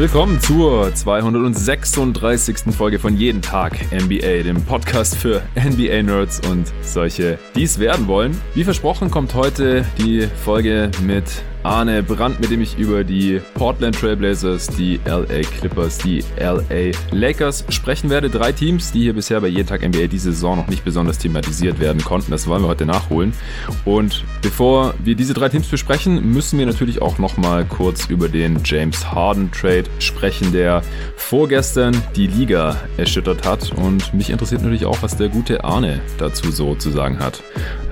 Willkommen zur 236. Folge von Jeden Tag NBA, dem Podcast für NBA-Nerds und solche, die es werden wollen. Wie versprochen kommt heute die Folge mit Arne Brandt, mit dem ich über die Portland Trailblazers, die LA Clippers, die LA Lakers sprechen werde. Drei Teams, die hier bisher bei jeden Tag NBA diese Saison noch nicht besonders thematisiert werden konnten. Das wollen wir heute nachholen. Und bevor wir diese drei Teams besprechen, müssen wir natürlich auch noch mal kurz über den James Harden Trade sprechen, der vorgestern die Liga erschüttert hat. Und mich interessiert natürlich auch, was der gute Arne dazu so zu sagen hat.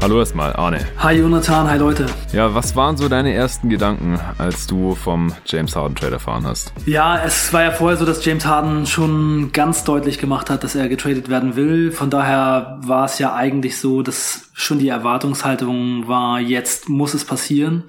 Hallo erstmal, Arne. Hi Jonathan, hi Leute. Ja, was waren so deine ersten Gedanken, als du vom James Harden Trade erfahren hast? Ja, es war ja vorher so, dass James Harden schon ganz deutlich gemacht hat, dass er getradet werden will. Von daher war es ja eigentlich so, dass schon die Erwartungshaltung war, jetzt muss es passieren.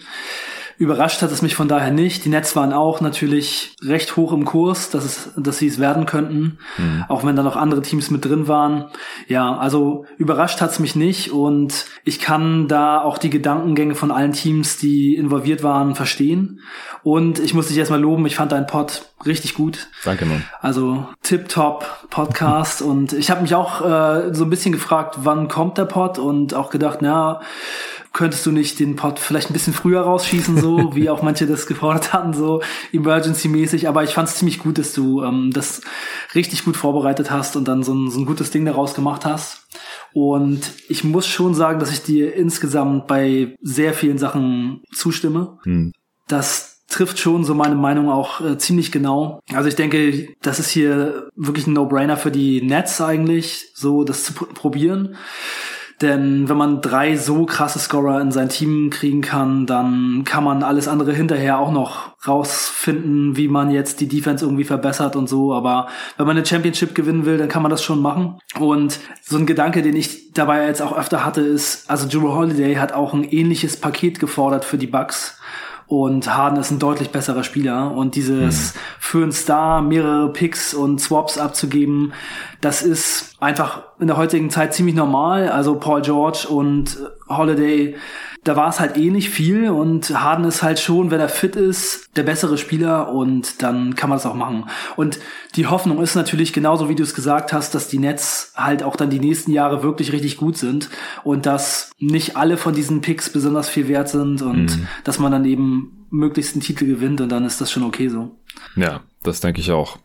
Überrascht hat es mich von daher nicht. Die Nets waren auch natürlich recht hoch im Kurs, dass, es, dass sie es werden könnten, mhm. auch wenn da noch andere Teams mit drin waren. Ja, also überrascht hat es mich nicht und ich kann da auch die Gedankengänge von allen Teams, die involviert waren, verstehen. Und ich muss dich erstmal loben, ich fand deinen Pod richtig gut. Danke, Mann. Also tip-top Podcast und ich habe mich auch äh, so ein bisschen gefragt, wann kommt der Pod und auch gedacht, na, könntest du nicht den Pod vielleicht ein bisschen früher rausschießen, so wie auch manche das gefordert hatten, so Emergency-mäßig. Aber ich fand es ziemlich gut, dass du ähm, das richtig gut vorbereitet hast und dann so ein, so ein gutes Ding daraus gemacht hast. Und ich muss schon sagen, dass ich dir insgesamt bei sehr vielen Sachen zustimme. Hm. Das trifft schon so meine Meinung auch äh, ziemlich genau. Also ich denke, das ist hier wirklich ein No-Brainer für die Nets eigentlich, so das zu pr probieren. Denn wenn man drei so krasse Scorer in sein Team kriegen kann, dann kann man alles andere hinterher auch noch rausfinden, wie man jetzt die Defense irgendwie verbessert und so. Aber wenn man eine Championship gewinnen will, dann kann man das schon machen. Und so ein Gedanke, den ich dabei jetzt auch öfter hatte, ist, also Drew Holiday hat auch ein ähnliches Paket gefordert für die Bucks und Harden ist ein deutlich besserer Spieler und dieses mhm. für einen Star mehrere Picks und Swaps abzugeben, das ist einfach in der heutigen Zeit ziemlich normal. Also Paul George und Holiday da war es halt eh nicht viel und Harden ist halt schon, wenn er fit ist, der bessere Spieler und dann kann man das auch machen. Und die Hoffnung ist natürlich genauso wie du es gesagt hast, dass die Nets halt auch dann die nächsten Jahre wirklich richtig gut sind und dass nicht alle von diesen Picks besonders viel wert sind und mhm. dass man dann eben möglichst einen Titel gewinnt und dann ist das schon okay so. Ja, das denke ich auch.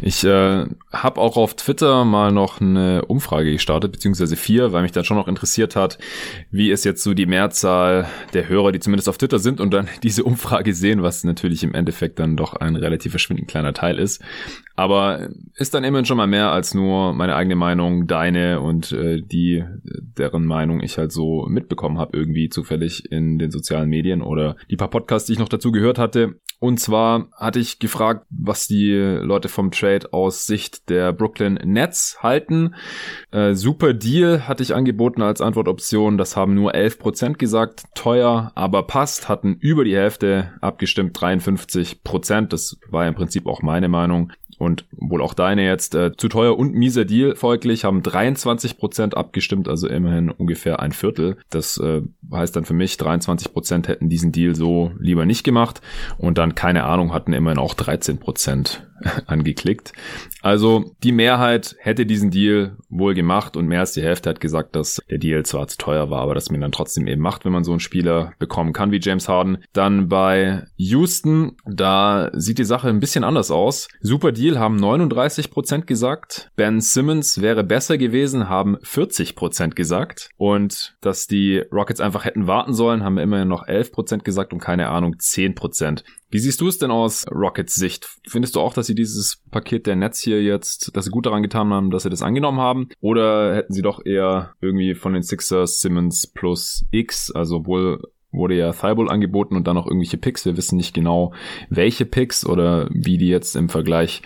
Ich äh, habe auch auf Twitter mal noch eine Umfrage gestartet, beziehungsweise vier, weil mich dann schon noch interessiert hat, wie ist jetzt so die Mehrzahl der Hörer, die zumindest auf Twitter sind und dann diese Umfrage sehen, was natürlich im Endeffekt dann doch ein relativ verschwindend kleiner Teil ist. Aber ist dann immerhin schon mal mehr als nur meine eigene Meinung, deine und äh, die, deren Meinung ich halt so mitbekommen habe, irgendwie zufällig in den sozialen Medien oder die paar Podcasts, die ich noch dazu gehört hatte. Und zwar hatte ich gefragt, was die Leute vom Trade aus Sicht der Brooklyn Nets halten. Äh, super Deal hatte ich angeboten als Antwortoption. Das haben nur 11% gesagt. Teuer, aber passt. Hatten über die Hälfte abgestimmt, 53%. Das war im Prinzip auch meine Meinung und wohl auch deine jetzt äh, zu teuer und mieser Deal folglich haben 23 Prozent abgestimmt, also immerhin ungefähr ein Viertel. Das äh, heißt dann für mich 23 Prozent hätten diesen Deal so lieber nicht gemacht und dann keine Ahnung hatten immerhin auch 13 Prozent angeklickt. Also die Mehrheit hätte diesen Deal wohl gemacht und mehr als die Hälfte hat gesagt, dass der Deal zwar zu teuer war, aber dass man dann trotzdem eben macht, wenn man so einen Spieler bekommen kann wie James Harden. Dann bei Houston, da sieht die Sache ein bisschen anders aus. Super Deal haben 39 Prozent gesagt. Ben Simmons wäre besser gewesen, haben 40 Prozent gesagt. Und dass die Rockets einfach hätten warten sollen, haben immerhin noch 11 Prozent gesagt und keine Ahnung 10%. Prozent. Wie siehst du es denn aus Rockets Sicht? Findest du auch, dass sie dieses Paket der Netz hier jetzt, dass sie gut daran getan haben, dass sie das angenommen haben? Oder hätten sie doch eher irgendwie von den Sixers Simmons plus X, also wohl wurde ja Thibault angeboten und dann noch irgendwelche Picks. Wir wissen nicht genau, welche Picks oder wie die jetzt im Vergleich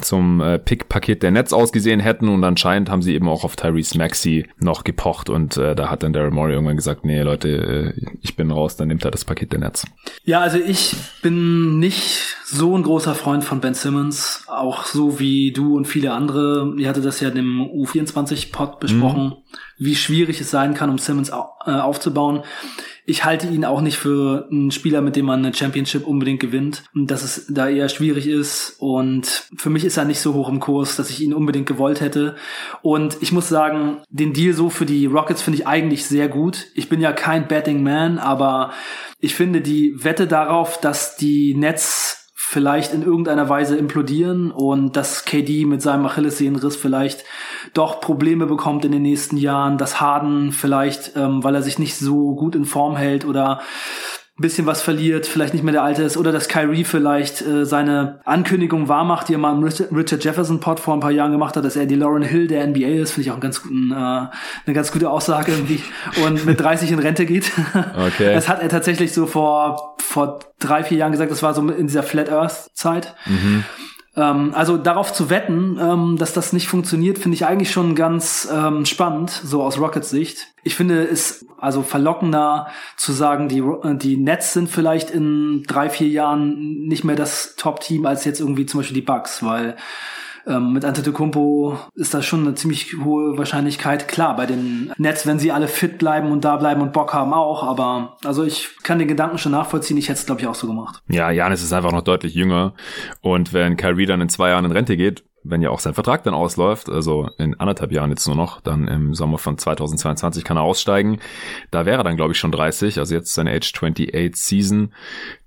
zum äh, Pick-Paket der Netz ausgesehen hätten. Und anscheinend haben sie eben auch auf Tyrese Maxey noch gepocht und äh, da hat dann Daryl Morey irgendwann gesagt, nee Leute, äh, ich bin raus, dann nimmt er das Paket der Netz. Ja, also ich bin nicht so ein großer Freund von Ben Simmons, auch so wie du und viele andere. Ihr hatte das ja in dem U24-Pod besprochen. Mhm wie schwierig es sein kann, um Simmons äh, aufzubauen. Ich halte ihn auch nicht für einen Spieler, mit dem man eine Championship unbedingt gewinnt. Dass es da eher schwierig ist. Und für mich ist er nicht so hoch im Kurs, dass ich ihn unbedingt gewollt hätte. Und ich muss sagen, den Deal so für die Rockets finde ich eigentlich sehr gut. Ich bin ja kein Betting Man, aber ich finde die Wette darauf, dass die Nets vielleicht in irgendeiner Weise implodieren und dass KD mit seinem Achillessehnenriss vielleicht doch Probleme bekommt in den nächsten Jahren, dass Harden vielleicht, ähm, weil er sich nicht so gut in Form hält oder bisschen was verliert, vielleicht nicht mehr der alte ist, oder dass Kyrie vielleicht äh, seine Ankündigung wahrmacht, die er mal im Richard Jefferson Pod vor ein paar Jahren gemacht hat, dass er die Lauren Hill der NBA ist, finde ich auch einen ganz guten, äh, eine ganz gute Aussage irgendwie und mit 30 in Rente geht. Okay. Das hat er tatsächlich so vor vor drei vier Jahren gesagt. Das war so in dieser Flat Earth Zeit. Mhm. Ähm, also darauf zu wetten, ähm, dass das nicht funktioniert, finde ich eigentlich schon ganz ähm, spannend, so aus Rockets Sicht. Ich finde es also verlockender zu sagen, die, die Nets sind vielleicht in drei, vier Jahren nicht mehr das Top-Team als jetzt irgendwie zum Beispiel die Bucks, weil ähm, mit Antetokounmpo ist das schon eine ziemlich hohe Wahrscheinlichkeit. Klar, bei den Nets, wenn sie alle fit bleiben und da bleiben und Bock haben auch, aber also ich kann den Gedanken schon nachvollziehen. Ich hätte es, glaube ich, auch so gemacht. Ja, Janis ist einfach noch deutlich jünger und wenn Kyrie dann in zwei Jahren in Rente geht, wenn ja auch sein Vertrag dann ausläuft, also in anderthalb Jahren jetzt nur noch, dann im Sommer von 2022 kann er aussteigen. Da wäre er dann, glaube ich, schon 30, also jetzt seine Age 28 Season.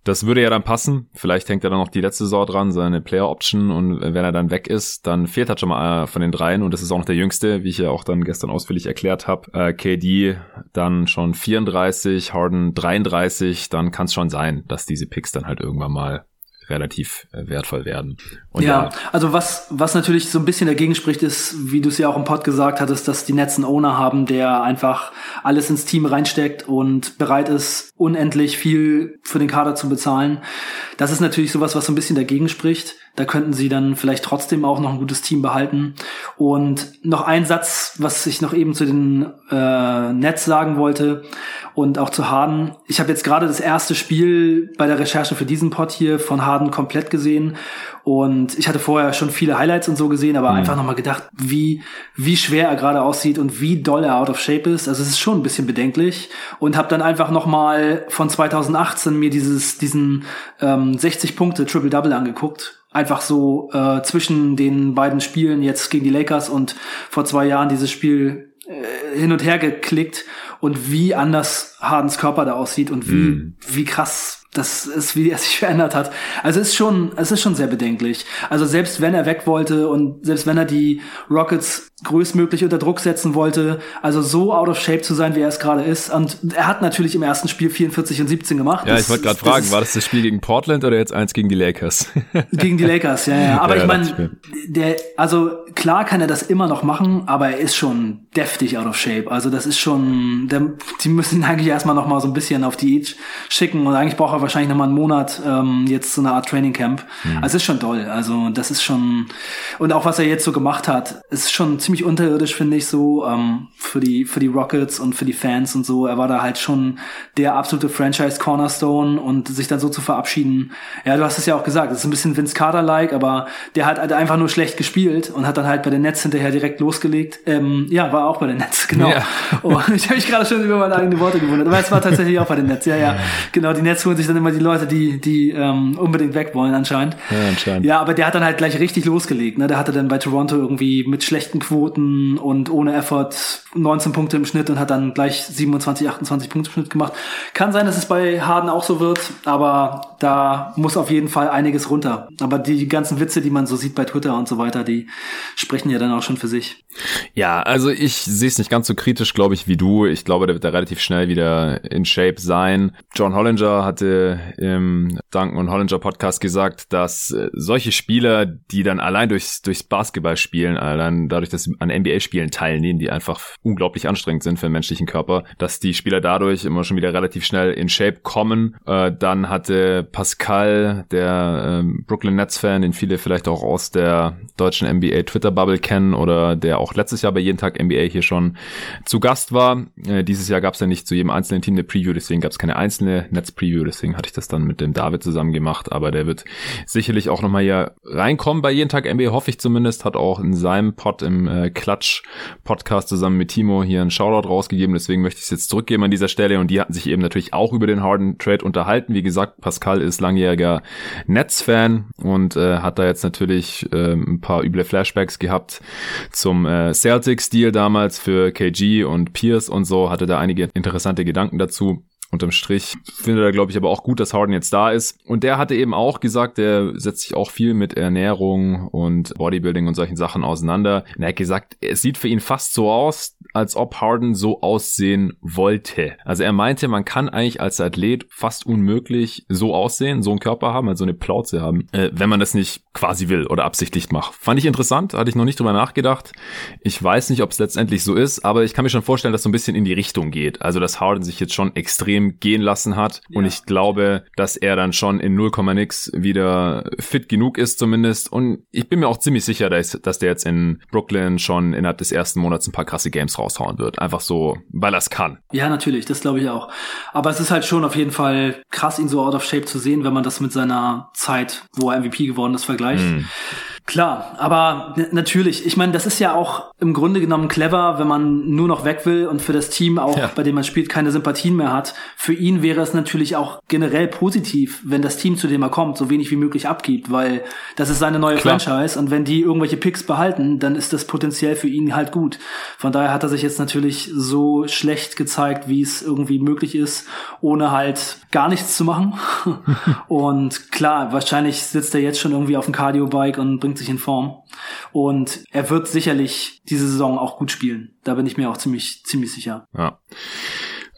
Das würde ja dann passen. Vielleicht hängt er dann noch die letzte Saison dran, seine Player Option. Und wenn er dann weg ist, dann fehlt halt schon mal einer von den dreien. Und das ist auch noch der jüngste, wie ich ja auch dann gestern ausführlich erklärt habe. Äh, KD dann schon 34, Harden 33. Dann kann es schon sein, dass diese Picks dann halt irgendwann mal relativ äh, wertvoll werden. Ja, ja, also was, was natürlich so ein bisschen dagegen spricht, ist, wie du es ja auch im Pod gesagt hattest, dass die Nets einen Owner haben, der einfach alles ins Team reinsteckt und bereit ist, unendlich viel für den Kader zu bezahlen. Das ist natürlich sowas, was so ein bisschen dagegen spricht. Da könnten sie dann vielleicht trotzdem auch noch ein gutes Team behalten. Und noch ein Satz, was ich noch eben zu den äh, Nets sagen wollte und auch zu Harden. Ich habe jetzt gerade das erste Spiel bei der Recherche für diesen Pod hier von Harden komplett gesehen und ich hatte vorher schon viele Highlights und so gesehen, aber mhm. einfach nochmal gedacht, wie, wie schwer er gerade aussieht und wie doll er out of shape ist. Also es ist schon ein bisschen bedenklich. Und habe dann einfach nochmal von 2018 mir dieses, diesen ähm, 60 Punkte Triple-Double angeguckt. Einfach so äh, zwischen den beiden Spielen jetzt gegen die Lakers und vor zwei Jahren dieses Spiel äh, hin und her geklickt und wie anders Hardens Körper da aussieht und wie, mm. wie krass das ist, wie er sich verändert hat. Also es ist schon, es ist schon sehr bedenklich. Also selbst wenn er weg wollte und selbst wenn er die Rockets größtmöglich unter Druck setzen wollte, also so out of shape zu sein, wie er es gerade ist. Und er hat natürlich im ersten Spiel 44 und 17 gemacht. Ja, das, ich wollte gerade fragen, war das das Spiel gegen Portland oder jetzt eins gegen die Lakers? gegen die Lakers, ja, ja. Aber ja, ich meine, der, also klar kann er das immer noch machen, aber er ist schon deftig out of shape. Also das ist schon, der, die müssen ihn eigentlich erstmal noch mal so ein bisschen auf die Each schicken und eigentlich braucht er wahrscheinlich noch mal einen Monat ähm, jetzt so eine Art Training Camp. Mhm. Also es ist schon toll. Also das ist schon und auch was er jetzt so gemacht hat, ist schon ziemlich unterirdisch, finde ich so, ähm, für die, für die Rockets und für die Fans und so. Er war da halt schon der absolute Franchise-Cornerstone und sich dann so zu verabschieden. Ja, du hast es ja auch gesagt, das ist ein bisschen Vince Carter-like, aber der hat halt einfach nur schlecht gespielt und hat dann halt bei den Nets hinterher direkt losgelegt. Ähm, ja, war auch bei den Nets, genau. Ja. Oh, ich habe mich gerade schon über meine eigenen Worte gewundert, aber es war tatsächlich auch bei den Nets, ja, ja. Genau, die Nets holen sich dann immer die Leute, die, die ähm, unbedingt weg wollen anscheinend. Ja, anscheinend. Ja, aber der hat dann halt gleich richtig losgelegt. Ne? Der hatte dann bei Toronto irgendwie mit schlechten Quoten und ohne Effort 19 Punkte im Schnitt und hat dann gleich 27, 28 Punkte im Schnitt gemacht. Kann sein, dass es bei Harden auch so wird, aber da muss auf jeden Fall einiges runter. Aber die ganzen Witze, die man so sieht bei Twitter und so weiter, die sprechen ja dann auch schon für sich. Ja, also ich sehe es nicht ganz so kritisch, glaube ich, wie du. Ich glaube, der wird da relativ schnell wieder in Shape sein. John Hollinger hatte im Duncan und Hollinger Podcast gesagt, dass äh, solche Spieler, die dann allein durchs, durchs Basketball spielen, allein dadurch, dass sie an NBA-Spielen teilnehmen, die einfach unglaublich anstrengend sind für den menschlichen Körper, dass die Spieler dadurch immer schon wieder relativ schnell in Shape kommen. Äh, dann hatte Pascal, der ähm, Brooklyn Nets-Fan, den viele vielleicht auch aus der deutschen NBA Twitter-Bubble kennen oder der auch letztes Jahr bei jeden Tag NBA NBA hier schon zu Gast war. Äh, dieses Jahr gab es ja nicht zu jedem einzelnen Team eine Preview, deswegen gab es keine einzelne Netz-Preview, deswegen hatte ich das dann mit dem David zusammen gemacht, aber der wird sicherlich auch nochmal hier reinkommen bei jeden Tag NBA, hoffe ich zumindest, hat auch in seinem Pod im äh, Klatsch-Podcast zusammen mit Timo hier einen Shoutout rausgegeben, deswegen möchte ich es jetzt zurückgeben an dieser Stelle und die hatten sich eben natürlich auch über den Harden Trade unterhalten. Wie gesagt, Pascal ist langjähriger Nets-Fan und äh, hat da jetzt natürlich äh, ein paar üble Flashbacks gehabt zum äh, Celtics-Deal damals für KG und Pierce und so, hatte da einige interessante Gedanken dazu. Unterm Strich findet er, glaube ich, aber auch gut, dass Harden jetzt da ist. Und der hatte eben auch gesagt, der setzt sich auch viel mit Ernährung und Bodybuilding und solchen Sachen auseinander. Und er hat gesagt, es sieht für ihn fast so aus, als ob Harden so aussehen wollte. Also er meinte, man kann eigentlich als Athlet fast unmöglich so aussehen, so einen Körper haben, also eine Plauze haben, äh, wenn man das nicht quasi will oder absichtlich macht. Fand ich interessant, hatte ich noch nicht drüber nachgedacht. Ich weiß nicht, ob es letztendlich so ist, aber ich kann mir schon vorstellen, dass so ein bisschen in die Richtung geht. Also dass Harden sich jetzt schon extrem gehen lassen hat. Ja. Und ich glaube, dass er dann schon in 0, nix wieder fit genug ist zumindest. Und ich bin mir auch ziemlich sicher, dass, dass der jetzt in Brooklyn schon innerhalb des ersten Monats ein paar krasse Games raushauen wird. Einfach so, weil er es kann. Ja, natürlich, das glaube ich auch. Aber es ist halt schon auf jeden Fall krass, ihn so out of shape zu sehen, wenn man das mit seiner Zeit, wo er MVP geworden ist, vergleicht. Mm. Klar, aber natürlich, ich meine, das ist ja auch im Grunde genommen clever, wenn man nur noch weg will und für das Team auch, ja. bei dem man spielt, keine Sympathien mehr hat. Für ihn wäre es natürlich auch generell positiv, wenn das Team, zu dem er kommt, so wenig wie möglich abgibt, weil das ist seine neue Klar. Franchise und wenn die irgendwelche Picks behalten, dann ist das potenziell für ihn halt gut. Von daher hat er sich jetzt natürlich so schlecht gezeigt, wie es irgendwie möglich ist, ohne halt gar nichts zu machen. und klar, wahrscheinlich sitzt er jetzt schon irgendwie auf dem Cardio-Bike und bringt bringt sich in Form. Und er wird sicherlich diese Saison auch gut spielen. Da bin ich mir auch ziemlich, ziemlich sicher. Ja.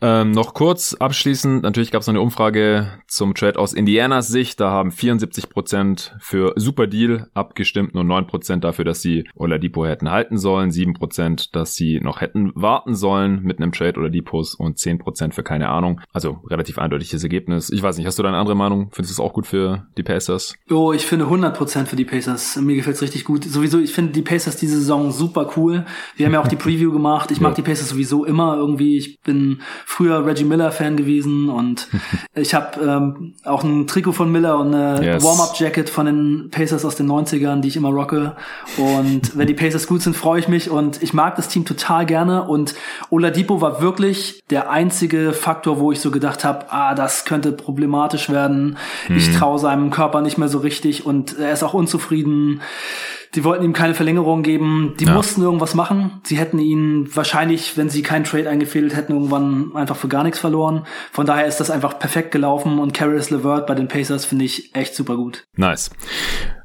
Ähm, noch kurz abschließend, natürlich gab es noch eine Umfrage zum Trade aus Indianas Sicht. Da haben 74% für Super Deal abgestimmt, nur 9% dafür, dass sie Oladipo hätten halten sollen, 7%, dass sie noch hätten warten sollen mit einem Trade oder Depos und 10% für keine Ahnung. Also relativ eindeutiges Ergebnis. Ich weiß nicht, hast du da eine andere Meinung? Findest du es auch gut für die Pacers? Oh, ich finde 100% für die Pacers. Mir gefällt es richtig gut. Sowieso, ich finde die Pacers diese Saison super cool. Wir haben ja auch die Preview gemacht. Ich mag ja. die Pacers sowieso immer irgendwie. Ich bin früher Reggie Miller Fan gewesen und ich habe ähm, auch ein Trikot von Miller und eine yes. Warm-up-Jacket von den Pacers aus den 90ern, die ich immer rocke. Und wenn die Pacers gut sind, freue ich mich und ich mag das Team total gerne. Und Oladipo war wirklich der einzige Faktor, wo ich so gedacht habe, ah, das könnte problematisch werden. Mhm. Ich traue seinem Körper nicht mehr so richtig und er ist auch unzufrieden. Die wollten ihm keine Verlängerung geben. Die ja. mussten irgendwas machen. Sie hätten ihn wahrscheinlich, wenn sie keinen Trade eingefädelt hätten, irgendwann einfach für gar nichts verloren. Von daher ist das einfach perfekt gelaufen und Caris LeVert bei den Pacers finde ich echt super gut. Nice.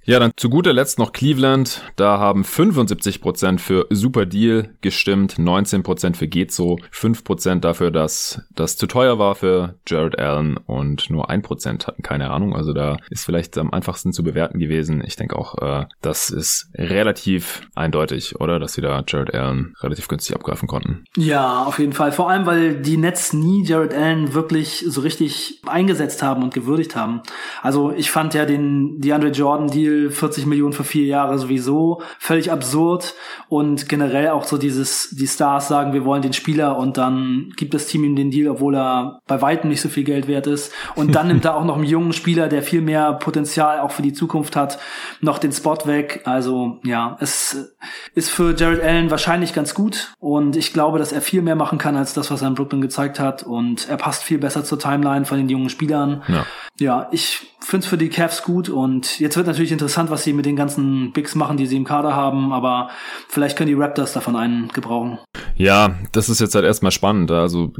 Ja, dann zu guter Letzt noch Cleveland. Da haben 75% für Super Deal gestimmt, 19% für geht so, 5% dafür, dass das zu teuer war für Jared Allen und nur 1% hatten keine Ahnung. Also da ist vielleicht am einfachsten zu bewerten gewesen. Ich denke auch, äh, das ist relativ eindeutig, oder? Dass sie da Jared Allen relativ günstig abgreifen konnten. Ja, auf jeden Fall. Vor allem, weil die Nets nie Jared Allen wirklich so richtig eingesetzt haben und gewürdigt haben. Also ich fand ja den DeAndre Jordan Deal Deal, 40 Millionen für vier Jahre sowieso, völlig absurd. Und generell auch so dieses, die Stars sagen, wir wollen den Spieler und dann gibt das Team ihm den Deal, obwohl er bei weitem nicht so viel Geld wert ist. Und dann nimmt er auch noch einen jungen Spieler, der viel mehr Potenzial auch für die Zukunft hat, noch den Spot weg. Also ja, es ist für Jared Allen wahrscheinlich ganz gut. Und ich glaube, dass er viel mehr machen kann als das, was er in Brooklyn gezeigt hat. Und er passt viel besser zur Timeline von den jungen Spielern. Ja, ja ich finde es für die Cavs gut und jetzt wird natürlich interessant, was sie mit den ganzen Bigs machen, die sie im Kader haben, aber vielleicht können die Raptors davon einen gebrauchen. Ja, das ist jetzt halt erstmal spannend. Also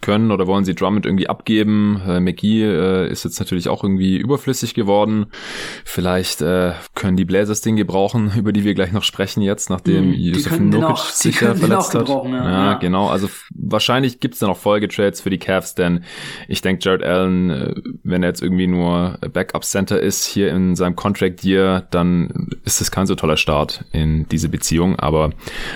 können oder wollen sie Drummond irgendwie abgeben? Äh, McGee äh, ist jetzt natürlich auch irgendwie überflüssig geworden. Vielleicht äh, können die Blazers den gebrauchen, über die wir gleich noch sprechen jetzt, nachdem mm, Yusuf Nukic auch, sich verletzt hat. Ja, ja, genau. Also wahrscheinlich gibt's dann auch Folgetrades für die Cavs, denn ich denke, Jared Allen, äh, wenn er jetzt irgendwie nur Backup Center ist hier in seinem Contract Year, dann ist es kein so toller Start in diese Beziehung. Aber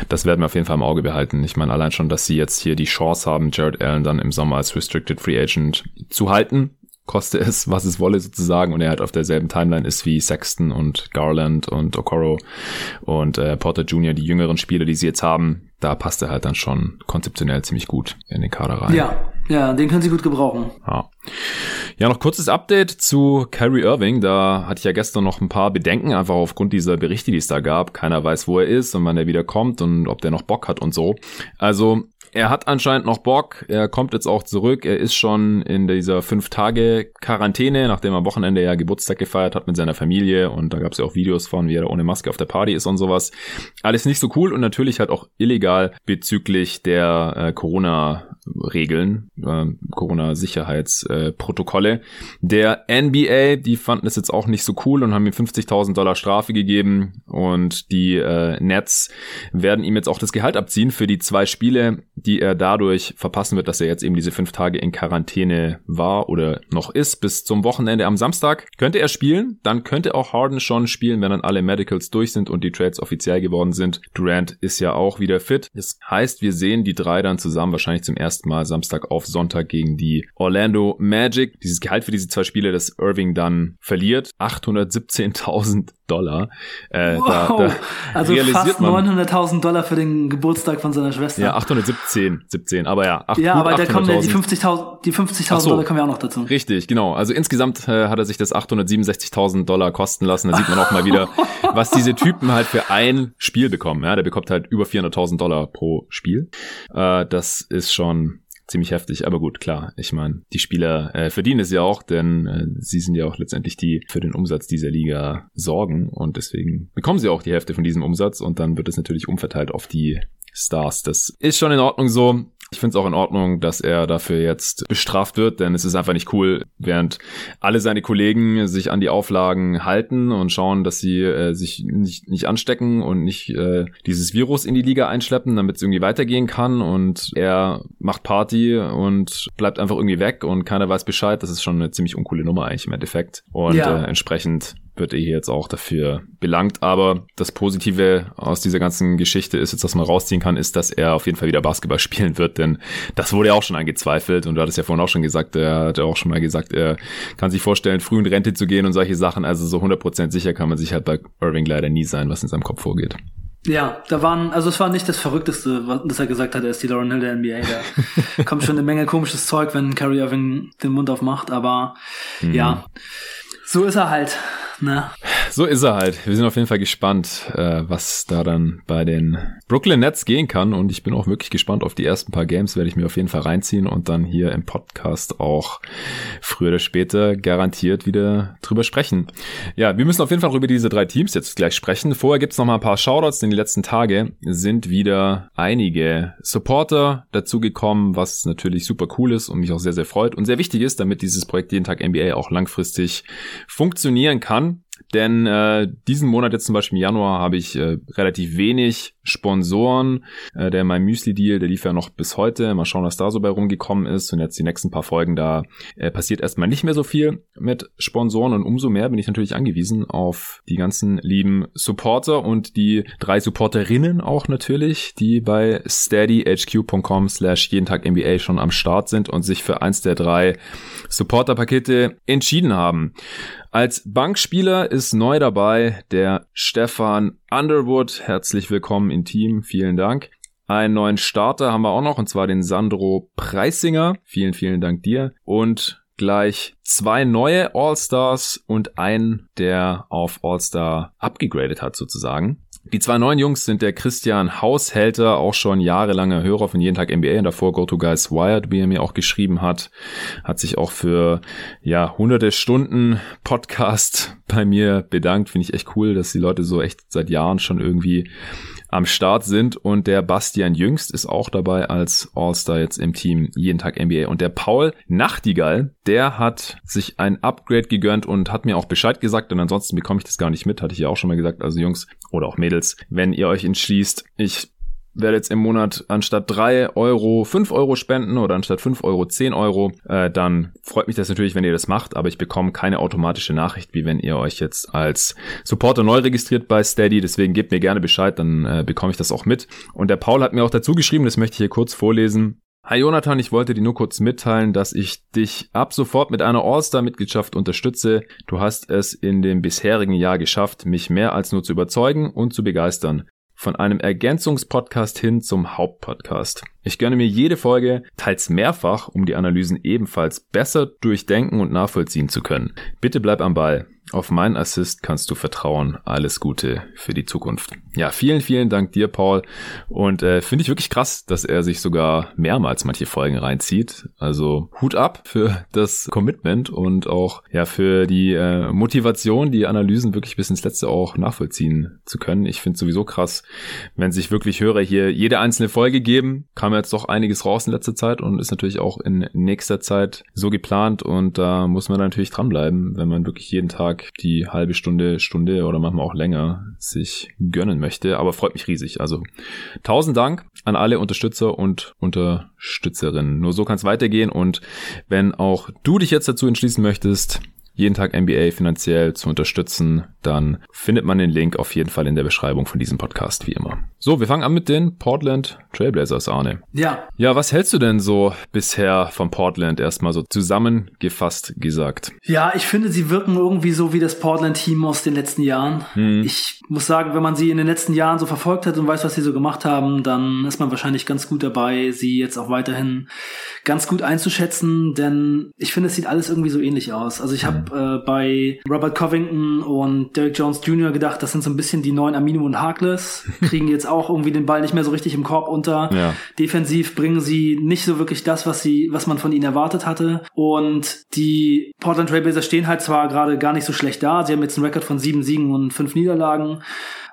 das werden wir auf jeden Fall im Auge behalten. Ich meine allein schon, dass sie jetzt hier die Chance haben, Jared Allen dann im Sommer als Restricted Free Agent zu halten koste es, was es wolle sozusagen und er halt auf derselben Timeline ist wie Sexton und Garland und Okoro und äh, Porter Jr., die jüngeren Spieler, die sie jetzt haben, da passt er halt dann schon konzeptionell ziemlich gut in den Kader rein. Ja, ja, den können sie gut gebrauchen. Ja. Ja, noch kurzes Update zu Kyrie Irving. Da hatte ich ja gestern noch ein paar Bedenken, einfach aufgrund dieser Berichte, die es da gab. Keiner weiß, wo er ist und wann er wieder kommt und ob der noch Bock hat und so. Also er hat anscheinend noch Bock, er kommt jetzt auch zurück, er ist schon in dieser fünf Tage Quarantäne, nachdem er am Wochenende ja Geburtstag gefeiert hat mit seiner Familie und da gab es ja auch Videos von, wie er ohne Maske auf der Party ist und sowas. Alles nicht so cool und natürlich halt auch illegal bezüglich der äh, Corona-Regeln, äh, Corona-Sicherheitsprotokolle. Der NBA, die fanden es jetzt auch nicht so cool und haben ihm 50.000 Dollar Strafe gegeben und die äh, Nets werden ihm jetzt auch das Gehalt abziehen für die zwei Spiele, die er dadurch verpassen wird, dass er jetzt eben diese fünf Tage in Quarantäne war oder noch ist. Bis zum Wochenende am Samstag könnte er spielen. Dann könnte auch Harden schon spielen, wenn dann alle Medicals durch sind und die Trades offiziell geworden sind. Durant ist ja auch wieder fit. Das heißt, wir sehen die drei dann zusammen wahrscheinlich zum ersten Mal Samstag auf Sonntag gegen die Orlando Magic. Dieses Gehalt für diese zwei Spiele, das Irving dann verliert. 817.000 Dollar. Äh, wow. da, da also fast 900.000 Dollar für den Geburtstag von seiner Schwester. Ja, 817, 17, aber ja. 8, ja, aber da kommen ja die 50.000 die 50.000 so, Dollar kommen ja auch noch dazu. Richtig, genau. Also insgesamt äh, hat er sich das 867.000 Dollar kosten lassen. Da sieht man auch mal wieder, was diese Typen halt für ein Spiel bekommen. Ja, der bekommt halt über 400.000 Dollar pro Spiel. Äh, das ist schon ziemlich heftig. Aber gut, klar, ich meine, die Spieler äh, verdienen es ja auch, denn äh, sie sind ja auch letztendlich die für den Umsatz dieser Liga sorgen und deswegen bekommen sie auch die Hälfte von diesem Umsatz und dann wird es natürlich umverteilt auf die Stars. Das ist schon in Ordnung so. Ich finde es auch in Ordnung, dass er dafür jetzt bestraft wird, denn es ist einfach nicht cool, während alle seine Kollegen sich an die Auflagen halten und schauen, dass sie äh, sich nicht, nicht anstecken und nicht äh, dieses Virus in die Liga einschleppen, damit es irgendwie weitergehen kann. Und er macht Party und bleibt einfach irgendwie weg und keiner weiß Bescheid. Das ist schon eine ziemlich uncoole Nummer eigentlich im Endeffekt. Und ja. äh, entsprechend wird er hier jetzt auch dafür belangt. Aber das Positive aus dieser ganzen Geschichte ist jetzt, was man rausziehen kann, ist, dass er auf jeden Fall wieder Basketball spielen wird, denn das wurde ja auch schon angezweifelt und du hattest ja vorhin auch schon gesagt, er hat ja auch schon mal gesagt, er kann sich vorstellen, früh in Rente zu gehen und solche Sachen. Also so 100% sicher kann man sich halt bei Irving leider nie sein, was in seinem Kopf vorgeht. Ja, da waren, also es war nicht das Verrückteste, was er gesagt hat, er ist die Lauren Hill der NBA. Da kommt schon eine Menge komisches Zeug, wenn Kyrie Irving den Mund aufmacht, aber mhm. ja, so ist er halt. Ne? So ist er halt. Wir sind auf jeden Fall gespannt, äh, was da dann bei den Brooklyn Nets gehen kann. Und ich bin auch wirklich gespannt auf die ersten paar Games, werde ich mir auf jeden Fall reinziehen und dann hier im Podcast auch früher oder später garantiert wieder drüber sprechen. Ja, wir müssen auf jeden Fall über diese drei Teams jetzt gleich sprechen. Vorher gibt's noch mal ein paar Shoutouts, denn die letzten Tage sind wieder einige Supporter dazugekommen, was natürlich super cool ist und mich auch sehr, sehr freut und sehr wichtig ist, damit dieses Projekt jeden Tag NBA auch langfristig funktionieren kann. Denn äh, diesen Monat jetzt zum Beispiel im Januar habe ich äh, relativ wenig Sponsoren. Äh, der mein Müsli-Deal, der lief ja noch bis heute. Mal schauen, was da so bei rumgekommen ist. Und jetzt die nächsten paar Folgen, da äh, passiert erstmal nicht mehr so viel mit Sponsoren. Und umso mehr bin ich natürlich angewiesen auf die ganzen lieben Supporter und die drei Supporterinnen auch natürlich, die bei steadyhq.com slash jeden Tag NBA schon am Start sind und sich für eins der drei Supporter-Pakete entschieden haben. Als Bankspieler ist neu dabei der Stefan Underwood. Herzlich willkommen im Team. Vielen Dank. Einen neuen Starter haben wir auch noch, und zwar den Sandro Preisinger. Vielen, vielen Dank dir. Und gleich zwei neue All-Stars und einen, der auf All-Star abgegradet hat sozusagen. Die zwei neuen Jungs sind der Christian Haushälter, auch schon jahrelanger Hörer von Jeden Tag NBA und davor Go to Guys Wired, wie er mir auch geschrieben hat, hat sich auch für ja hunderte Stunden Podcast bei mir bedankt. Finde ich echt cool, dass die Leute so echt seit Jahren schon irgendwie am Start sind. Und der Bastian Jüngst ist auch dabei als All-Star jetzt im Team jeden Tag NBA und der Paul Nachtigall, der hat sich ein Upgrade gegönnt und hat mir auch Bescheid gesagt. Und ansonsten bekomme ich das gar nicht mit, hatte ich ja auch schon mal gesagt, also Jungs oder auch Mädels, wenn ihr euch entschließt, ich werde jetzt im Monat anstatt drei Euro fünf Euro spenden oder anstatt fünf Euro zehn Euro, äh, dann freut mich das natürlich, wenn ihr das macht, aber ich bekomme keine automatische Nachricht, wie wenn ihr euch jetzt als Supporter neu registriert bei Steady. Deswegen gebt mir gerne Bescheid, dann äh, bekomme ich das auch mit. Und der Paul hat mir auch dazu geschrieben, das möchte ich hier kurz vorlesen. Hi Jonathan, ich wollte dir nur kurz mitteilen, dass ich dich ab sofort mit einer All-Star-Mitgliedschaft unterstütze. Du hast es in dem bisherigen Jahr geschafft, mich mehr als nur zu überzeugen und zu begeistern. Von einem Ergänzungspodcast hin zum Hauptpodcast. Ich gönne mir jede Folge, teils mehrfach, um die Analysen ebenfalls besser durchdenken und nachvollziehen zu können. Bitte bleib am Ball. Auf meinen Assist kannst du vertrauen. Alles Gute für die Zukunft. Ja, vielen, vielen Dank dir, Paul. Und äh, finde ich wirklich krass, dass er sich sogar mehrmals manche Folgen reinzieht. Also Hut ab für das Commitment und auch ja für die äh, Motivation, die Analysen wirklich bis ins Letzte auch nachvollziehen zu können. Ich finde sowieso krass, wenn sich wirklich Hörer hier jede einzelne Folge geben. Kam jetzt doch einiges raus in letzter Zeit und ist natürlich auch in nächster Zeit so geplant. Und da muss man natürlich dranbleiben, wenn man wirklich jeden Tag Tag die halbe Stunde, Stunde oder manchmal auch länger sich gönnen möchte. Aber freut mich riesig. Also tausend Dank an alle Unterstützer und Unterstützerinnen. Nur so kann es weitergehen. Und wenn auch du dich jetzt dazu entschließen möchtest, jeden Tag NBA finanziell zu unterstützen, dann findet man den Link auf jeden Fall in der Beschreibung von diesem Podcast, wie immer. So, wir fangen an mit den Portland Trailblazers, Arne. Ja. Ja, was hältst du denn so bisher von Portland erstmal so zusammengefasst gesagt? Ja, ich finde, sie wirken irgendwie so wie das Portland-Team aus den letzten Jahren. Hm. Ich muss sagen, wenn man sie in den letzten Jahren so verfolgt hat und weiß, was sie so gemacht haben, dann ist man wahrscheinlich ganz gut dabei, sie jetzt auch weiterhin ganz gut einzuschätzen, denn ich finde, es sieht alles irgendwie so ähnlich aus. Also ich habe äh, bei Robert Covington und Derek Jones Jr. gedacht, das sind so ein bisschen die neuen Amino und Harkless, kriegen jetzt auch irgendwie den Ball nicht mehr so richtig im Korb unter. Ja. Defensiv bringen sie nicht so wirklich das, was sie, was man von ihnen erwartet hatte. Und die Portland Trailblazers stehen halt zwar gerade gar nicht so schlecht da. Sie haben jetzt einen Rekord von sieben Siegen und fünf Niederlagen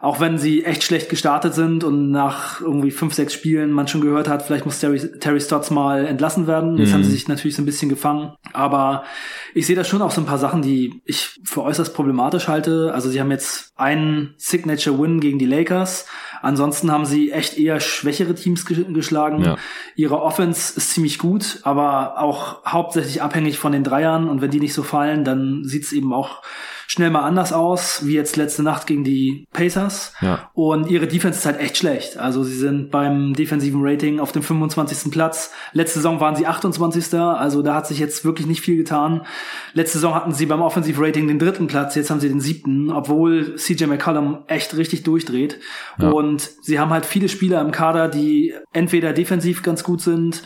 auch wenn sie echt schlecht gestartet sind und nach irgendwie fünf, sechs Spielen man schon gehört hat, vielleicht muss Terry, Terry Stotts mal entlassen werden. Jetzt mhm. haben sie sich natürlich so ein bisschen gefangen. Aber ich sehe da schon auch so ein paar Sachen, die ich für äußerst problematisch halte. Also sie haben jetzt einen Signature-Win gegen die Lakers. Ansonsten haben sie echt eher schwächere Teams geschlagen. Ja. Ihre Offense ist ziemlich gut, aber auch hauptsächlich abhängig von den Dreiern. Und wenn die nicht so fallen, dann sieht es eben auch schnell mal anders aus, wie jetzt letzte Nacht gegen die Pacers. Ja. Und ihre Defense ist halt echt schlecht. Also sie sind beim defensiven Rating auf dem 25. Platz. Letzte Saison waren sie 28. Also da hat sich jetzt wirklich nicht viel getan. Letzte Saison hatten sie beim Offensive Rating den dritten Platz, jetzt haben sie den siebten, obwohl CJ McCollum echt richtig durchdreht. Ja. Und sie haben halt viele Spieler im Kader, die entweder defensiv ganz gut sind,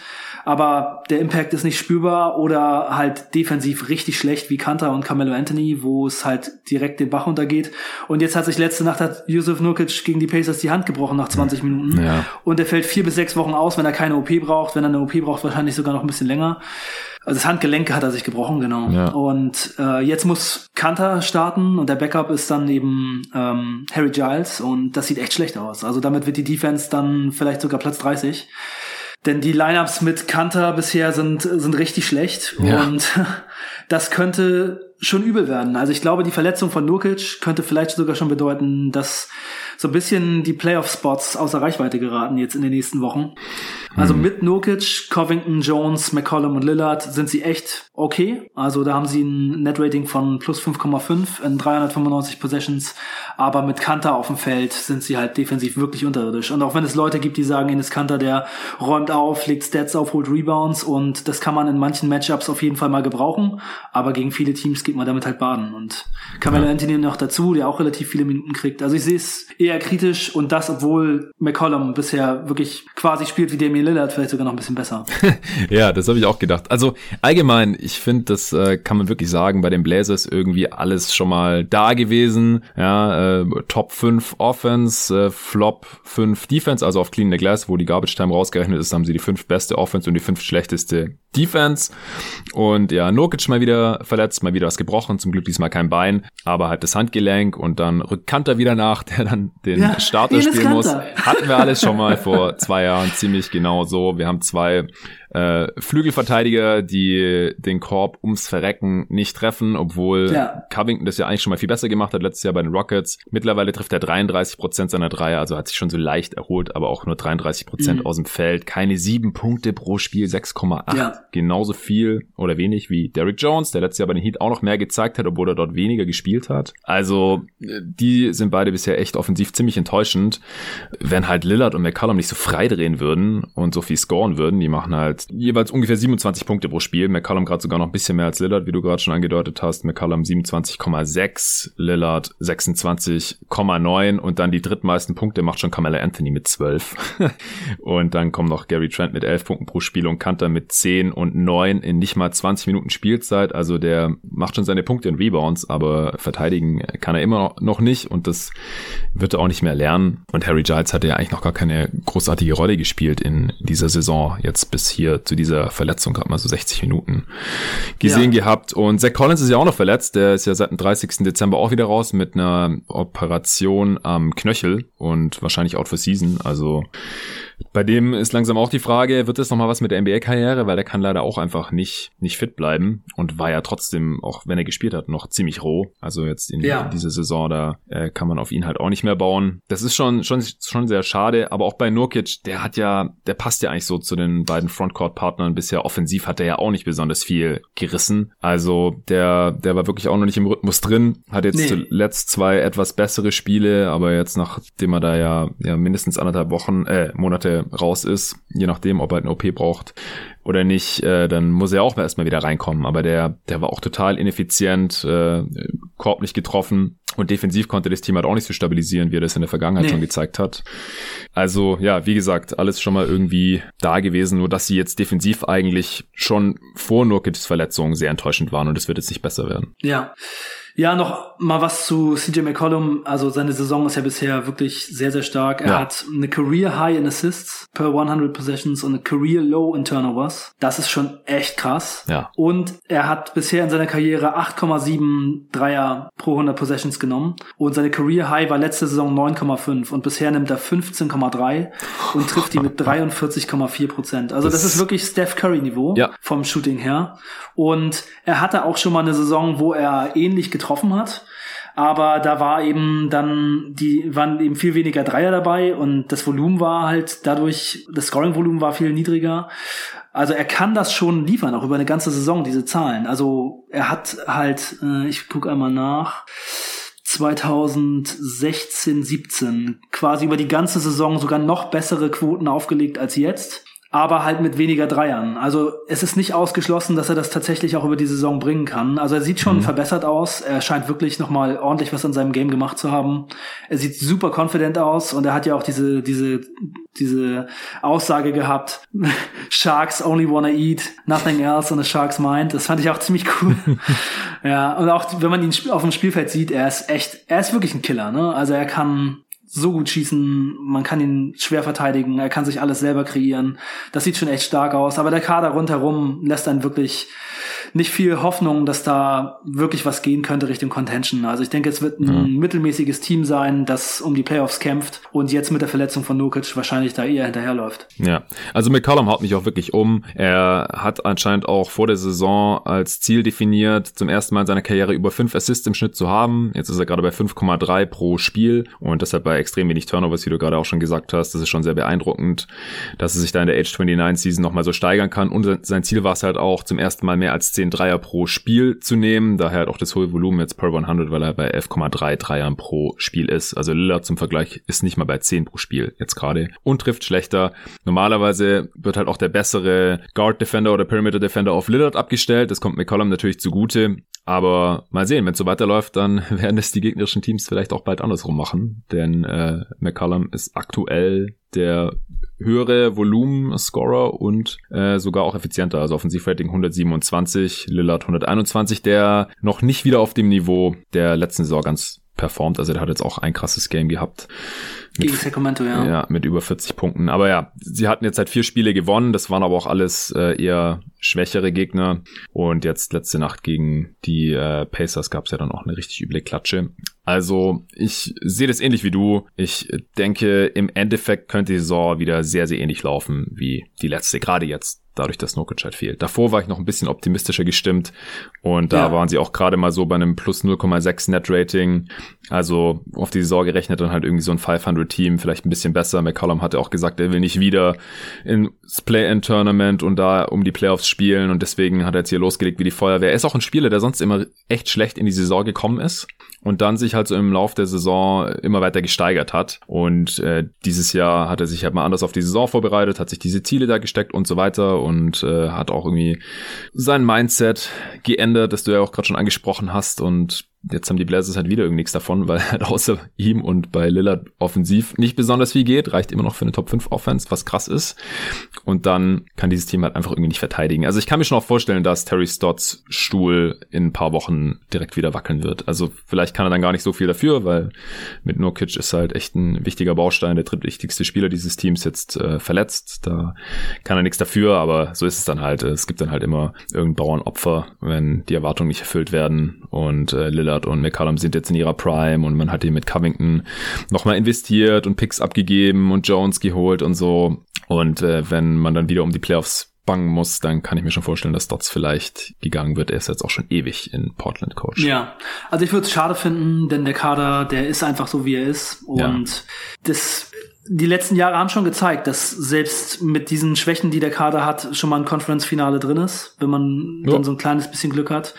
aber der Impact ist nicht spürbar oder halt defensiv richtig schlecht wie Kanter und Carmelo Anthony, wo es halt direkt den Bach untergeht. Und jetzt hat sich letzte Nacht hat Yusuf Nurkic gegen die Pacers die Hand gebrochen nach 20 Minuten. Ja. Und er fällt vier bis sechs Wochen aus, wenn er keine OP braucht. Wenn er eine OP braucht, wahrscheinlich sogar noch ein bisschen länger. Also das Handgelenk hat er sich gebrochen, genau. Ja. Und äh, jetzt muss Kanter starten und der Backup ist dann eben ähm, Harry Giles und das sieht echt schlecht aus. Also damit wird die Defense dann vielleicht sogar Platz 30. Denn die Lineups mit Kanter bisher sind, sind richtig schlecht. Ja. Und das könnte schon übel werden. Also ich glaube, die Verletzung von Nurkic könnte vielleicht sogar schon bedeuten, dass so ein bisschen die Playoff-Spots außer Reichweite geraten jetzt in den nächsten Wochen. Also mhm. mit Nurkic, Covington, Jones, McCollum und Lillard sind sie echt okay. Also da haben sie ein Net-Rating von plus 5,5 in 395 Possessions. Aber mit Kanter auf dem Feld sind sie halt defensiv wirklich unterirdisch. Und auch wenn es Leute gibt, die sagen, Enes Kanter, der räumt auf, legt Stats auf, holt Rebounds und das kann man in manchen Matchups auf jeden Fall mal gebrauchen. Aber gegen viele Teams geht man damit halt baden. Und Carmelo ja. Anthony noch dazu, der auch relativ viele Minuten kriegt. Also ich sehe es eher kritisch und das, obwohl McCollum bisher wirklich quasi spielt wie Damian Lillard, vielleicht sogar noch ein bisschen besser. ja, das habe ich auch gedacht. Also allgemein, ich finde, das äh, kann man wirklich sagen, bei den Blazers irgendwie alles schon mal da gewesen. Ja, äh, Top 5 Offense, äh, Flop 5 Defense, also auf Clean the Glass, wo die Garbage Time rausgerechnet ist, haben sie die fünf beste Offense und die fünf schlechteste Defense. Und ja, Nurkic mal wieder verletzt, mal wieder was gebrochen, zum Glück diesmal kein Bein, aber halt das Handgelenk und dann rückt Kanter wieder nach, der dann den ja, Starter spielen muss. Hatten wir alles schon mal vor zwei Jahren ziemlich genau so. Wir haben zwei äh, Flügelverteidiger, die den Korb ums Verrecken nicht treffen, obwohl ja. Covington das ja eigentlich schon mal viel besser gemacht hat letztes Jahr bei den Rockets. Mittlerweile trifft er 33 Prozent seiner Dreier, also hat sich schon so leicht erholt, aber auch nur 33 Prozent mhm. aus dem Feld. Keine sieben Punkte pro Spiel, 6,8. Ja. Genauso viel oder wenig wie Derrick Jones, der letztes Jahr bei den Heat auch noch mehr gezeigt hat, obwohl er dort weniger gespielt hat. Also die sind beide bisher echt offensiv ziemlich enttäuschend. Wenn halt Lillard und McCollum nicht so frei drehen würden und so viel scoren würden, die machen halt halt jeweils ungefähr 27 Punkte pro Spiel. McCollum gerade sogar noch ein bisschen mehr als Lillard, wie du gerade schon angedeutet hast. McCollum 27,6, Lillard 26,9 und dann die drittmeisten Punkte macht schon Carmelo Anthony mit 12. und dann kommen noch Gary Trent mit 11 Punkten pro Spiel und Kanter mit 10 und 9 in nicht mal 20 Minuten Spielzeit. Also der macht schon seine Punkte in Rebounds, aber verteidigen kann er immer noch nicht und das wird er auch nicht mehr lernen. Und Harry Giles hatte ja eigentlich noch gar keine großartige Rolle gespielt in dieser Saison. Jetzt bis hier zu dieser Verletzung gerade mal so 60 Minuten gesehen ja. gehabt. Und Zach Collins ist ja auch noch verletzt. Der ist ja seit dem 30. Dezember auch wieder raus mit einer Operation am Knöchel und wahrscheinlich out for season. Also bei dem ist langsam auch die Frage, wird das nochmal was mit der NBA-Karriere, weil der kann leider auch einfach nicht, nicht fit bleiben und war ja trotzdem, auch wenn er gespielt hat, noch ziemlich roh. Also jetzt in, ja. dieser Saison, da äh, kann man auf ihn halt auch nicht mehr bauen. Das ist schon, schon, schon sehr schade, aber auch bei Nurkic, der hat ja, der passt ja eigentlich so zu den beiden Frontcourt-Partnern. Bisher offensiv hat er ja auch nicht besonders viel gerissen. Also der, der war wirklich auch noch nicht im Rhythmus drin, hat jetzt nee. zuletzt zwei etwas bessere Spiele, aber jetzt nachdem er da ja, ja mindestens anderthalb Wochen, äh, Monate raus ist, je nachdem, ob er ein OP braucht oder nicht, äh, dann muss er auch erstmal wieder reinkommen. Aber der, der war auch total ineffizient, äh, Korb nicht getroffen und defensiv konnte das Team halt auch nicht so stabilisieren, wie er das in der Vergangenheit nee. schon gezeigt hat. Also ja, wie gesagt, alles schon mal irgendwie da gewesen, nur dass sie jetzt defensiv eigentlich schon vor Nurkics Verletzung sehr enttäuschend waren und es wird jetzt nicht besser werden. Ja. Ja, noch mal was zu CJ McCollum. Also seine Saison ist ja bisher wirklich sehr, sehr stark. Er ja. hat eine Career High in Assists per 100 Possessions und eine Career Low in Turnovers. Das ist schon echt krass. Ja. Und er hat bisher in seiner Karriere 8,7 Dreier pro 100 Possessions genommen. Und seine Career High war letzte Saison 9,5 und bisher nimmt er 15,3 und trifft die mit 43,4 Prozent. Also das, das, ist wirklich Steph Curry Niveau ja. vom Shooting her. Und er hatte auch schon mal eine Saison, wo er ähnlich getroffen hat. Aber da war eben dann, die waren eben viel weniger Dreier dabei und das Volumen war halt dadurch, das Scoring-Volumen war viel niedriger. Also er kann das schon liefern, auch über eine ganze Saison, diese Zahlen. Also er hat halt, äh, ich gucke einmal nach, 2016, 17 quasi über die ganze Saison sogar noch bessere Quoten aufgelegt als jetzt aber halt mit weniger Dreiern. Also es ist nicht ausgeschlossen, dass er das tatsächlich auch über die Saison bringen kann. Also er sieht schon mhm. verbessert aus. Er scheint wirklich nochmal ordentlich was an seinem Game gemacht zu haben. Er sieht super confident aus und er hat ja auch diese, diese, diese Aussage gehabt, Sharks only wanna eat, nothing else on a shark's mind. Das fand ich auch ziemlich cool. ja, und auch wenn man ihn auf dem Spielfeld sieht, er ist echt, er ist wirklich ein Killer, ne? Also er kann, so gut schießen, man kann ihn schwer verteidigen, er kann sich alles selber kreieren. Das sieht schon echt stark aus, aber der Kader rundherum lässt dann wirklich nicht viel Hoffnung, dass da wirklich was gehen könnte Richtung Contention. Also ich denke, es wird ein mhm. mittelmäßiges Team sein, das um die Playoffs kämpft und jetzt mit der Verletzung von Nurkic wahrscheinlich da eher hinterherläuft. Ja, also McCollum haut mich auch wirklich um. Er hat anscheinend auch vor der Saison als Ziel definiert, zum ersten Mal in seiner Karriere über fünf Assists im Schnitt zu haben. Jetzt ist er gerade bei 5,3 pro Spiel und deshalb bei extrem wenig Turnovers, wie du gerade auch schon gesagt hast. Das ist schon sehr beeindruckend, dass er sich da in der Age 29 Season nochmal so steigern kann. Und sein Ziel war es halt auch, zum ersten Mal mehr als 10 Dreier pro Spiel zu nehmen. Daher hat auch das hohe Volumen jetzt per 100, weil er bei 11,3 Dreiern pro Spiel ist. Also Lillard zum Vergleich ist nicht mal bei 10 pro Spiel jetzt gerade und trifft schlechter. Normalerweise wird halt auch der bessere Guard Defender oder Perimeter Defender auf Lillard abgestellt. Das kommt McCollum natürlich zugute. Aber mal sehen, wenn es so weiterläuft, dann werden es die gegnerischen Teams vielleicht auch bald andersrum machen. Denn äh, McCollum ist aktuell der höhere Volumen-Scorer und äh, sogar auch effizienter. Also Offensivrating 127, Lillard 121, der noch nicht wieder auf dem Niveau der letzten Saison ganz performt. Also der hat jetzt auch ein krasses Game gehabt. Gegen Sacramento, ja. Ja, mit über 40 Punkten. Aber ja, sie hatten jetzt halt vier Spiele gewonnen. Das waren aber auch alles äh, eher schwächere Gegner. Und jetzt letzte Nacht gegen die äh, Pacers gab es ja dann auch eine richtig üble Klatsche. Also ich sehe das ähnlich wie du. Ich denke, im Endeffekt könnte die Saison wieder sehr, sehr ähnlich laufen wie die letzte. Gerade jetzt dadurch, dass Nurkic halt fehlt. Davor war ich noch ein bisschen optimistischer gestimmt und da ja. waren sie auch gerade mal so bei einem plus 0,6 Net Rating. Also auf die Saison gerechnet dann halt irgendwie so ein 500 Team, vielleicht ein bisschen besser. McCollum hatte auch gesagt, er will nicht wieder ins Play-In-Tournament und da um die Playoffs spielen und deswegen hat er jetzt hier losgelegt wie die Feuerwehr. Er ist auch ein Spieler, der sonst immer echt schlecht in die Saison gekommen ist und dann sich halt so im Lauf der Saison immer weiter gesteigert hat. Und äh, dieses Jahr hat er sich halt mal anders auf die Saison vorbereitet, hat sich diese Ziele da gesteckt und so weiter und äh, hat auch irgendwie sein Mindset geändert, das du ja auch gerade schon angesprochen hast und Jetzt haben die Blazers halt wieder irgendwie nichts davon, weil halt außer ihm und bei Lillard offensiv nicht besonders viel geht. Reicht immer noch für eine Top 5 Offense, was krass ist. Und dann kann dieses Team halt einfach irgendwie nicht verteidigen. Also ich kann mir schon auch vorstellen, dass Terry Stotts Stuhl in ein paar Wochen direkt wieder wackeln wird. Also vielleicht kann er dann gar nicht so viel dafür, weil mit Nurkic ist halt echt ein wichtiger Baustein, der drittwichtigste Spieler dieses Teams jetzt äh, verletzt. Da kann er nichts dafür, aber so ist es dann halt. Es gibt dann halt immer irgendein Bauernopfer, wenn die Erwartungen nicht erfüllt werden. Und äh, Lillard und McCallum sind jetzt in ihrer Prime und man hat die mit Covington nochmal investiert und Picks abgegeben und Jones geholt und so. Und äh, wenn man dann wieder um die Playoffs bangen muss, dann kann ich mir schon vorstellen, dass Dots vielleicht gegangen wird. Er ist jetzt auch schon ewig in Portland Coach. Ja, also ich würde es schade finden, denn der Kader, der ist einfach so, wie er ist. Und ja. das die letzten Jahre haben schon gezeigt, dass selbst mit diesen Schwächen, die der Kader hat, schon mal ein Conference-Finale drin ist, wenn man ja. dann so ein kleines bisschen Glück hat.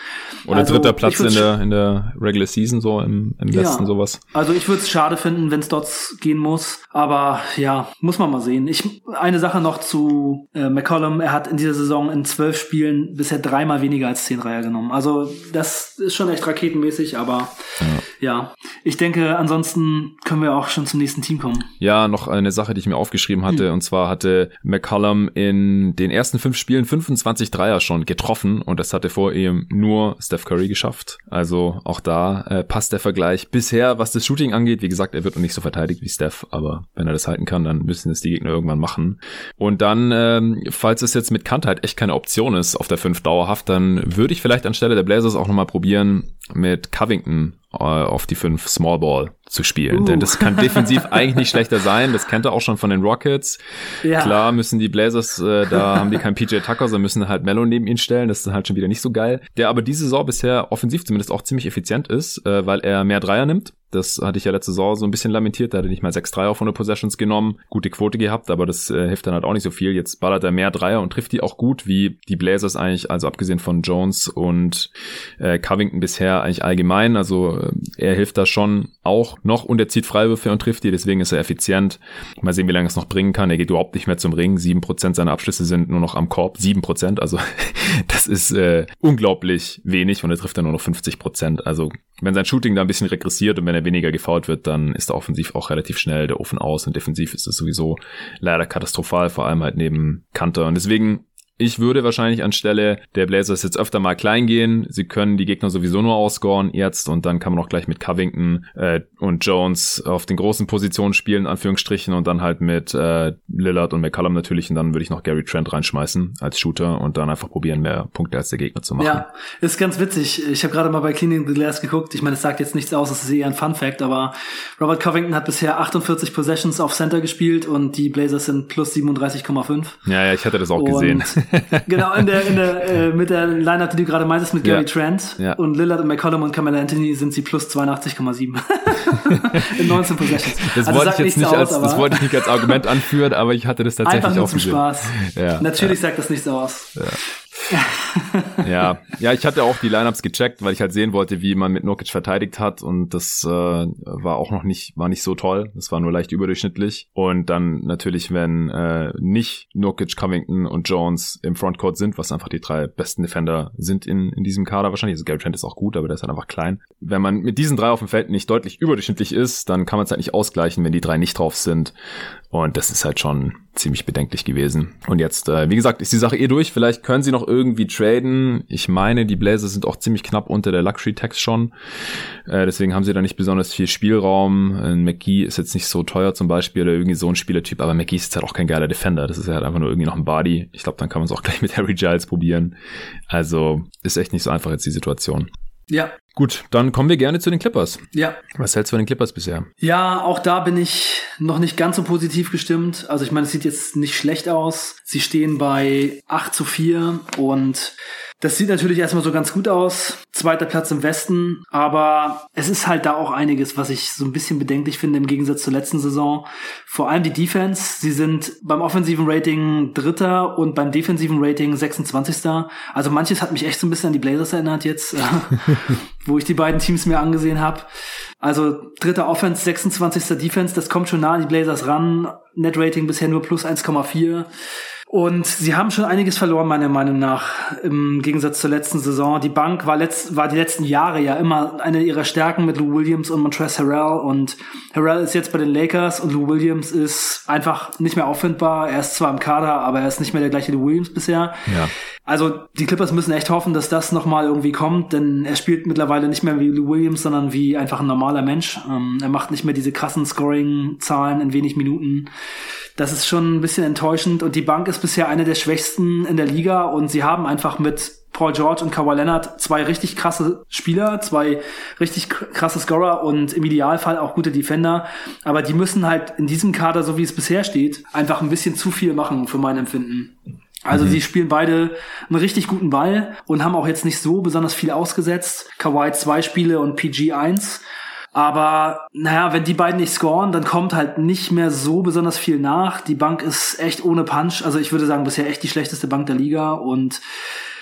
Oder also, dritter Platz in der, in der Regular Season, so im, im ja. Westen sowas. Also ich würde es schade finden, wenn es dort gehen muss. Aber ja, muss man mal sehen. Ich, eine Sache noch zu äh, McCollum. Er hat in dieser Saison in zwölf Spielen bisher dreimal weniger als zehn Dreier genommen. Also das ist schon echt raketenmäßig, aber ja. Ja. Ich denke, ansonsten können wir auch schon zum nächsten Team kommen. Ja, noch eine Sache, die ich mir aufgeschrieben hatte. Hm. Und zwar hatte McCollum in den ersten fünf Spielen 25 Dreier schon getroffen. Und das hatte vor ihm nur Steph Curry geschafft. Also auch da äh, passt der Vergleich bisher, was das Shooting angeht. Wie gesagt, er wird noch nicht so verteidigt wie Steph. Aber wenn er das halten kann, dann müssen es die Gegner irgendwann machen. Und dann, ähm, falls es jetzt mit Kant halt echt keine Option ist auf der 5 dauerhaft, dann würde ich vielleicht anstelle der Blazers auch nochmal probieren, mit Covington auf die 5 Small Ball zu spielen. Uh. Denn das kann defensiv eigentlich nicht schlechter sein. Das kennt er auch schon von den Rockets. Ja. Klar müssen die Blazers, äh, da haben die keinen PJ Tucker, sondern müssen halt Mello neben ihn stellen. Das ist halt schon wieder nicht so geil. Der aber diese Saison bisher offensiv zumindest auch ziemlich effizient ist, äh, weil er mehr Dreier nimmt. Das hatte ich ja letzte Saison so ein bisschen lamentiert. Da hatte nicht mal 6-3 auf 100 Possessions genommen. Gute Quote gehabt, aber das äh, hilft dann halt auch nicht so viel. Jetzt ballert er mehr Dreier und trifft die auch gut, wie die Blazers eigentlich, also abgesehen von Jones und äh, Covington bisher eigentlich allgemein. Also äh, er hilft da schon auch noch und er zieht Freiwürfe und trifft die, deswegen ist er effizient. Mal sehen, wie lange es noch bringen kann. Er geht überhaupt nicht mehr zum Ring. Sieben Prozent seiner Abschlüsse sind nur noch am Korb. Sieben Prozent, also das ist äh, unglaublich wenig und er trifft dann nur noch 50 Prozent. Also wenn sein Shooting da ein bisschen regressiert und wenn er weniger gefault wird, dann ist er offensiv auch relativ schnell der Ofen aus und defensiv ist es sowieso leider katastrophal, vor allem halt neben Kanter. Und deswegen ich würde wahrscheinlich anstelle der Blazers jetzt öfter mal klein gehen. Sie können die Gegner sowieso nur ausscoren jetzt und dann kann man auch gleich mit Covington äh, und Jones auf den großen Positionen spielen, Anführungsstrichen, und dann halt mit äh, Lillard und McCollum natürlich und dann würde ich noch Gary Trent reinschmeißen als Shooter und dann einfach probieren, mehr Punkte als der Gegner zu machen. Ja, ist ganz witzig. Ich habe gerade mal bei Cleaning the Glass geguckt. Ich meine, es sagt jetzt nichts aus, das ist eher ein Fun Fact, aber Robert Covington hat bisher 48 Possessions auf Center gespielt und die Blazers sind plus 37,5. Ja, ja, ich hatte das auch und gesehen. genau, in der, in der, äh, mit der Line-Up, die du gerade meintest, mit Gary ja. Trent ja. und Lillard und McCollum und Kamala Anthony sind sie plus 82,7 in 19 Possessions. Das also wollte ich jetzt nicht aus, als, das wollte ich nicht als Argument anführen, aber ich hatte das tatsächlich einfach nur auch zum gesehen. Spaß. Ja, Natürlich sagt das nichts aus. Ja ja, ich hatte auch die Lineups gecheckt, weil ich halt sehen wollte, wie man mit Nurkic verteidigt hat und das äh, war auch noch nicht, war nicht so toll. Das war nur leicht überdurchschnittlich. Und dann natürlich, wenn äh, nicht Nurkic, Covington und Jones im Frontcourt sind, was einfach die drei besten Defender sind in, in diesem Kader wahrscheinlich. Also Gary Trent ist auch gut, aber der ist halt einfach klein. Wenn man mit diesen drei auf dem Feld nicht deutlich überdurchschnittlich ist, dann kann man es halt nicht ausgleichen, wenn die drei nicht drauf sind. Und das ist halt schon ziemlich bedenklich gewesen. Und jetzt, äh, wie gesagt, ist die Sache eh durch. Vielleicht können sie noch irgendwie traden. Ich meine, die Blazers sind auch ziemlich knapp unter der Luxury Tax schon. Äh, deswegen haben sie da nicht besonders viel Spielraum. Äh, McGee ist jetzt nicht so teuer zum Beispiel oder irgendwie so ein Spielertyp, aber McGee ist halt auch kein geiler Defender. Das ist halt einfach nur irgendwie noch ein Body. Ich glaube, dann kann man es auch gleich mit Harry Giles probieren. Also ist echt nicht so einfach jetzt die Situation. Ja. Gut, dann kommen wir gerne zu den Clippers. Ja. Was hältst du von den Clippers bisher? Ja, auch da bin ich noch nicht ganz so positiv gestimmt. Also ich meine, es sieht jetzt nicht schlecht aus. Sie stehen bei 8 zu 4 und das sieht natürlich erstmal so ganz gut aus. Zweiter Platz im Westen, aber es ist halt da auch einiges, was ich so ein bisschen bedenklich finde im Gegensatz zur letzten Saison. Vor allem die Defense. Sie sind beim offensiven Rating Dritter und beim defensiven Rating 26. Also manches hat mich echt so ein bisschen an die Blazers erinnert jetzt, wo ich die beiden Teams mir angesehen habe. Also dritter Offense, 26. Defense, das kommt schon nah an die Blazers ran. Net Rating bisher nur plus 1,4. Und sie haben schon einiges verloren, meiner Meinung nach, im Gegensatz zur letzten Saison. Die Bank war, letzt, war die letzten Jahre ja immer eine ihrer Stärken mit Lou Williams und Montrezl Harrell. Und Harrell ist jetzt bei den Lakers und Lou Williams ist einfach nicht mehr auffindbar. Er ist zwar im Kader, aber er ist nicht mehr der gleiche Lou Williams bisher. Ja. Also die Clippers müssen echt hoffen, dass das nochmal irgendwie kommt, denn er spielt mittlerweile nicht mehr wie Lou Williams, sondern wie einfach ein normaler Mensch. Ähm, er macht nicht mehr diese krassen Scoring-Zahlen in wenig Minuten. Das ist schon ein bisschen enttäuschend und die Bank ist bisher eine der schwächsten in der Liga und sie haben einfach mit Paul George und Kawhi Leonard zwei richtig krasse Spieler, zwei richtig krasse Scorer und im Idealfall auch gute Defender. Aber die müssen halt in diesem Kader, so wie es bisher steht, einfach ein bisschen zu viel machen für mein Empfinden. Also mhm. sie spielen beide einen richtig guten Ball und haben auch jetzt nicht so besonders viel ausgesetzt. Kawhi zwei Spiele und PG eins. Aber naja, wenn die beiden nicht scoren, dann kommt halt nicht mehr so besonders viel nach. Die Bank ist echt ohne Punch. Also ich würde sagen, bisher echt die schlechteste Bank der Liga. Und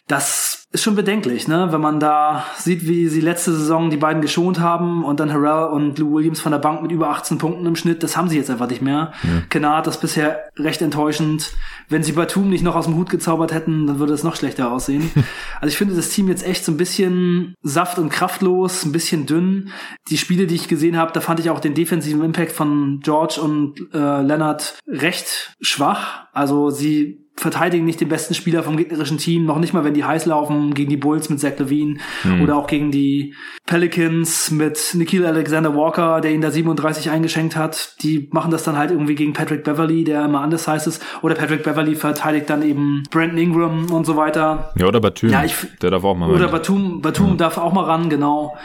das ist schon bedenklich, ne? Wenn man da sieht, wie sie letzte Saison die beiden geschont haben und dann Harrell und Lou Williams von der Bank mit über 18 Punkten im Schnitt, das haben sie jetzt einfach nicht mehr. Ja. Kennard ist bisher recht enttäuschend. Wenn sie Batum nicht noch aus dem Hut gezaubert hätten, dann würde es noch schlechter aussehen. also ich finde das Team jetzt echt so ein bisschen saft- und kraftlos, ein bisschen dünn. Die Spiele, die ich gesehen habe, da fand ich auch den defensiven Impact von George und äh, Leonard recht schwach. Also sie verteidigen nicht den besten Spieler vom gegnerischen Team, noch nicht mal, wenn die heiß laufen, gegen die Bulls mit Zach Levine mhm. oder auch gegen die Pelicans mit Nikhil Alexander Walker, der ihn da 37 eingeschenkt hat. Die machen das dann halt irgendwie gegen Patrick Beverly, der immer anders heißt ist. Oder Patrick Beverly verteidigt dann eben Brandon Ingram und so weiter. Ja, oder Batum. Ja, ich, der darf auch mal Oder Batum, Batum mhm. darf auch mal ran, genau.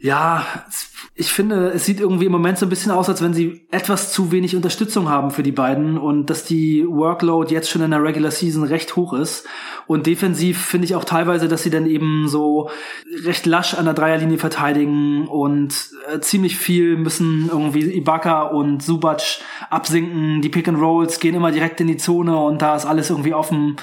Ja, ich finde, es sieht irgendwie im Moment so ein bisschen aus, als wenn sie etwas zu wenig Unterstützung haben für die beiden und dass die Workload jetzt schon in der Regular Season recht hoch ist. Und defensiv finde ich auch teilweise, dass sie dann eben so recht lasch an der Dreierlinie verteidigen und äh, ziemlich viel müssen irgendwie Ibaka und Subac absinken. Die Pick and Rolls gehen immer direkt in die Zone und da ist alles irgendwie offen.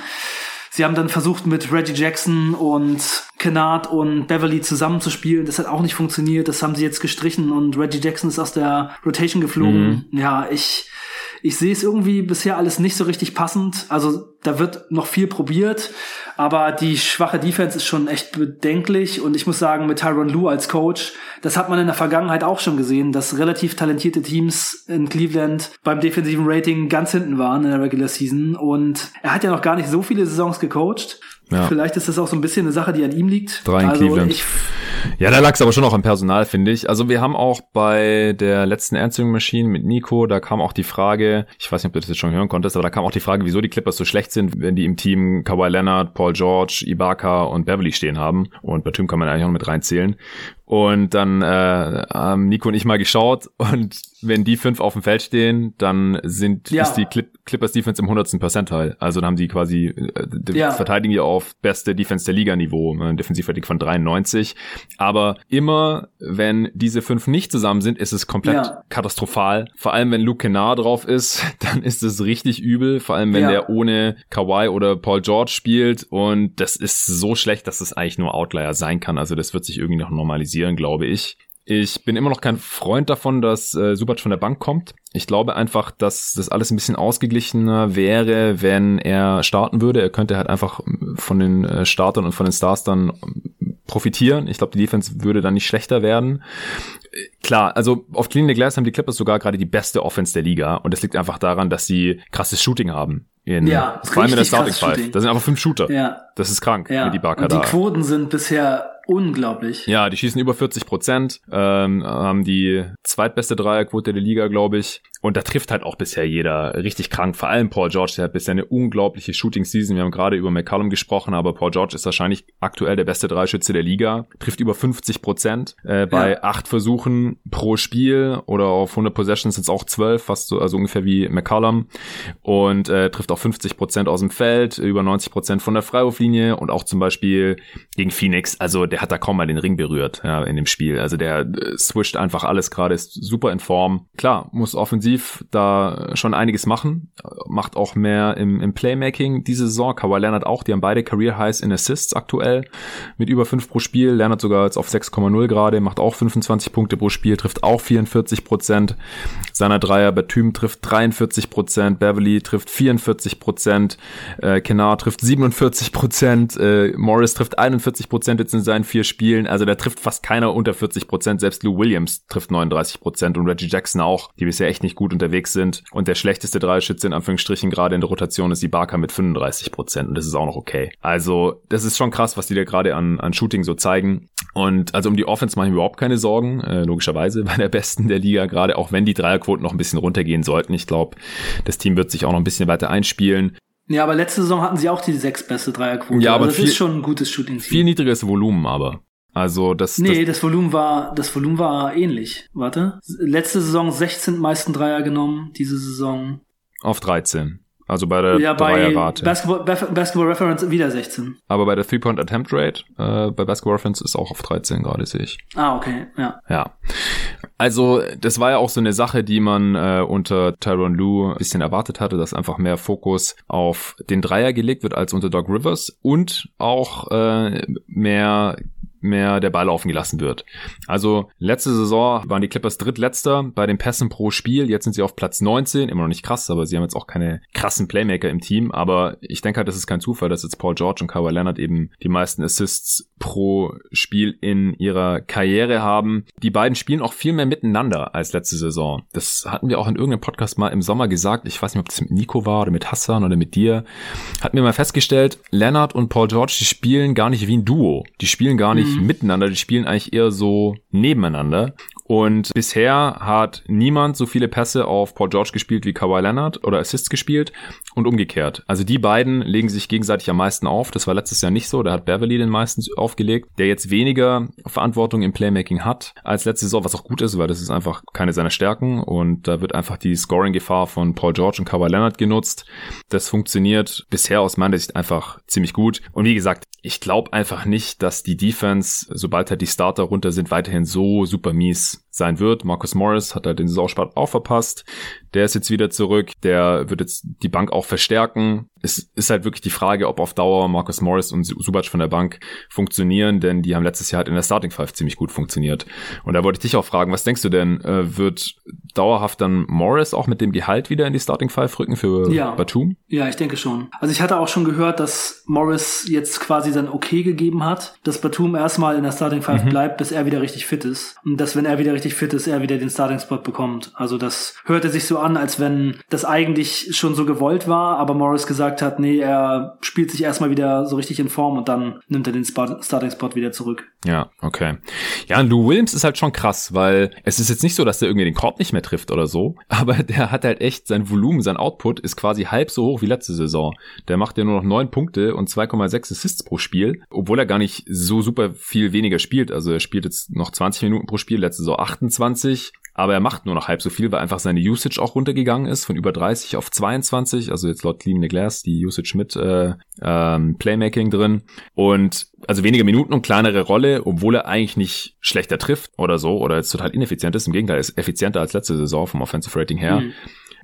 Sie haben dann versucht, mit Reggie Jackson und Kennard und Beverly zusammenzuspielen. Das hat auch nicht funktioniert. Das haben sie jetzt gestrichen und Reggie Jackson ist aus der Rotation geflogen. Mhm. Ja, ich, ich sehe es irgendwie bisher alles nicht so richtig passend. Also da wird noch viel probiert, aber die schwache Defense ist schon echt bedenklich und ich muss sagen, mit Tyron Lue als Coach, das hat man in der Vergangenheit auch schon gesehen, dass relativ talentierte Teams in Cleveland beim defensiven Rating ganz hinten waren in der Regular Season und er hat ja noch gar nicht so viele Saisons gecoacht ja. Vielleicht ist das auch so ein bisschen eine Sache, die an ihm liegt. Drei in also Cleveland. Ich, ja, da lag es aber schon auch am Personal, finde ich. Also wir haben auch bei der letzten Answering Machine mit Nico, da kam auch die Frage, ich weiß nicht, ob du das jetzt schon hören konntest, aber da kam auch die Frage, wieso die Clippers so schlecht sind, wenn die im Team Kawhi Leonard, Paul George, Ibaka und Beverly stehen haben. Und bei Batum kann man eigentlich auch noch mit reinzählen. Und dann äh, haben Nico und ich mal geschaut und wenn die fünf auf dem Feld stehen, dann sind ja. ist die Clip Clippers Defense im 100. Percentile. Also dann haben die quasi äh, ja. verteidigen die auf beste Defense der Liga Niveau, äh, Defensivrating von 93. Aber immer wenn diese fünf nicht zusammen sind, ist es komplett ja. katastrophal. Vor allem wenn Luke Kennard drauf ist, dann ist es richtig übel. Vor allem wenn der ohne Kawhi oder Paul George spielt und das ist so schlecht, dass es eigentlich nur Outlier sein kann. Also das wird sich irgendwie noch normalisieren, glaube ich. Ich bin immer noch kein Freund davon, dass äh, Subac von der Bank kommt. Ich glaube einfach, dass das alles ein bisschen ausgeglichener wäre, wenn er starten würde. Er könnte halt einfach von den äh, Startern und von den Stars dann profitieren. Ich glaube, die Defense würde dann nicht schlechter werden. Klar, also auf Clean the Glass haben die Clippers sogar gerade die beste Offense der Liga und das liegt einfach daran, dass sie krasses Shooting haben. In, ja, vor allem in der Starting Five. Da sind einfach fünf Shooter. Ja. Das ist krank, ja. die Barker und die Quoten sind bisher unglaublich. Ja, die schießen über 40 Prozent, ähm, haben die zweitbeste Dreierquote der Liga, glaube ich. Und da trifft halt auch bisher jeder richtig krank. Vor allem Paul George, der hat bisher eine unglaubliche Shooting-Season. Wir haben gerade über McCallum gesprochen, aber Paul George ist wahrscheinlich aktuell der beste Dreischütze der Liga. Trifft über 50 Prozent äh, bei ja. acht Versuchen pro Spiel oder auf 100 Possessions sind es auch 12, fast so, also ungefähr wie McCallum. Und äh, trifft auch 50 Prozent aus dem Feld, über 90 Prozent von der Freiwurflinie und auch zum Beispiel gegen Phoenix. Also der hat da kaum mal den Ring berührt ja, in dem Spiel. Also der äh, switcht einfach alles gerade, ist super in Form. Klar, muss offensiv da schon einiges machen, macht auch mehr im, im Playmaking diese Saison. Kawhi Leonard auch, die haben beide Career Highs in Assists aktuell mit über 5 pro Spiel. Leonard sogar jetzt auf 6,0 gerade, macht auch 25 Punkte pro Spiel, trifft auch 44 Prozent seiner Dreier. Batum trifft 43 Prozent, Beverly trifft 44 Prozent, äh, Kennard trifft 47 Prozent, äh, Morris trifft 41 Prozent jetzt in seinen vier Spielen. Also da trifft fast keiner unter 40 Prozent. Selbst Lou Williams trifft 39 Prozent und Reggie Jackson auch, die bisher echt nicht gut unterwegs sind. Und der schlechteste Dreischütze in Anführungsstrichen gerade in der Rotation ist Barker mit 35 Prozent und das ist auch noch okay. Also das ist schon krass, was die da gerade an, an Shooting so zeigen. Und also um die Offense mache ich mir überhaupt keine Sorgen, äh, logischerweise bei der besten der Liga gerade, auch wenn die Dreierquoten noch ein bisschen runtergehen sollten. Ich glaube, das Team wird sich auch noch ein bisschen weiter einspielen. Ja, aber letzte Saison hatten sie auch die sechs beste Dreierquote. Ja, aber also das viel, ist schon ein gutes Shooting. Viel niedrigeres Volumen aber. Also das. Nee, das, das, Volumen war, das Volumen war ähnlich. Warte. Letzte Saison 16 meisten Dreier genommen, diese Saison. Auf 13. Also bei der ja, bei Basketball, Basketball Reference wieder 16. Aber bei der Three-Point Attempt Rate äh, bei Basketball Reference ist auch auf 13 gerade, sehe ich. Ah, okay, ja. Ja. Also das war ja auch so eine Sache, die man äh, unter Tyron Lue ein bisschen erwartet hatte, dass einfach mehr Fokus auf den Dreier gelegt wird als unter Doc Rivers und auch äh, mehr mehr der Ball laufen gelassen wird. Also letzte Saison waren die Clippers drittletzter bei den Pässen pro Spiel. Jetzt sind sie auf Platz 19, immer noch nicht krass, aber sie haben jetzt auch keine krassen Playmaker im Team. Aber ich denke halt, das ist kein Zufall, dass jetzt Paul George und Kawhi Leonard eben die meisten Assists pro Spiel in ihrer Karriere haben. Die beiden spielen auch viel mehr miteinander als letzte Saison. Das hatten wir auch in irgendeinem Podcast mal im Sommer gesagt. Ich weiß nicht, ob das mit Nico war oder mit Hassan oder mit dir. Hatten wir mal festgestellt, Leonard und Paul George, die spielen gar nicht wie ein Duo. Die spielen gar nicht mhm. miteinander, die spielen eigentlich eher so nebeneinander. Und bisher hat niemand so viele Pässe auf Paul George gespielt wie Kawhi Leonard oder Assists gespielt und umgekehrt. Also die beiden legen sich gegenseitig am meisten auf. Das war letztes Jahr nicht so. Da hat Beverly den meisten aufgelegt, der jetzt weniger Verantwortung im Playmaking hat als letzte Saison, was auch gut ist, weil das ist einfach keine seiner Stärken und da wird einfach die Scoring-Gefahr von Paul George und Kawhi Leonard genutzt. Das funktioniert bisher aus meiner Sicht einfach ziemlich gut. Und wie gesagt, ich glaube einfach nicht, dass die Defense, sobald halt die Starter runter sind, weiterhin so super mies sein wird. Marcus Morris hat halt den Saisonstart auch verpasst. Der ist jetzt wieder zurück. Der wird jetzt die Bank auch verstärken es ist halt wirklich die Frage, ob auf Dauer Marcus Morris und Subac von der Bank funktionieren, denn die haben letztes Jahr halt in der Starting Five ziemlich gut funktioniert. Und da wollte ich dich auch fragen, was denkst du denn, äh, wird dauerhaft dann Morris auch mit dem Gehalt wieder in die Starting Five rücken für ja. Batum? Ja, ich denke schon. Also ich hatte auch schon gehört, dass Morris jetzt quasi sein Okay gegeben hat, dass Batum erstmal in der Starting Five mhm. bleibt, bis er wieder richtig fit ist. Und dass, wenn er wieder richtig fit ist, er wieder den Starting Spot bekommt. Also das hörte sich so an, als wenn das eigentlich schon so gewollt war, aber Morris gesagt hat, nee, er spielt sich erstmal wieder so richtig in Form und dann nimmt er den Starting-Spot wieder zurück. Ja, okay. Ja, und Lou Williams ist halt schon krass, weil es ist jetzt nicht so, dass der irgendwie den Korb nicht mehr trifft oder so, aber der hat halt echt sein Volumen, sein Output ist quasi halb so hoch wie letzte Saison. Der macht ja nur noch neun Punkte und 2,6 Assists pro Spiel, obwohl er gar nicht so super viel weniger spielt. Also er spielt jetzt noch 20 Minuten pro Spiel, letzte Saison 28 aber er macht nur noch halb so viel, weil einfach seine Usage auch runtergegangen ist von über 30 auf 22, also jetzt laut Clean the Glass die Usage mit äh, ähm, Playmaking drin und also weniger Minuten und kleinere Rolle, obwohl er eigentlich nicht schlechter trifft oder so oder jetzt total ineffizient ist, im Gegenteil, ist effizienter als letzte Saison vom Offensive Rating her. Mhm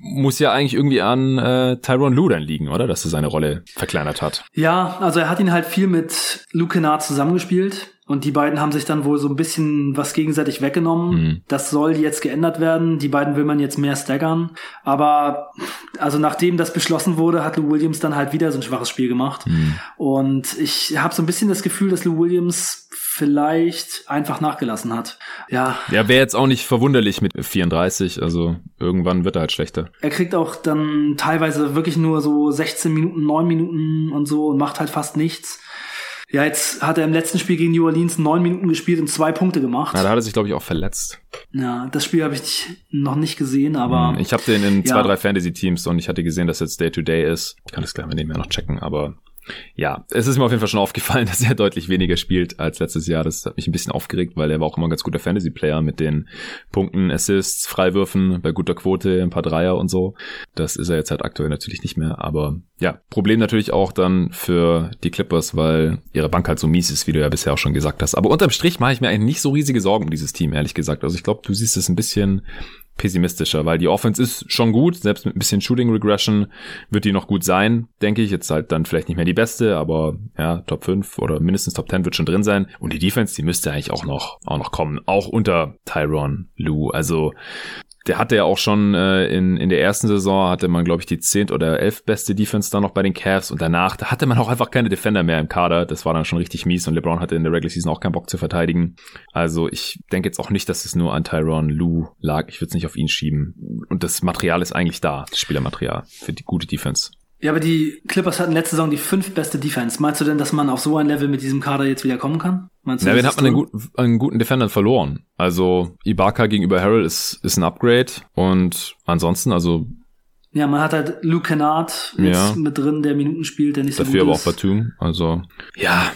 muss ja eigentlich irgendwie an äh, Tyron Lue dann liegen, oder? Dass er seine Rolle verkleinert hat. Ja, also er hat ihn halt viel mit Luke Kennard zusammengespielt. Und die beiden haben sich dann wohl so ein bisschen was gegenseitig weggenommen. Mhm. Das soll jetzt geändert werden. Die beiden will man jetzt mehr staggern. Aber also nachdem das beschlossen wurde, hat Lou Williams dann halt wieder so ein schwaches Spiel gemacht. Mhm. Und ich habe so ein bisschen das Gefühl, dass Lou Williams vielleicht einfach nachgelassen hat. Ja. Ja, wäre jetzt auch nicht verwunderlich mit 34. Also irgendwann wird er halt schlechter. Er kriegt auch dann teilweise wirklich nur so 16 Minuten, 9 Minuten und so und macht halt fast nichts. Ja, jetzt hat er im letzten Spiel gegen New Orleans neun Minuten gespielt und zwei Punkte gemacht. Ja, da hat er sich, glaube ich, auch verletzt. Ja, das Spiel habe ich noch nicht gesehen, aber. Hm, ich habe den in ja. zwei, drei Fantasy-Teams und ich hatte gesehen, dass jetzt Day-to-Day -Day ist. Ich kann das gleich mal nebenher noch checken, aber Ja, es ist mir auf jeden Fall schon aufgefallen, dass er deutlich weniger spielt als letztes Jahr. Das hat mich ein bisschen aufgeregt, weil er war auch immer ein ganz guter Fantasy-Player mit den Punkten, Assists, Freiwürfen, bei guter Quote, ein paar Dreier und so. Das ist er jetzt halt aktuell natürlich nicht mehr. Aber ja, Problem natürlich auch dann für die Clippers, weil ihre Bank halt so mies ist, wie du ja bisher auch schon gesagt hast. Aber unterm Strich mache ich mir eigentlich nicht so riesige Sorgen um dieses Team, ehrlich gesagt. Also ich glaube, du siehst es ein bisschen pessimistischer, weil die Offense ist schon gut, selbst mit ein bisschen Shooting Regression wird die noch gut sein, denke ich. Jetzt halt dann vielleicht nicht mehr die beste, aber ja, Top 5 oder mindestens Top 10 wird schon drin sein. Und die Defense, die müsste eigentlich auch noch, auch noch kommen, auch unter Tyron Lou. Also der hatte ja auch schon äh, in, in der ersten Saison, hatte man, glaube ich, die zehnt oder elf beste Defense dann noch bei den Cavs und danach, da hatte man auch einfach keine Defender mehr im Kader. Das war dann schon richtig mies und LeBron hatte in der Regular Season auch keinen Bock zu verteidigen. Also ich denke jetzt auch nicht, dass es nur an Tyron Lou lag. Ich würde es nicht auf ihn schieben. Und das Material ist eigentlich da, das Spielermaterial für die gute Defense. Ja, aber die Clippers hatten letzte Saison die fünf beste Defense. Meinst du denn, dass man auf so ein Level mit diesem Kader jetzt wieder kommen kann? Meinst du, ja, wen hat man einen guten, einen guten Defender verloren? Also Ibaka gegenüber Harrell ist, ist ein Upgrade und ansonsten, also ja, man hat halt Luke Kennard jetzt ja. mit drin, der Minuten spielt, der nicht so Dafür gut ist. Dafür aber auch Batum, also ja.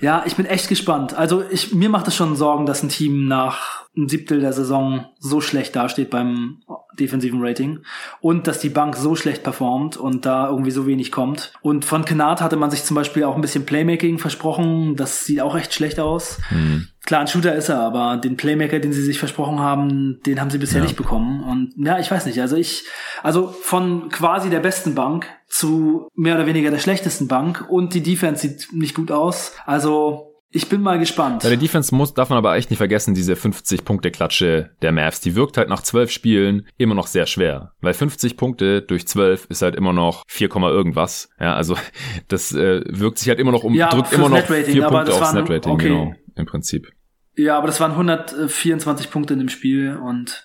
Ja, ich bin echt gespannt. Also ich, mir macht es schon Sorgen, dass ein Team nach ein Siebtel der Saison so schlecht dasteht beim defensiven Rating und dass die Bank so schlecht performt und da irgendwie so wenig kommt. Und von Kennard hatte man sich zum Beispiel auch ein bisschen Playmaking versprochen. Das sieht auch echt schlecht aus. Mhm. Klar, ein Shooter ist er, aber den Playmaker, den sie sich versprochen haben, den haben sie bisher ja. nicht bekommen. Und ja, ich weiß nicht. Also ich, also von quasi der besten Bank zu mehr oder weniger der schlechtesten Bank und die Defense sieht nicht gut aus. Also ich bin mal gespannt. Bei der Defense muss, darf man aber echt nicht vergessen, diese 50-Punkte-Klatsche der Mavs. Die wirkt halt nach 12 Spielen immer noch sehr schwer. Weil 50 Punkte durch 12 ist halt immer noch 4, irgendwas. Ja, also das äh, wirkt sich halt immer noch um, ja, drückt immer noch 4 Punkte aufs Netrating, okay. genau, im Prinzip. Ja, aber das waren 124 Punkte in dem Spiel und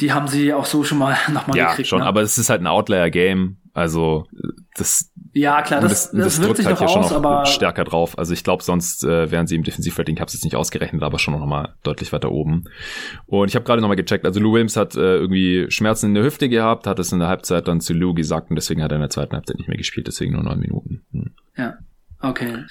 die haben sie auch so schon mal nochmal ja, gekriegt. Ja, schon, ne? aber es ist halt ein Outlier-Game. Also das ja, klar, das, das, das, das drückt sich halt hier aus, schon noch stärker drauf. Also ich glaube, sonst äh, wären sie im Defensivrating, ich habe es jetzt nicht ausgerechnet, aber schon noch mal deutlich weiter oben. Und ich habe gerade noch mal gecheckt, also Lou Williams hat äh, irgendwie Schmerzen in der Hüfte gehabt, hat es in der Halbzeit dann zu Lou gesagt und deswegen hat er in der zweiten Halbzeit nicht mehr gespielt, deswegen nur neun Minuten. Hm. Ja. Okay.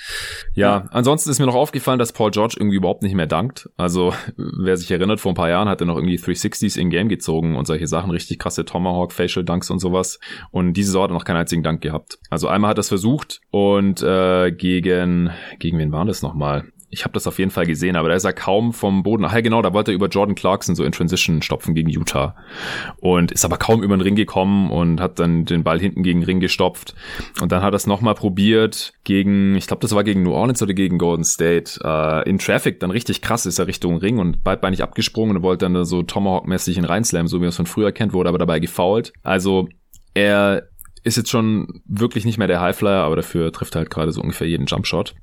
Ja, ansonsten ist mir noch aufgefallen, dass Paul George irgendwie überhaupt nicht mehr dankt. Also, wer sich erinnert, vor ein paar Jahren hat er noch irgendwie 360s in Game gezogen und solche Sachen, richtig krasse Tomahawk, Facial Dunks und sowas. Und diese Sorte noch keinen einzigen Dank gehabt. Also einmal hat er es versucht und äh, gegen, gegen wen war das nochmal? Ich habe das auf jeden Fall gesehen, aber da ist er kaum vom Boden. Ach ja, genau, da wollte er über Jordan Clarkson so in Transition stopfen gegen Utah. Und ist aber kaum über den Ring gekommen und hat dann den Ball hinten gegen den Ring gestopft. Und dann hat er es nochmal probiert gegen, ich glaube, das war gegen New Orleans oder gegen Golden State. Äh, in Traffic dann richtig krass ist er Richtung Ring und beidbeinig abgesprungen und wollte dann so Tomahawk-mäßig in reinslammen, so wie er es von früher kennt, wurde aber dabei gefoult. Also er ist jetzt schon wirklich nicht mehr der Highflyer, aber dafür trifft er halt gerade so ungefähr jeden Jumpshot.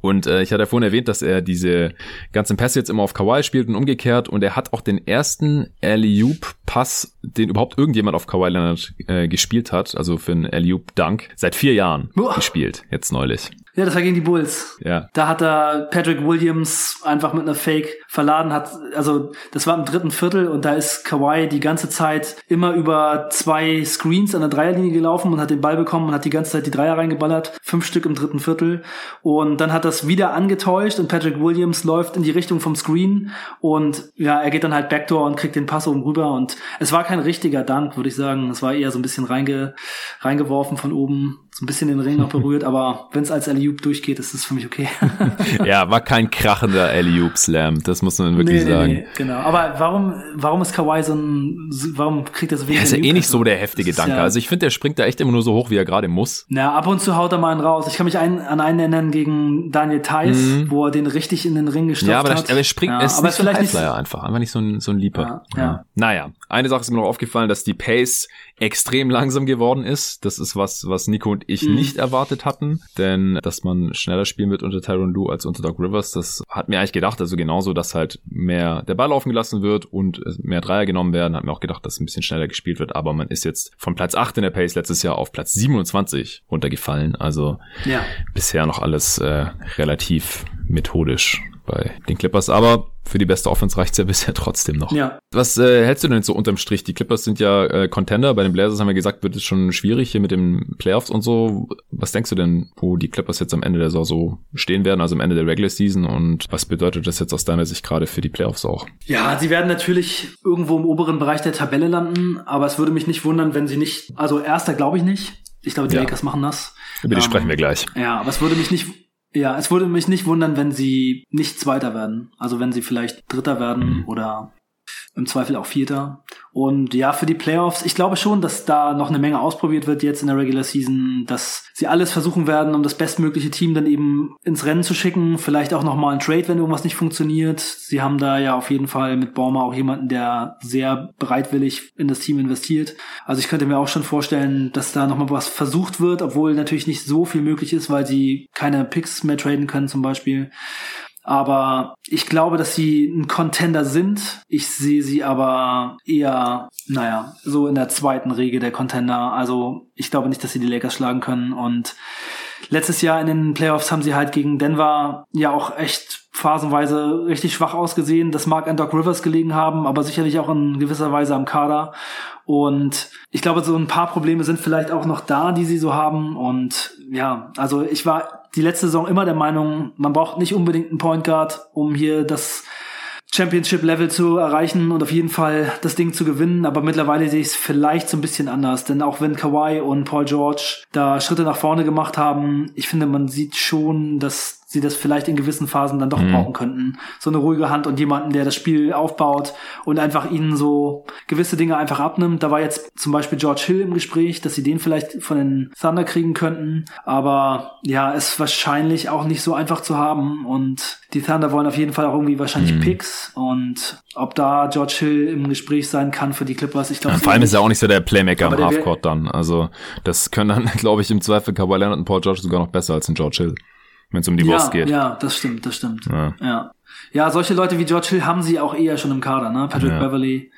Und äh, ich hatte ja vorhin erwähnt, dass er diese ganzen Pässe jetzt immer auf Kawhi spielt und umgekehrt. Und er hat auch den ersten Alley-Oop-Pass, den überhaupt irgendjemand auf Kawhi Leonard äh, gespielt hat, also für einen Alley-Oop-Dunk, seit vier Jahren Boah. gespielt, jetzt neulich. Ja, das war gegen die Bulls. Ja. Da hat er Patrick Williams einfach mit einer Fake verladen, hat, also das war im dritten Viertel und da ist Kawhi die ganze Zeit immer über zwei Screens an der Dreierlinie gelaufen und hat den Ball bekommen und hat die ganze Zeit die Dreier reingeballert. Fünf Stück im dritten Viertel. Und dann hat das wieder angetäuscht und Patrick Williams läuft in die Richtung vom Screen und ja, er geht dann halt Backdoor und kriegt den Pass oben rüber und es war kein richtiger Dank, würde ich sagen. Es war eher so ein bisschen reinge, reingeworfen von oben so ein bisschen den Ring noch berührt, aber wenn es als Alley-Oop durchgeht, ist das für mich okay. ja, war kein krachender Alley-Oop-Slam, das muss man wirklich nee, sagen. Nee, genau, aber warum, warum ist Kawhi so ein, warum kriegt er so wenig Ja, ist ja eh nicht so der heftige Danke. Ja, also ich finde, der springt da echt immer nur so hoch, wie er gerade muss. Na, ab und zu haut er mal einen raus. Ich kann mich ein, an einen erinnern gegen Daniel Theiss, mhm. wo er den richtig in den Ring gestopft ja, aber hat. Ja, aber er springt, ja, ist aber nicht so ein Highflyer einfach, einfach nicht so ein, so ein Leaper. Ja, ja. Naja, eine Sache ist mir noch aufgefallen, dass die Pace extrem langsam geworden ist. Das ist was, was Nico und ich mhm. nicht erwartet hatten, denn dass man schneller spielen wird unter Tyron Lue als unter Doc Rivers, das hat mir eigentlich gedacht. Also genauso, dass halt mehr der Ball laufen gelassen wird und mehr Dreier genommen werden, hat mir auch gedacht, dass ein bisschen schneller gespielt wird. Aber man ist jetzt von Platz 8 in der Pace letztes Jahr auf Platz 27 runtergefallen. Also ja. bisher noch alles äh, relativ methodisch bei den Clippers. Aber für die beste Offense reicht's ja bisher trotzdem noch. Ja. Was äh, hältst du denn so unterm Strich? Die Clippers sind ja äh, Contender. Bei den Blazers haben wir gesagt, wird es schon schwierig hier mit den Playoffs und so. Was denkst du denn, wo die Clippers jetzt am Ende der Saison so stehen werden, also am Ende der Regular Season und was bedeutet das jetzt aus deiner Sicht gerade für die Playoffs auch? Ja, sie werden natürlich irgendwo im oberen Bereich der Tabelle landen, aber es würde mich nicht wundern, wenn sie nicht, also erster glaube ich nicht. Ich glaube, die ja. Lakers machen das. Über die ähm, sprechen wir gleich. Ja, aber es würde mich nicht ja, es würde mich nicht wundern, wenn sie nicht Zweiter werden. Also wenn sie vielleicht Dritter werden mhm. oder im Zweifel auch Vierter. Und ja, für die Playoffs, ich glaube schon, dass da noch eine Menge ausprobiert wird jetzt in der Regular Season, dass sie alles versuchen werden, um das bestmögliche Team dann eben ins Rennen zu schicken. Vielleicht auch nochmal ein Trade, wenn irgendwas nicht funktioniert. Sie haben da ja auf jeden Fall mit Baumer auch jemanden, der sehr bereitwillig in das Team investiert. Also ich könnte mir auch schon vorstellen, dass da nochmal was versucht wird, obwohl natürlich nicht so viel möglich ist, weil sie keine Picks mehr traden können zum Beispiel. Aber ich glaube, dass sie ein Contender sind. Ich sehe sie aber eher, naja, so in der zweiten Regel der Contender. Also ich glaube nicht, dass sie die Lakers schlagen können. Und letztes Jahr in den Playoffs haben sie halt gegen Denver ja auch echt phasenweise richtig schwach ausgesehen. Das mag an Doc Rivers gelegen haben, aber sicherlich auch in gewisser Weise am Kader. Und ich glaube, so ein paar Probleme sind vielleicht auch noch da, die sie so haben. Und ja, also ich war die letzte Saison immer der Meinung, man braucht nicht unbedingt einen Point Guard, um hier das Championship-Level zu erreichen und auf jeden Fall das Ding zu gewinnen. Aber mittlerweile sehe ich es vielleicht so ein bisschen anders. Denn auch wenn Kawhi und Paul George da Schritte nach vorne gemacht haben, ich finde, man sieht schon, dass sie das vielleicht in gewissen Phasen dann doch mhm. brauchen könnten. So eine ruhige Hand und jemanden, der das Spiel aufbaut und einfach ihnen so gewisse Dinge einfach abnimmt. Da war jetzt zum Beispiel George Hill im Gespräch, dass sie den vielleicht von den Thunder kriegen könnten. Aber ja, ist wahrscheinlich auch nicht so einfach zu haben. Und die Thunder wollen auf jeden Fall auch irgendwie wahrscheinlich mhm. Picks. Und ob da George Hill im Gespräch sein kann für die Clippers, ich glaube. Ja, vor allem ist er auch nicht so der Playmaker im Halfcourt dann. Also das können dann, glaube ich, im Zweifel Kawhi Leonard und Paul George sogar noch besser als ein George Hill wenn es um die ja, Wurst geht. Ja, das stimmt, das stimmt. Ja. ja. Ja, solche Leute wie George Hill haben sie auch eher schon im Kader, ne? Patrick ja. Beverly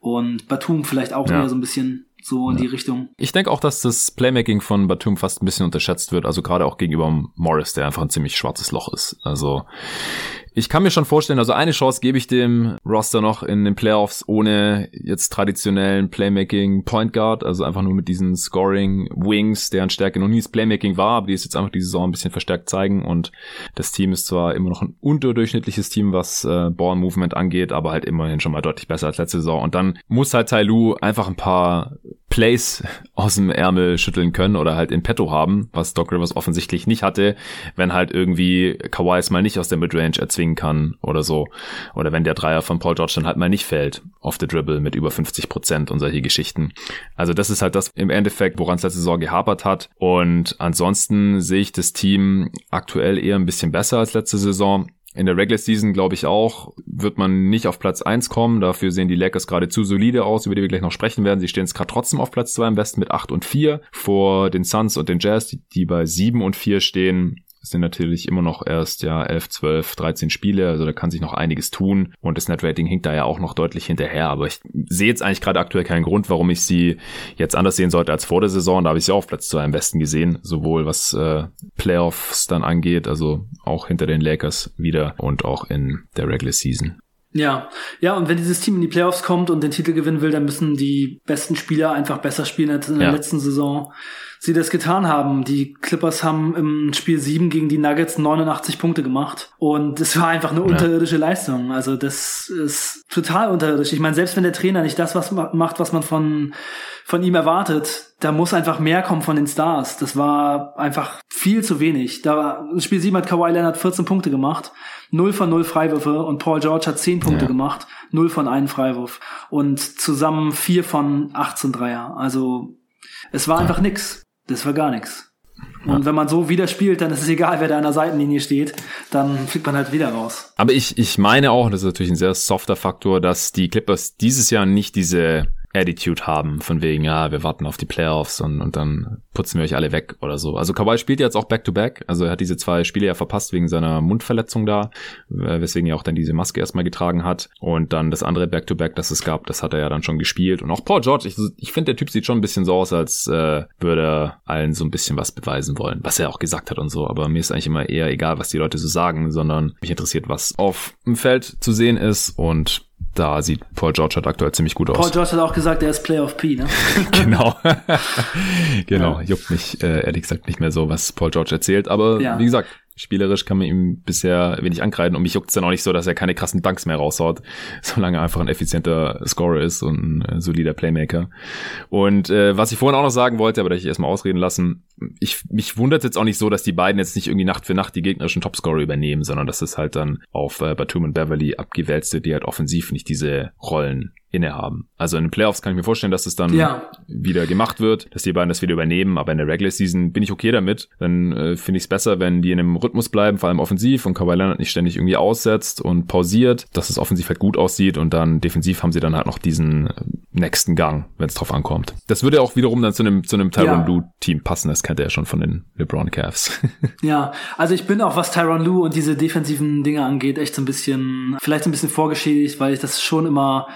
und Batum vielleicht auch ja. eher so ein bisschen so in ja. die Richtung. Ich denke auch, dass das Playmaking von Batum fast ein bisschen unterschätzt wird, also gerade auch gegenüber Morris, der einfach ein ziemlich schwarzes Loch ist. Also ich kann mir schon vorstellen, also eine Chance gebe ich dem Roster noch in den Playoffs ohne jetzt traditionellen Playmaking Point Guard, also einfach nur mit diesen Scoring Wings, deren Stärke noch nie das Playmaking war, aber die es jetzt einfach die Saison ein bisschen verstärkt zeigen. Und das Team ist zwar immer noch ein unterdurchschnittliches Team, was äh, Ball Movement angeht, aber halt immerhin schon mal deutlich besser als letzte Saison. Und dann muss halt Tai Lu einfach ein paar Plays aus dem Ärmel schütteln können oder halt in petto haben, was Doc Rivers offensichtlich nicht hatte, wenn halt irgendwie Kawhi es mal nicht aus der Midrange erzwingen kann oder so. Oder wenn der Dreier von Paul George dann halt mal nicht fällt auf the Dribble mit über 50 Prozent und solche Geschichten. Also das ist halt das im Endeffekt, woran es letzte Saison gehapert hat. Und ansonsten sehe ich das Team aktuell eher ein bisschen besser als letzte Saison. In der Regular Season, glaube ich auch, wird man nicht auf Platz eins kommen. Dafür sehen die Lakers gerade zu solide aus, über die wir gleich noch sprechen werden. Sie stehen jetzt gerade trotzdem auf Platz zwei im Westen mit acht und vier vor den Suns und den Jazz, die, die bei sieben und vier stehen. Es sind natürlich immer noch erst ja 11, 12, 13 Spiele, also da kann sich noch einiges tun und das Netrating hinkt da ja auch noch deutlich hinterher, aber ich sehe jetzt eigentlich gerade aktuell keinen Grund, warum ich sie jetzt anders sehen sollte als vor der Saison. Da habe ich sie auch auf Platz 2 im Westen gesehen, sowohl was äh, Playoffs dann angeht, also auch hinter den Lakers wieder und auch in der Regular Season. Ja, ja, und wenn dieses Team in die Playoffs kommt und den Titel gewinnen will, dann müssen die besten Spieler einfach besser spielen als in der ja. letzten Saison sie das getan haben. Die Clippers haben im Spiel 7 gegen die Nuggets 89 Punkte gemacht. Und es war einfach eine unterirdische Leistung. Also das ist total unterirdisch. Ich meine, selbst wenn der Trainer nicht das was macht, was man von, von ihm erwartet, da muss einfach mehr kommen von den Stars. Das war einfach viel zu wenig. Da im Spiel 7 hat Kawhi Leonard 14 Punkte gemacht. 0 von 0 Freiwürfe und Paul George hat 10 Punkte ja. gemacht, 0 von 1 Freiwurf und zusammen 4 von 18 Dreier. Also es war einfach nix. Das war gar nichts. Und wenn man so wieder spielt, dann ist es egal, wer da an der Seitenlinie steht, dann fliegt man halt wieder raus. Aber ich, ich meine auch, das ist natürlich ein sehr softer Faktor, dass die Clippers dieses Jahr nicht diese Attitude haben, von wegen, ja, wir warten auf die Playoffs und, und dann putzen wir euch alle weg oder so. Also Kawhi spielt jetzt auch Back-to-Back, -back. also er hat diese zwei Spiele ja verpasst wegen seiner Mundverletzung da, weswegen er auch dann diese Maske erstmal getragen hat und dann das andere Back-to-Back, -back, das es gab, das hat er ja dann schon gespielt und auch Paul George, ich, ich finde, der Typ sieht schon ein bisschen so aus, als äh, würde er allen so ein bisschen was beweisen wollen, was er auch gesagt hat und so, aber mir ist eigentlich immer eher egal, was die Leute so sagen, sondern mich interessiert, was auf dem Feld zu sehen ist und da sieht Paul George halt aktuell ziemlich gut aus. Paul George hat auch gesagt, er ist Player of P, ne? genau. genau, ja. juckt mich äh, ehrlich gesagt nicht mehr so, was Paul George erzählt. Aber ja. wie gesagt, Spielerisch kann man ihm bisher wenig ankreiden und mich juckt es dann auch nicht so, dass er keine krassen Dunks mehr raushaut, solange er einfach ein effizienter Scorer ist und ein äh, solider Playmaker. Und äh, was ich vorhin auch noch sagen wollte, aber da ich erstmal ausreden lassen, ich mich wundert jetzt auch nicht so, dass die beiden jetzt nicht irgendwie Nacht für Nacht die gegnerischen Topscorer übernehmen, sondern dass es halt dann auf äh, Batum und Beverly abgewälzt wird, die halt offensiv nicht diese Rollen innehaben. Also in den Playoffs kann ich mir vorstellen, dass es dann ja. wieder gemacht wird, dass die beiden das wieder übernehmen, aber in der Regular Season bin ich okay damit. Dann äh, finde ich es besser, wenn die in einem Rhythmus bleiben, vor allem offensiv und Kawhi Leonard nicht ständig irgendwie aussetzt und pausiert, dass es offensiv halt gut aussieht und dann defensiv haben sie dann halt noch diesen äh, nächsten Gang, wenn es drauf ankommt. Das würde auch wiederum dann zu einem zu einem Tyron ja. Lue Team passen, das kennt er ja schon von den LeBron Cavs. ja, also ich bin auch was Tyron Lue und diese defensiven Dinge angeht echt so ein bisschen vielleicht so ein bisschen vorgeschädigt, weil ich das schon immer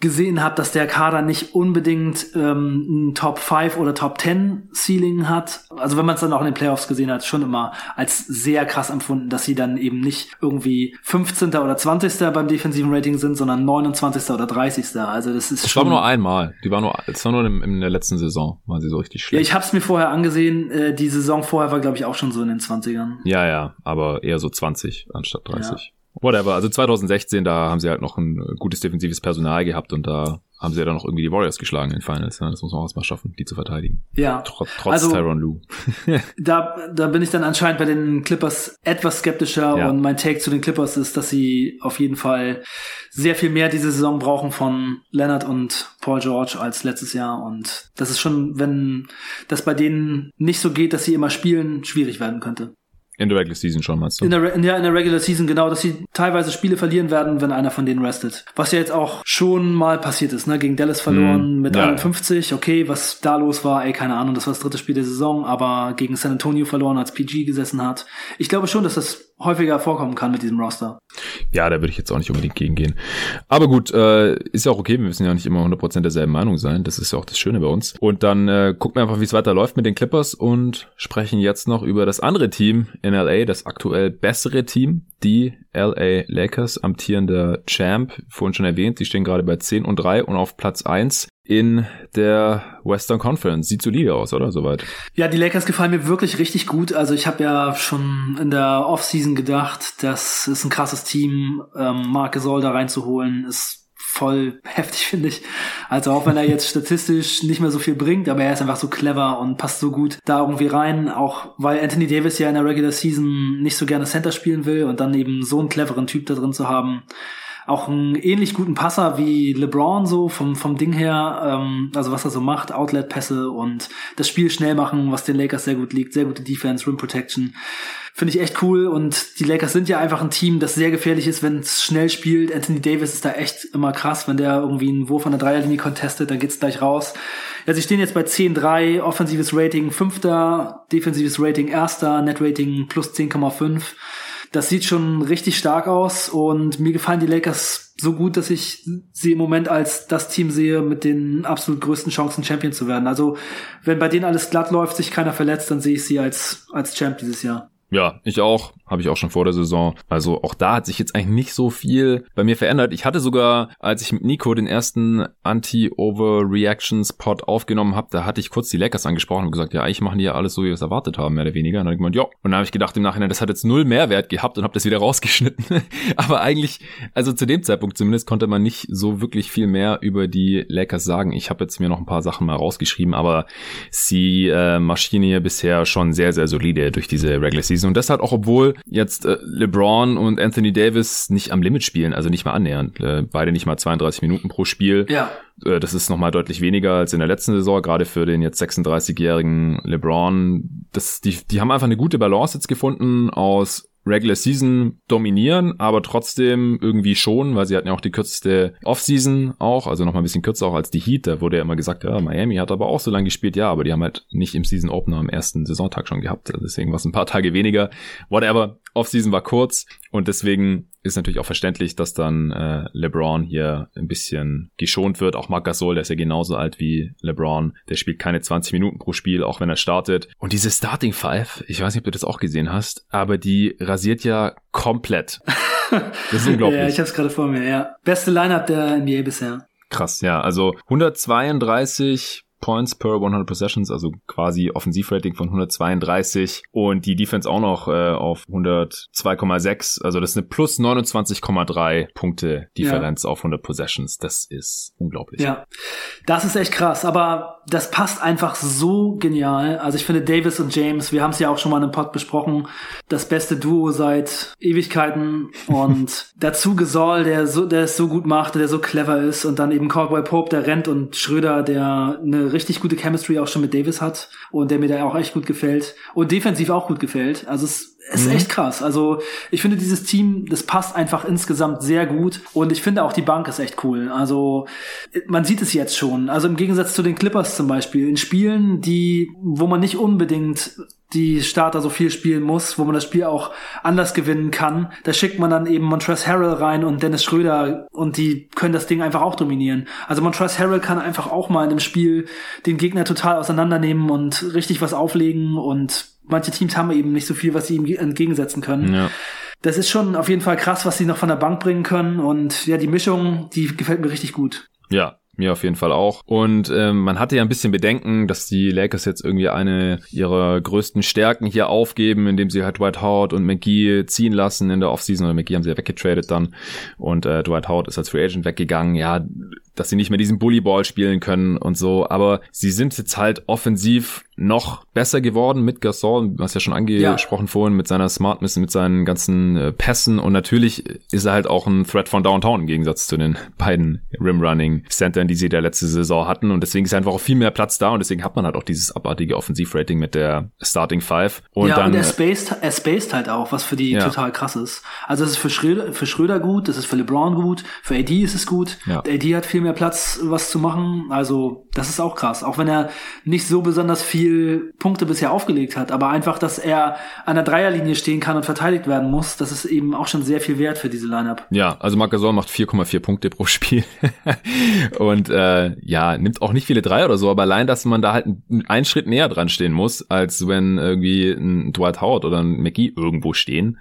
gesehen habe, dass der Kader nicht unbedingt ähm, ein Top 5 oder Top 10 Ceiling hat. Also wenn man es dann auch in den Playoffs gesehen hat, schon immer als sehr krass empfunden, dass sie dann eben nicht irgendwie 15. oder 20. beim defensiven Rating sind, sondern 29. oder 30. Also das ist das schon... war nur einmal. Die war nur, es war nur in, in, der letzten Saison, waren sie so richtig schlecht. Ja, ich habe es mir vorher angesehen. Äh, die Saison vorher war, glaube ich, auch schon so in den 20ern. Ja, ja, aber eher so 20 anstatt 30. Ja. Whatever. Also 2016, da haben sie halt noch ein gutes defensives Personal gehabt und da haben sie ja dann noch irgendwie die Warriors geschlagen in den Finals. Das muss man auch erstmal schaffen, die zu verteidigen. Ja. Trotz, trotz also, Tyron Lue. da, da bin ich dann anscheinend bei den Clippers etwas skeptischer ja. und mein Take zu den Clippers ist, dass sie auf jeden Fall sehr viel mehr diese Saison brauchen von Leonard und Paul George als letztes Jahr und das ist schon, wenn das bei denen nicht so geht, dass sie immer spielen, schwierig werden könnte. In der Regular Season schon, meinst du? In der, in der, in der Regular Season, genau, dass sie teilweise Spiele verlieren werden, wenn einer von denen restet. Was ja jetzt auch schon mal passiert ist, ne? Gegen Dallas verloren mm, mit ja. 51. Okay, was da los war, ey, keine Ahnung, das war das dritte Spiel der Saison, aber gegen San Antonio verloren, als PG gesessen hat. Ich glaube schon, dass das häufiger vorkommen kann mit diesem Roster. Ja, da würde ich jetzt auch nicht unbedingt gegengehen. Aber gut, äh, ist ja auch okay, wir müssen ja nicht immer 100% derselben Meinung sein. Das ist ja auch das Schöne bei uns. Und dann äh, gucken wir einfach, wie es weiter läuft mit den Clippers und sprechen jetzt noch über das andere Team in LA, das aktuell bessere Team, die LA Lakers, amtierender Champ, vorhin schon erwähnt, die stehen gerade bei 10 und 3 und auf Platz 1 in der Western Conference. Sieht solide aus, oder? Soweit. Ja, die Lakers gefallen mir wirklich richtig gut. Also ich habe ja schon in der Offseason gedacht, das ist ein krasses Team. Ähm, Marc Gasol da reinzuholen, ist voll heftig, finde ich. Also auch wenn er jetzt statistisch nicht mehr so viel bringt, aber er ist einfach so clever und passt so gut da irgendwie rein. Auch weil Anthony Davis ja in der Regular Season nicht so gerne Center spielen will und dann eben so einen cleveren Typ da drin zu haben, auch einen ähnlich guten Passer wie LeBron so vom, vom Ding her, ähm, also was er so macht, Outlet-Pässe und das Spiel schnell machen, was den Lakers sehr gut liegt, sehr gute Defense, Rim Protection. Finde ich echt cool und die Lakers sind ja einfach ein Team, das sehr gefährlich ist, wenn es schnell spielt. Anthony Davis ist da echt immer krass, wenn der irgendwie einen Wurf an der Dreierlinie contestet, dann geht's gleich raus. Ja, sie stehen jetzt bei 10-3, offensives Rating 5. defensives Rating 1. Net Rating plus 10,5 das sieht schon richtig stark aus und mir gefallen die Lakers so gut, dass ich sie im Moment als das Team sehe mit den absolut größten Chancen, Champion zu werden. Also wenn bei denen alles glatt läuft, sich keiner verletzt, dann sehe ich sie als, als Champ dieses Jahr. Ja, ich auch. Habe ich auch schon vor der Saison. Also auch da hat sich jetzt eigentlich nicht so viel bei mir verändert. Ich hatte sogar, als ich mit Nico den ersten Anti-Overreactions-Pod aufgenommen habe, da hatte ich kurz die Lakers angesprochen und gesagt, ja, eigentlich machen die ja alles so, wie wir es erwartet haben, mehr oder weniger. Und dann habe ich gemeint, ja. Und dann habe ich gedacht im Nachhinein, das hat jetzt null Mehrwert gehabt und habe das wieder rausgeschnitten. Aber eigentlich, also zu dem Zeitpunkt zumindest, konnte man nicht so wirklich viel mehr über die Lakers sagen. Ich habe jetzt mir noch ein paar Sachen mal rausgeschrieben, aber sie äh, marschieren hier bisher schon sehr, sehr solide durch diese Regular Season. Und das halt auch, obwohl jetzt äh, LeBron und Anthony Davis nicht am Limit spielen, also nicht mal annähernd. Äh, beide nicht mal 32 Minuten pro Spiel. Ja. Äh, das ist nochmal deutlich weniger als in der letzten Saison, gerade für den jetzt 36-jährigen LeBron. Das, die, die haben einfach eine gute Balance jetzt gefunden aus Regular Season dominieren, aber trotzdem irgendwie schon, weil sie hatten ja auch die kürzeste Offseason auch, also noch mal ein bisschen kürzer auch als die Heat. Da wurde ja immer gesagt, ja, Miami hat aber auch so lange gespielt, ja, aber die haben halt nicht im Season Opener am ersten Saisontag schon gehabt. Deswegen war es ein paar Tage weniger. Whatever. Offseason war kurz und deswegen ist natürlich auch verständlich, dass dann äh, LeBron hier ein bisschen geschont wird. Auch Marc Gasol, der ist ja genauso alt wie LeBron. Der spielt keine 20 Minuten pro Spiel, auch wenn er startet. Und diese Starting Five, ich weiß nicht, ob du das auch gesehen hast, aber die rasiert ja komplett. Das ist unglaublich. ja, ich habe es gerade vor mir, ja. Beste Lineup der NBA bisher. Krass, ja. Also 132 Points per 100 Possessions, also quasi Offensivrating von 132 und die Defense auch noch äh, auf 102,6, also das ist eine plus 29,3 Punkte Differenz ja. auf 100 Possessions. Das ist unglaublich. Ja, das ist echt krass, aber das passt einfach so genial. Also ich finde Davis und James, wir haben es ja auch schon mal in einem Pod besprochen, das beste Duo seit Ewigkeiten und dazu Gesol, der so, der es so gut macht, der so clever ist und dann eben Caldwell Pope, der rennt und Schröder, der eine richtig gute Chemistry auch schon mit Davis hat und der mir da auch echt gut gefällt und defensiv auch gut gefällt. Also es ist mhm. echt krass. Also ich finde dieses Team, das passt einfach insgesamt sehr gut und ich finde auch die Bank ist echt cool. Also man sieht es jetzt schon. Also im Gegensatz zu den Clippers zum Beispiel in Spielen, die, wo man nicht unbedingt die Starter so viel spielen muss, wo man das Spiel auch anders gewinnen kann. Da schickt man dann eben Montrezl Harrell rein und Dennis Schröder und die können das Ding einfach auch dominieren. Also Montrezl Harrell kann einfach auch mal in einem Spiel den Gegner total auseinandernehmen und richtig was auflegen und manche Teams haben eben nicht so viel, was sie ihm entgegensetzen können. Ja. Das ist schon auf jeden Fall krass, was sie noch von der Bank bringen können und ja, die Mischung, die gefällt mir richtig gut. Ja, mir auf jeden Fall auch. Und ähm, man hatte ja ein bisschen Bedenken, dass die Lakers jetzt irgendwie eine ihrer größten Stärken hier aufgeben, indem sie halt Dwight Howard und McGee ziehen lassen in der Offseason. Oder McGee haben sie ja weggetradet dann. Und äh, Dwight Howard ist als Free Agent weggegangen. Ja, dass sie nicht mehr diesen Bullyball spielen können und so. Aber sie sind jetzt halt offensiv noch besser geworden mit Gasol, was ja schon angesprochen ja. vorhin, mit seiner Smartness, mit seinen ganzen äh, Pässen. Und natürlich ist er halt auch ein Threat von Downtown im Gegensatz zu den beiden Rim-Running Centern, die sie der letzte Saison hatten. Und deswegen ist einfach auch viel mehr Platz da. Und deswegen hat man halt auch dieses abartige Offensivrating mit der Starting Five. Und ja, dann, und er spaced, er spaced halt auch, was für die ja. total krass ist. Also es ist für Schröder, für Schröder gut, das ist für LeBron gut, für AD ist es gut. Ja. AD hat viel mehr Platz, was zu machen. Also das ist auch krass. Auch wenn er nicht so besonders viel Punkte bisher aufgelegt hat, aber einfach, dass er an der Dreierlinie stehen kann und verteidigt werden muss, das ist eben auch schon sehr viel wert für diese Lineup. Ja, also Marc Gasol macht 4,4 Punkte pro Spiel und äh, ja nimmt auch nicht viele Dreier oder so, aber allein, dass man da halt einen Schritt näher dran stehen muss, als wenn irgendwie ein Dwight Howard oder ein McGee irgendwo stehen,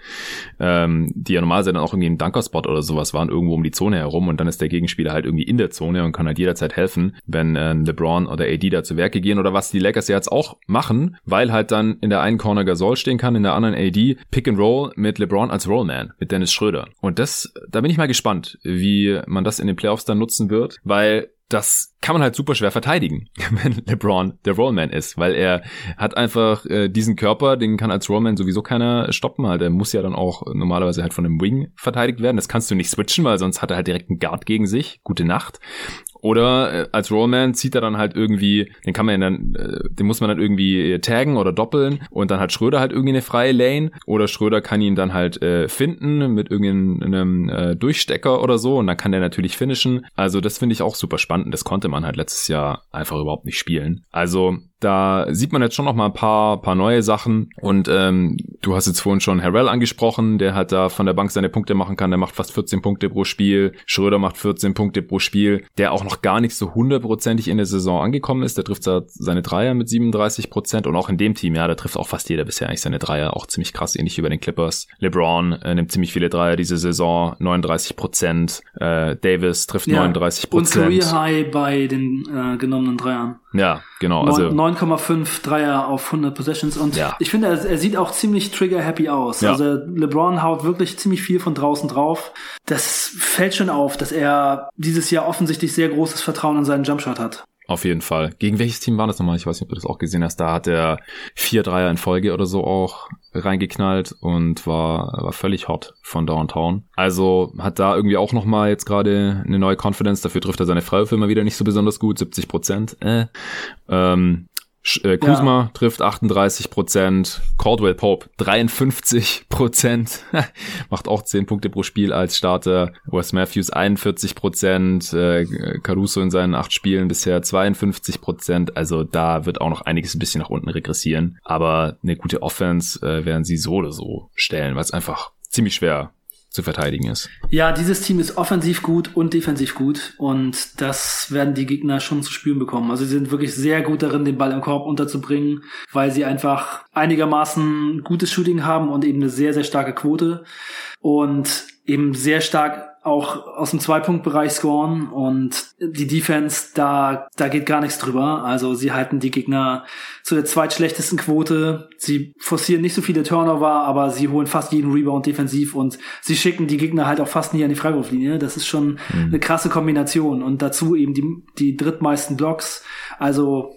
ähm, die ja normalerweise dann auch irgendwie ein Dunkerspot oder sowas waren irgendwo um die Zone herum und dann ist der Gegenspieler halt irgendwie in der Zone und kann halt jederzeit helfen, wenn äh, LeBron oder AD da zu Werke gehen oder was die Lakers ja jetzt auch machen, weil halt dann in der einen Corner Gasol stehen kann, in der anderen AD Pick and Roll mit LeBron als Rollman, mit Dennis Schröder. Und das, da bin ich mal gespannt, wie man das in den Playoffs dann nutzen wird, weil das kann man halt super schwer verteidigen, wenn LeBron der Rollman ist, weil er hat einfach äh, diesen Körper, den kann als Rollman sowieso keiner stoppen, halt er muss ja dann auch normalerweise halt von einem Wing verteidigt werden. Das kannst du nicht switchen, weil sonst hat er halt direkt einen Guard gegen sich. Gute Nacht. Oder äh, als Rollman zieht er dann halt irgendwie, den kann man dann, äh, den muss man dann irgendwie äh, taggen oder doppeln und dann hat Schröder halt irgendwie eine freie Lane oder Schröder kann ihn dann halt äh, finden mit irgendeinem äh, Durchstecker oder so und dann kann der natürlich finishen. Also das finde ich auch super spannend das konnte man halt letztes Jahr einfach überhaupt nicht spielen. Also da sieht man jetzt schon noch mal ein paar, paar neue Sachen. Und ähm, du hast jetzt vorhin schon Harrell angesprochen, der halt da von der Bank seine Punkte machen kann. Der macht fast 14 Punkte pro Spiel. Schröder macht 14 Punkte pro Spiel. Der auch noch gar nicht so hundertprozentig in der Saison angekommen ist. Der trifft seine Dreier mit 37 Prozent. Und auch in dem Team, ja, da trifft auch fast jeder bisher eigentlich seine Dreier. Auch ziemlich krass, ähnlich wie bei den Clippers. LeBron äh, nimmt ziemlich viele Dreier diese Saison. 39 Prozent. Äh, Davis trifft ja, 39 Prozent. Und Career High bei den äh, genommenen Dreiern. Ja, genau. Also 9,5 Dreier auf 100 Possessions und ja. ich finde, er, er, sieht auch ziemlich trigger-happy aus. Ja. Also LeBron haut wirklich ziemlich viel von draußen drauf. Das fällt schon auf, dass er dieses Jahr offensichtlich sehr großes Vertrauen in seinen Jumpshot hat. Auf jeden Fall. Gegen welches Team war das nochmal? Ich weiß nicht, ob du das auch gesehen hast. Da hat er vier Dreier in Folge oder so auch reingeknallt und war, war völlig hot von Downtown. Also hat da irgendwie auch nochmal jetzt gerade eine neue Confidence. Dafür trifft er seine Freiwürfe immer wieder nicht so besonders gut. 70 Prozent. Äh. Ähm, äh, Kuzma ja. trifft 38 Prozent, Caldwell Pope 53 Prozent, macht auch 10 Punkte pro Spiel als Starter. Wes Matthews 41 Prozent, äh, Caruso in seinen acht Spielen bisher 52 Prozent. Also da wird auch noch einiges ein bisschen nach unten regressieren. Aber eine gute Offense äh, werden sie so oder so stellen, weil es einfach ziemlich schwer zu verteidigen ist. Ja, dieses Team ist offensiv gut und defensiv gut und das werden die Gegner schon zu spüren bekommen. Also sie sind wirklich sehr gut darin, den Ball im Korb unterzubringen, weil sie einfach einigermaßen gutes Shooting haben und eben eine sehr, sehr starke Quote und eben sehr stark auch aus dem Zwei-Punkt-Bereich scoren und die Defense, da, da geht gar nichts drüber. Also sie halten die Gegner zu der zweitschlechtesten Quote. Sie forcieren nicht so viele Turnover, aber sie holen fast jeden Rebound defensiv und sie schicken die Gegner halt auch fast nie an die Freiwurflinie. Das ist schon mhm. eine krasse Kombination und dazu eben die, die drittmeisten Blocks. Also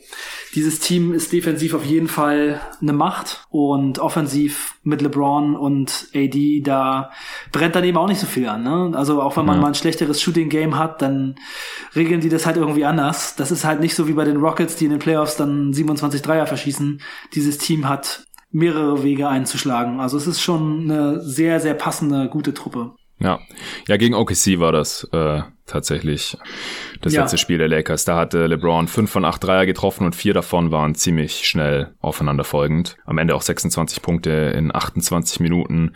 dieses Team ist defensiv auf jeden Fall eine Macht und offensiv mit LeBron und AD, da brennt dann eben auch nicht so viel an. Ne? Also auch wenn man ja. mal ein schlechteres Shooting-Game hat, dann regeln die das halt irgendwie anders. Das ist halt nicht so wie bei den Rockets, die in den Playoffs dann 27 Dreier verschießen. Dieses Team hat mehrere Wege einzuschlagen. Also es ist schon eine sehr, sehr passende, gute Truppe. Ja, ja gegen OKC war das äh, tatsächlich das ja. letzte Spiel der Lakers. Da hatte LeBron fünf von acht Dreier getroffen und vier davon waren ziemlich schnell aufeinanderfolgend. Am Ende auch 26 Punkte in 28 Minuten.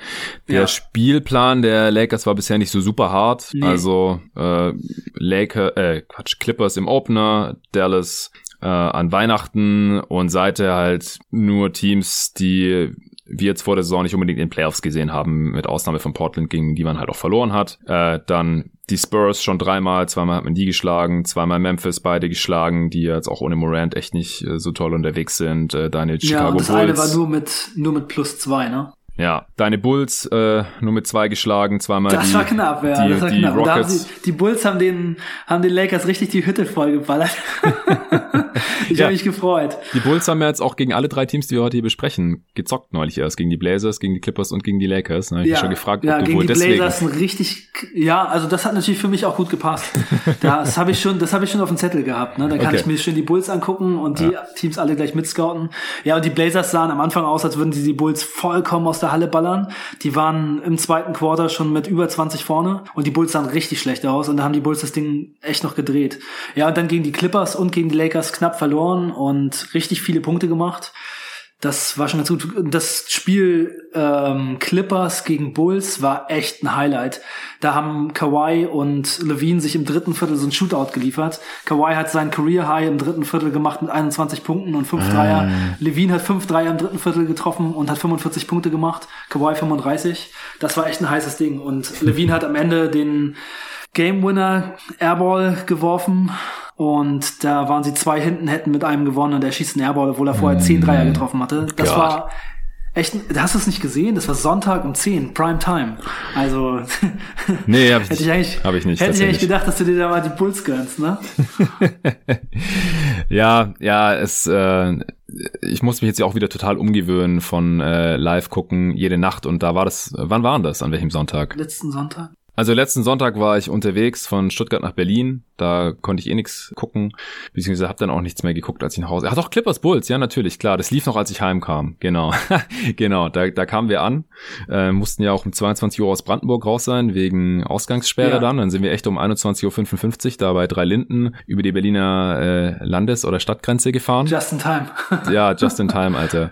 Der ja. Spielplan der Lakers war bisher nicht so super hart. Nee. Also äh, Laker, äh, Quatsch, Clippers im Opener, Dallas äh, an Weihnachten und seither halt nur Teams, die wir jetzt vor der Saison nicht unbedingt in Playoffs gesehen haben, mit Ausnahme von Portland, gegen die man halt auch verloren hat. Äh, dann die Spurs schon dreimal, zweimal hat man die geschlagen, zweimal Memphis beide geschlagen, die jetzt auch ohne Morant echt nicht äh, so toll unterwegs sind. Äh, deine Chicago ja, und das Bulls. eine war nur mit, nur mit plus zwei, ne? Ja, deine Bulls äh, nur mit zwei geschlagen, zweimal das die, war knapp, ja, die, das war die knapp. Rockets. Sie, die Bulls haben den haben den Lakers richtig die Hütte vollgeballert. ich ja. habe mich gefreut. Die Bulls haben ja jetzt auch gegen alle drei Teams, die wir heute hier besprechen, gezockt neulich erst gegen die Blazers, gegen die Clippers und gegen die Lakers. Habe ich ja, schon gefragt, ja, ob du gegen wohl die Blazers richtig ja, also das hat natürlich für mich auch gut gepasst. das habe ich schon, das habe ich schon auf dem Zettel gehabt, ne? Da kann okay. ich mir schön die Bulls angucken und die ja. Teams alle gleich mitscouten. Ja, und die Blazers sahen am Anfang aus, als würden sie die Bulls vollkommen aus der Halle ballern. Die waren im zweiten Quarter schon mit über 20 vorne und die Bulls sahen richtig schlecht aus und da haben die Bulls das Ding echt noch gedreht. Ja, und dann gegen die Clippers und gegen die Lakers knapp verloren und richtig viele Punkte gemacht. Das war schon ganz gut. Das Spiel ähm, Clippers gegen Bulls war echt ein Highlight. Da haben Kawhi und Levine sich im dritten Viertel so ein Shootout geliefert. Kawhi hat sein Career High im dritten Viertel gemacht mit 21 Punkten und 5 Dreier. Mm. Levine hat 5 Dreier im dritten Viertel getroffen und hat 45 Punkte gemacht. Kawhi 35. Das war echt ein heißes Ding. Und Levine hat am Ende den Game Winner Airball geworfen und da waren sie zwei hinten, hätten mit einem gewonnen und er schießt einen Airball, obwohl er vorher zehn Dreier getroffen hatte. Das God. war echt, hast du es nicht gesehen? Das war Sonntag um 10, Prime Time. Also, nee, hab ich, hätte ich eigentlich, hab ich nicht. Hätte ich eigentlich gedacht, dass du dir da mal die Puls gönnst, ne? ja, ja, es, äh, ich muss mich jetzt ja auch wieder total umgewöhnen von äh, live gucken jede Nacht und da war das, wann waren das? An welchem Sonntag? Letzten Sonntag. Also letzten Sonntag war ich unterwegs von Stuttgart nach Berlin. Da konnte ich eh nichts gucken, beziehungsweise habe dann auch nichts mehr geguckt, als ich nach Hause. Ach doch, Clippers Bulls, ja natürlich, klar. Das lief noch, als ich heimkam. Genau, genau. Da, da kamen wir an, äh, mussten ja auch um 22 Uhr aus Brandenburg raus sein wegen Ausgangssperre ja. dann. Dann sind wir echt um 21.55 Uhr da bei Drei Linden über die Berliner äh, Landes- oder Stadtgrenze gefahren. Just in time. ja, just in time, Alter.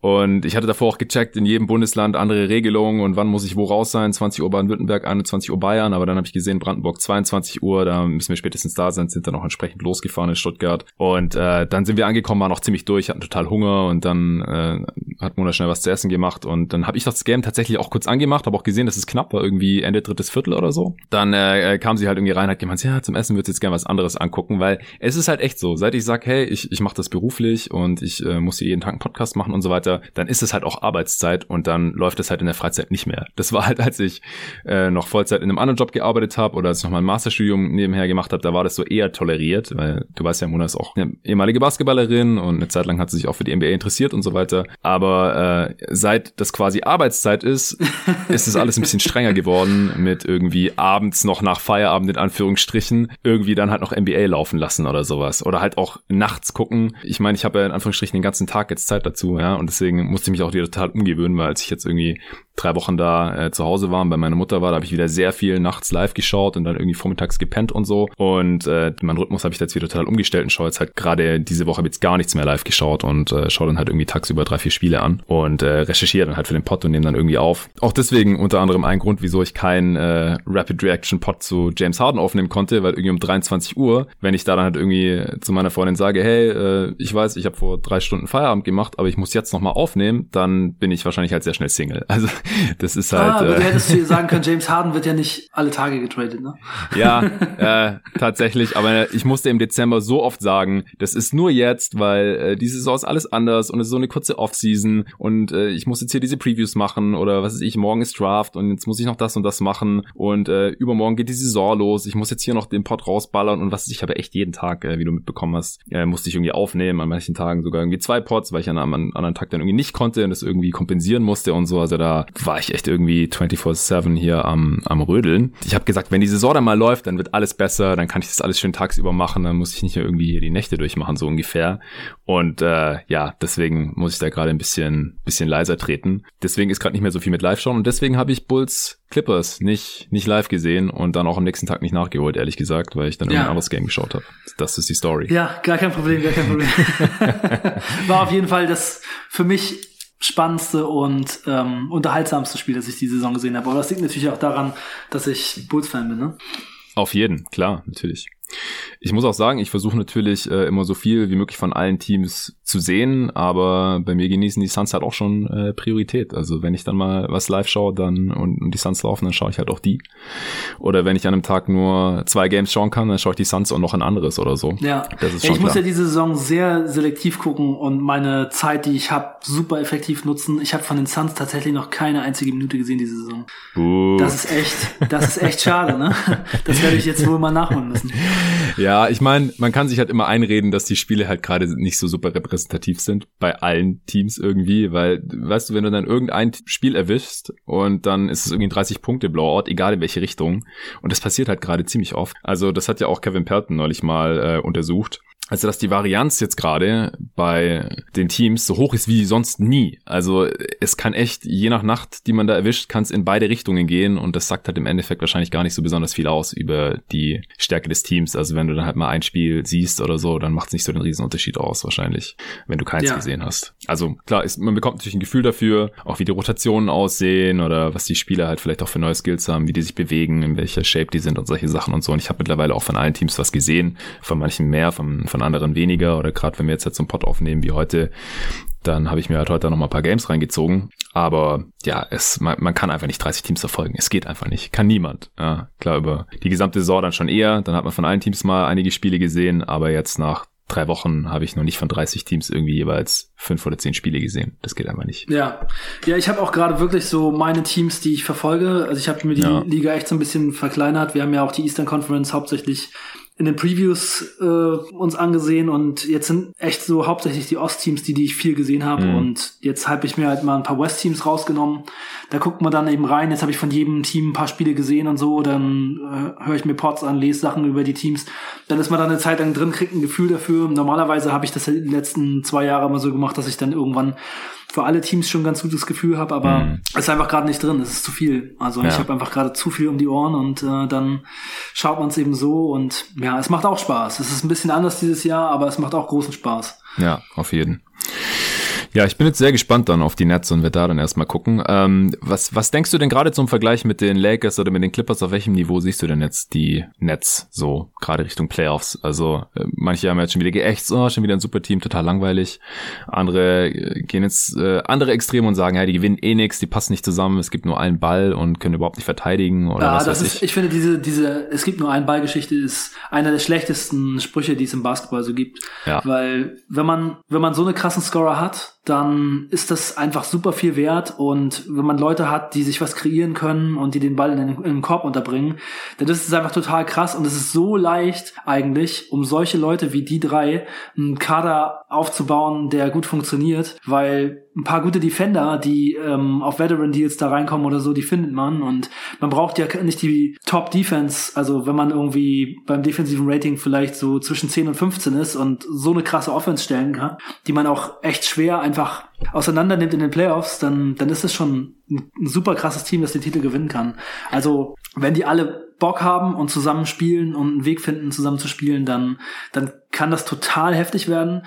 Und ich hatte davor auch gecheckt, in jedem Bundesland andere Regelungen und wann muss ich wo raus sein. 20 Uhr Baden-Württemberg, 21 Uhr Bayern, aber dann habe ich gesehen, Brandenburg 22 Uhr, da müssen wir spätestens da sein, sind dann auch entsprechend losgefahren in Stuttgart. Und äh, dann sind wir angekommen, waren auch ziemlich durch, hatten total Hunger und dann äh, hat Mona schnell was zu essen gemacht und dann habe ich das Game tatsächlich auch kurz angemacht, habe auch gesehen, dass es knapp war, irgendwie Ende drittes Viertel oder so. Dann äh, kam sie halt irgendwie rein, hat gemeint, ja, zum Essen wird jetzt gerne was anderes angucken, weil es ist halt echt so, seit ich sag, hey, ich, ich mache das beruflich und ich äh, muss hier jeden Tag einen Podcast machen und so weiter, dann ist es halt auch Arbeitszeit und dann läuft es halt in der Freizeit nicht mehr. Das war halt, als ich äh, noch Vollzeit in einem anderen Job gearbeitet habe oder als ich noch mal ein Masterstudium nebenher gemacht habe, da war das so eher toleriert, weil du weißt ja, Mona ist auch eine ehemalige Basketballerin und eine Zeit lang hat sie sich auch für die NBA interessiert und so weiter. Aber äh, seit das quasi Arbeitszeit ist, ist es alles ein bisschen strenger geworden mit irgendwie abends noch nach Feierabend in Anführungsstrichen irgendwie dann halt noch NBA laufen lassen oder sowas. Oder halt auch nachts gucken. Ich meine, ich habe ja in Anführungsstrichen den ganzen Tag jetzt Zeit dazu, ja, und deswegen musste ich mich auch wieder total umgewöhnen, weil als ich jetzt irgendwie drei Wochen da äh, zu Hause war und bei meiner Mutter war, da habe ich wieder sehr viel nachts live geschaut und dann irgendwie vormittags gepennt und so. Und äh, mein Rhythmus habe ich jetzt wieder total umgestellt und schaue jetzt halt gerade diese Woche jetzt gar nichts mehr live geschaut und äh, schaue dann halt irgendwie tagsüber drei, vier Spiele an und äh, recherchiere dann halt für den Pod und nehme dann irgendwie auf. Auch deswegen unter anderem ein Grund, wieso ich keinen äh, Rapid Reaction Pod zu James Harden aufnehmen konnte, weil irgendwie um 23 Uhr, wenn ich da dann halt irgendwie zu meiner Freundin sage, hey, äh, ich weiß, ich habe vor drei Stunden Feierabend gemacht, aber ich muss jetzt nochmal aufnehmen, dann bin ich wahrscheinlich halt sehr schnell Single. Also das ist halt. Ah, aber äh, du hättest dir sagen können, James Harden wird ja nicht alle Tage getradet, ne? Ja, äh, tatsächlich. Aber ich musste im Dezember so oft sagen, das ist nur jetzt, weil äh, diese Saison ist alles anders und es ist so eine kurze Offseason und äh, ich muss jetzt hier diese Previews machen oder was weiß ich, morgen ist Draft und jetzt muss ich noch das und das machen und äh, übermorgen geht die Saison los. Ich muss jetzt hier noch den Pod rausballern und was weiß ich, habe echt jeden Tag, äh, wie du mitbekommen hast, äh, musste ich irgendwie aufnehmen, an manchen Tagen sogar irgendwie zwei Pods, weil ich an einem anderen Tag dann irgendwie nicht konnte und das irgendwie kompensieren musste und so. Also da war ich echt irgendwie 24-7 hier am, am Rödeln. Ich habe gesagt, wenn die Saison dann mal läuft, dann wird alles besser, dann kann ich das alles schön tagsüber machen, dann muss ich nicht mehr irgendwie hier die Nächte durchmachen, so ungefähr. Und äh, ja, deswegen muss ich da gerade ein bisschen, bisschen leiser treten. Deswegen ist gerade nicht mehr so viel mit Live schauen und deswegen habe ich Bulls Clippers nicht, nicht live gesehen und dann auch am nächsten Tag nicht nachgeholt, ehrlich gesagt, weil ich dann ja. irgendein anderes Game geschaut habe. Das ist die Story. Ja, gar kein Problem, gar kein Problem. War auf jeden Fall das für mich spannendste und ähm, unterhaltsamste Spiel, das ich die Saison gesehen habe. Aber das liegt natürlich auch daran, dass ich Bulls-Fan bin, ne? Auf jeden, klar, natürlich. Ich muss auch sagen, ich versuche natürlich äh, immer so viel wie möglich von allen Teams zu sehen, aber bei mir genießen die Suns halt auch schon äh, Priorität. Also wenn ich dann mal was live schaue dann und, und die Suns laufen, dann schaue ich halt auch die. Oder wenn ich an einem Tag nur zwei Games schauen kann, dann schaue ich die Suns und noch ein anderes oder so. Ja, das ist schon ja, ich klar. muss ja diese Saison sehr selektiv gucken und meine Zeit, die ich habe, super effektiv nutzen. Ich habe von den Suns tatsächlich noch keine einzige Minute gesehen diese Saison. Uh. Das ist echt, das ist echt schade, ne? Das werde ich jetzt wohl mal nachholen müssen. Ja, ich meine, man kann sich halt immer einreden, dass die Spiele halt gerade nicht so super repräsentativ sind bei allen Teams irgendwie, weil, weißt du, wenn du dann irgendein Spiel erwischst und dann ist es irgendwie ein 30-Punkte-Blowout, egal in welche Richtung. Und das passiert halt gerade ziemlich oft. Also das hat ja auch Kevin Pelton neulich mal äh, untersucht also dass die Varianz jetzt gerade bei den Teams so hoch ist wie sonst nie. Also es kann echt, je nach Nacht, die man da erwischt, kann es in beide Richtungen gehen und das sagt halt im Endeffekt wahrscheinlich gar nicht so besonders viel aus über die Stärke des Teams. Also wenn du dann halt mal ein Spiel siehst oder so, dann macht es nicht so den Riesenunterschied aus wahrscheinlich, wenn du keins ja. gesehen hast. Also klar, ist, man bekommt natürlich ein Gefühl dafür, auch wie die Rotationen aussehen oder was die Spieler halt vielleicht auch für neue Skills haben, wie die sich bewegen, in welcher Shape die sind und solche Sachen und so. Und ich habe mittlerweile auch von allen Teams was gesehen, von manchen mehr, von, von anderen weniger oder gerade wenn wir jetzt halt so einen Pod aufnehmen wie heute, dann habe ich mir halt heute noch mal ein paar Games reingezogen. Aber ja, es, man, man kann einfach nicht 30 Teams verfolgen. Es geht einfach nicht. Kann niemand. Ja, klar, über die gesamte Saison dann schon eher. Dann hat man von allen Teams mal einige Spiele gesehen, aber jetzt nach drei Wochen habe ich noch nicht von 30 Teams irgendwie jeweils fünf oder zehn Spiele gesehen. Das geht einfach nicht. Ja, ja, ich habe auch gerade wirklich so meine Teams, die ich verfolge. Also ich habe mir die ja. Liga echt so ein bisschen verkleinert. Wir haben ja auch die Eastern Conference hauptsächlich in den Previews äh, uns angesehen und jetzt sind echt so hauptsächlich die Ost-Teams, die, die ich viel gesehen habe mhm. und jetzt habe ich mir halt mal ein paar West-Teams rausgenommen. Da guckt man dann eben rein. Jetzt habe ich von jedem Team ein paar Spiele gesehen und so. Dann äh, höre ich mir Pods an, lese Sachen über die Teams. Dann ist man dann eine Zeit lang drin, kriegt ein Gefühl dafür. Normalerweise habe ich das in den letzten zwei Jahren immer so gemacht, dass ich dann irgendwann für alle Teams schon ein ganz gutes Gefühl habe, aber mhm. es ist einfach gerade nicht drin, es ist zu viel. Also ja. ich habe einfach gerade zu viel um die Ohren und äh, dann schaut man es eben so und ja, es macht auch Spaß. Es ist ein bisschen anders dieses Jahr, aber es macht auch großen Spaß. Ja, auf jeden. Ja, ich bin jetzt sehr gespannt dann auf die Nets und werde da dann erstmal gucken. Ähm, was, was denkst du denn gerade zum Vergleich mit den Lakers oder mit den Clippers? Auf welchem Niveau siehst du denn jetzt die Nets so gerade Richtung Playoffs? Also äh, manche haben jetzt schon wieder geächtzt, oh, schon wieder ein super Team, total langweilig. Andere äh, gehen jetzt äh, andere Extreme und sagen, ja, die gewinnen eh nix, die passen nicht zusammen, es gibt nur einen Ball und können überhaupt nicht verteidigen oder ja, was das weiß ist, ich. Ich finde diese diese es gibt nur einen Ball-Geschichte ist einer der schlechtesten Sprüche, die es im Basketball so gibt, ja. weil wenn man wenn man so eine krassen Scorer hat dann ist das einfach super viel wert. Und wenn man Leute hat, die sich was kreieren können und die den Ball in den, in den Korb unterbringen, dann ist es einfach total krass. Und es ist so leicht eigentlich, um solche Leute wie die drei einen Kader aufzubauen, der gut funktioniert, weil ein paar gute Defender, die ähm, auf Veteran Deals da reinkommen oder so, die findet man und man braucht ja nicht die Top Defense, also wenn man irgendwie beim defensiven Rating vielleicht so zwischen 10 und 15 ist und so eine krasse Offense stellen kann, die man auch echt schwer einfach auseinander nimmt in den Playoffs, dann, dann ist es schon ein, ein super krasses Team, das den Titel gewinnen kann. Also, wenn die alle Bock haben und zusammen spielen und einen Weg finden, zusammen zu spielen, dann, dann kann das total heftig werden.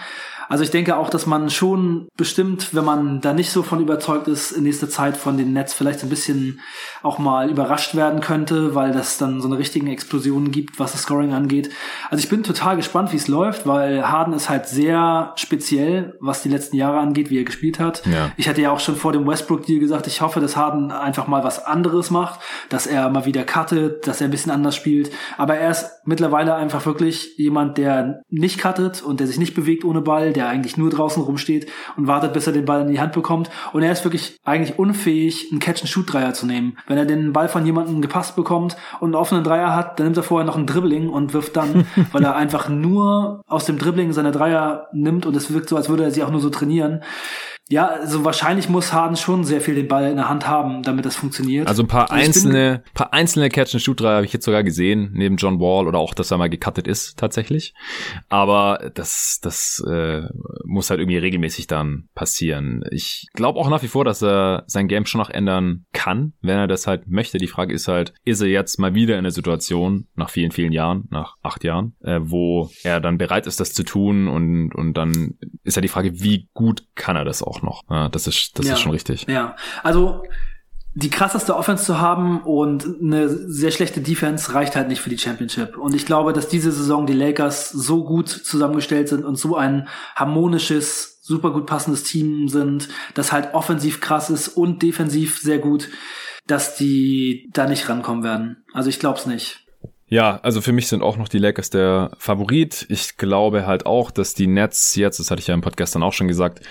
Also ich denke auch, dass man schon bestimmt, wenn man da nicht so von überzeugt ist, in nächster Zeit von den Nets vielleicht ein bisschen auch mal überrascht werden könnte, weil das dann so eine richtige Explosion gibt, was das Scoring angeht. Also ich bin total gespannt, wie es läuft, weil Harden ist halt sehr speziell, was die letzten Jahre angeht, wie er gespielt hat. Ja. Ich hatte ja auch schon vor dem Westbrook-Deal gesagt, ich hoffe, dass Harden einfach mal was anderes macht, dass er mal wieder cuttet, dass er ein bisschen anders spielt. Aber er ist mittlerweile einfach wirklich jemand, der nicht cuttet und der sich nicht bewegt ohne Ball, der eigentlich nur draußen rumsteht und wartet, bis er den Ball in die Hand bekommt. Und er ist wirklich eigentlich unfähig, einen Catch-and-Shoot-Dreier zu nehmen. Wenn er den Ball von jemandem gepasst bekommt und einen offenen Dreier hat, dann nimmt er vorher noch einen Dribbling und wirft dann, weil er einfach nur aus dem Dribbling seine Dreier nimmt und es wirkt so, als würde er sie auch nur so trainieren. Ja, also wahrscheinlich muss Harden schon sehr viel den Ball in der Hand haben, damit das funktioniert. Also ein paar also einzelne, paar einzelne Catch-and-Shoot-Dreier habe ich jetzt sogar gesehen, neben John Wall oder auch, dass er mal gecuttet ist, tatsächlich. Aber das, das äh, muss halt irgendwie regelmäßig dann passieren. Ich glaube auch nach wie vor, dass er sein Game schon noch ändern kann, wenn er das halt möchte. Die Frage ist halt, ist er jetzt mal wieder in der Situation, nach vielen, vielen Jahren, nach acht Jahren, äh, wo er dann bereit ist, das zu tun und, und dann ist ja die Frage, wie gut kann er das auch? Auch noch. Das ist, das ja, ist schon richtig. Ja, also die krasseste Offense zu haben und eine sehr schlechte Defense reicht halt nicht für die Championship. Und ich glaube, dass diese Saison die Lakers so gut zusammengestellt sind und so ein harmonisches, super gut passendes Team sind, das halt offensiv krass ist und defensiv sehr gut, dass die da nicht rankommen werden. Also ich glaube es nicht. Ja, also für mich sind auch noch die Lakers der Favorit. Ich glaube halt auch, dass die Nets jetzt, das hatte ich ja im Podcast dann auch schon gesagt,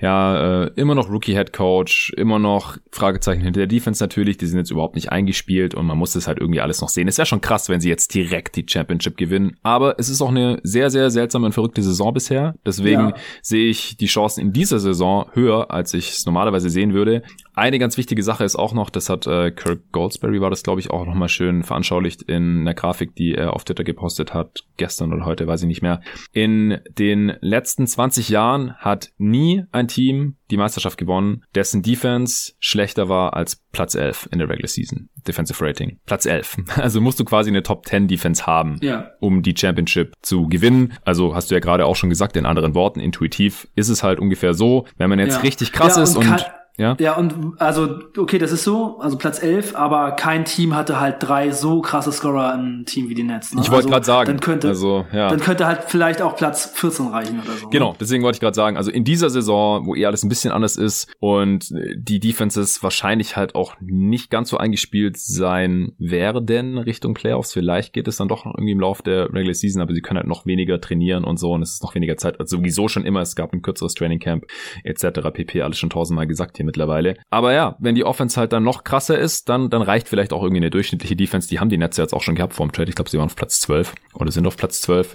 ja, äh, immer noch Rookie Head Coach, immer noch Fragezeichen hinter der Defense natürlich, die sind jetzt überhaupt nicht eingespielt und man muss das halt irgendwie alles noch sehen. Es wäre schon krass, wenn sie jetzt direkt die Championship gewinnen, aber es ist auch eine sehr, sehr seltsame und verrückte Saison bisher. Deswegen ja. sehe ich die Chancen in dieser Saison höher, als ich es normalerweise sehen würde. Eine ganz wichtige Sache ist auch noch, das hat äh, Kirk Goldsberry war das, glaube ich, auch nochmal schön veranschaulicht in einer Grafik, die er auf Twitter gepostet hat, gestern oder heute, weiß ich nicht mehr. In den letzten 20 Jahren hat nie ein Team die Meisterschaft gewonnen, dessen Defense schlechter war als Platz 11 in der Regular Season. Defensive Rating. Platz 11. Also musst du quasi eine Top 10 Defense haben, ja. um die Championship zu gewinnen. Also hast du ja gerade auch schon gesagt, in anderen Worten, intuitiv ist es halt ungefähr so. Wenn man jetzt ja. richtig krass ja, und ist und ja. Ja, und also, okay, das ist so, also Platz 11, aber kein Team hatte halt drei so krasse Scorer im Team wie die Nets. Ne? Ich wollte also, gerade sagen, dann könnte, also, ja. dann könnte halt vielleicht auch Platz 14 reichen oder so. Genau, deswegen wollte ich gerade sagen, also in dieser Saison, wo eh alles ein bisschen anders ist und die Defenses wahrscheinlich halt auch nicht ganz so eingespielt sein werden Richtung Playoffs, vielleicht geht es dann doch noch irgendwie im Laufe der Regular Season, aber sie können halt noch weniger trainieren und so und es ist noch weniger Zeit, also sowieso schon immer, es gab ein kürzeres Training Camp etc. pp, alles schon tausendmal gesagt hier hier mittlerweile. Aber ja, wenn die Offense halt dann noch krasser ist, dann, dann reicht vielleicht auch irgendwie eine durchschnittliche Defense. Die haben die Netze jetzt auch schon gehabt vor dem Trade. Ich glaube, sie waren auf Platz 12 oder sind auf Platz 12.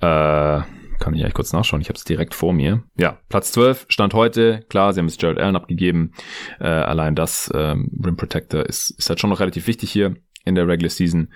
Äh, kann ich eigentlich kurz nachschauen. Ich habe es direkt vor mir. Ja, Platz 12 stand heute. Klar, sie haben es Jared Allen abgegeben. Äh, allein das ähm, Rim Protector ist, ist halt schon noch relativ wichtig hier in der Regular Season.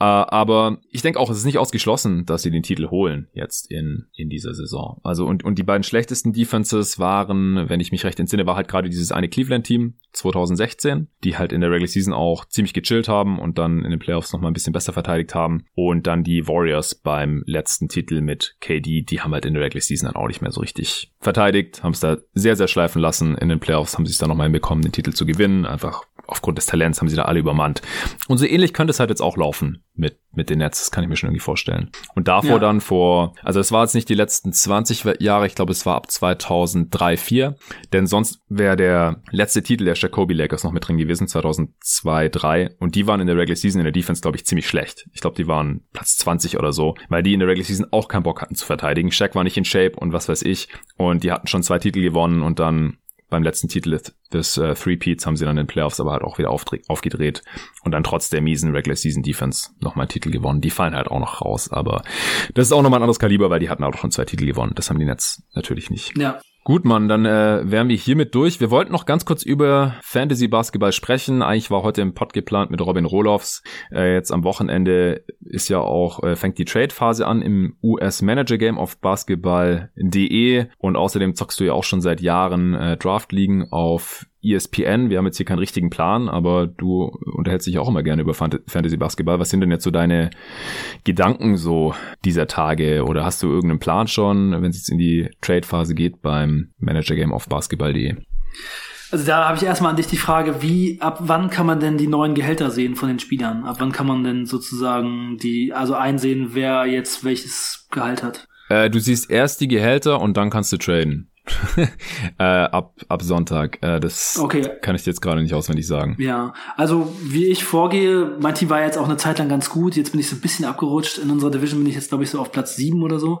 Uh, aber ich denke auch, es ist nicht ausgeschlossen, dass sie den Titel holen jetzt in, in dieser Saison. Also und, und die beiden schlechtesten Defenses waren, wenn ich mich recht entsinne, war halt gerade dieses eine Cleveland-Team 2016, die halt in der Regular Season auch ziemlich gechillt haben und dann in den Playoffs nochmal ein bisschen besser verteidigt haben. Und dann die Warriors beim letzten Titel mit KD, die haben halt in der Regular Season dann auch nicht mehr so richtig verteidigt, haben es da sehr, sehr schleifen lassen. In den Playoffs haben sie es dann nochmal hinbekommen, den Titel zu gewinnen. Einfach aufgrund des Talents haben sie da alle übermannt. Und so ähnlich könnte es halt jetzt auch laufen mit, mit den Nets. Das kann ich mir schon irgendwie vorstellen. Und davor ja. dann vor, also es war jetzt nicht die letzten 20 Jahre, ich glaube, es war ab 2003, 4. Denn sonst wäre der letzte Titel der Jacoby Lakers noch mit drin gewesen, 2002, 3. Und die waren in der Regular Season in der Defense, glaube ich, ziemlich schlecht. Ich glaube, die waren Platz 20 oder so, weil die in der Regular Season auch keinen Bock hatten zu verteidigen. Shaq war nicht in Shape und was weiß ich. Und die hatten schon zwei Titel gewonnen und dann beim letzten Titel des, äh, Three Peats haben sie dann in den Playoffs aber halt auch wieder aufgedreht und dann trotz der miesen Regular Season Defense nochmal einen Titel gewonnen. Die fallen halt auch noch raus, aber das ist auch nochmal ein anderes Kaliber, weil die hatten auch schon zwei Titel gewonnen. Das haben die Nets natürlich nicht. Ja. Gut, Mann, dann äh, wären wir hiermit durch. Wir wollten noch ganz kurz über Fantasy Basketball sprechen. Eigentlich war heute im Pod geplant mit Robin Rolofs. Äh, jetzt am Wochenende ist ja auch äh, fängt die Trade Phase an im US Manager Game auf basketball.de und außerdem zockst du ja auch schon seit Jahren äh, Draft Ligen auf ESPN. Wir haben jetzt hier keinen richtigen Plan, aber du unterhältst dich auch immer gerne über Fantasy Basketball. Was sind denn jetzt so deine Gedanken so dieser Tage? Oder hast du irgendeinen Plan schon, wenn es jetzt in die Trade-Phase geht beim Manager Game auf basketball.de? Also da habe ich erstmal an dich die Frage, wie, ab wann kann man denn die neuen Gehälter sehen von den Spielern? Ab wann kann man denn sozusagen die, also einsehen, wer jetzt welches Gehalt hat? Äh, du siehst erst die Gehälter und dann kannst du traden. äh, ab, ab Sonntag. Äh, das okay. kann ich dir jetzt gerade nicht auswendig sagen. Ja, also wie ich vorgehe, mein Team war jetzt auch eine Zeit lang ganz gut. Jetzt bin ich so ein bisschen abgerutscht. In unserer Division bin ich jetzt, glaube ich, so auf Platz sieben oder so.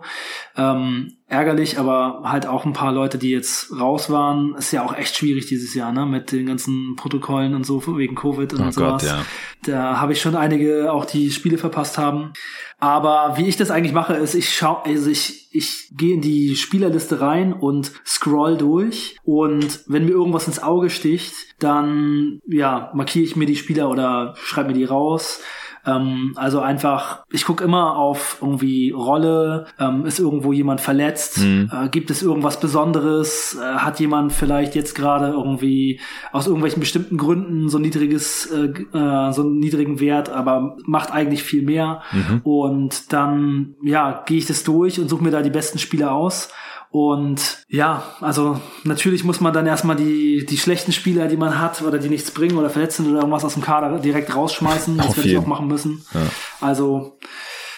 Ähm, ärgerlich, aber halt auch ein paar Leute, die jetzt raus waren. Ist ja auch echt schwierig dieses Jahr, ne? Mit den ganzen Protokollen und so wegen Covid und oh sowas. Gott, ja. Da habe ich schon einige auch die Spiele verpasst haben. Aber wie ich das eigentlich mache, ist, ich schau, also ich, ich gehe in die Spielerliste rein und scroll durch. Und wenn mir irgendwas ins Auge sticht, dann ja, markiere ich mir die Spieler oder schreibe mir die raus ähm, also einfach, ich gucke immer auf irgendwie Rolle, ähm, ist irgendwo jemand verletzt, mhm. äh, gibt es irgendwas Besonderes, äh, hat jemand vielleicht jetzt gerade irgendwie aus irgendwelchen bestimmten Gründen so niedriges, äh, äh, so einen niedrigen Wert, aber macht eigentlich viel mehr. Mhm. Und dann, ja, gehe ich das durch und suche mir da die besten Spieler aus und ja, also natürlich muss man dann erstmal die, die schlechten Spieler, die man hat oder die nichts bringen oder verletzen oder irgendwas aus dem Kader direkt rausschmeißen. Das werde ich auch machen müssen. Ja. Also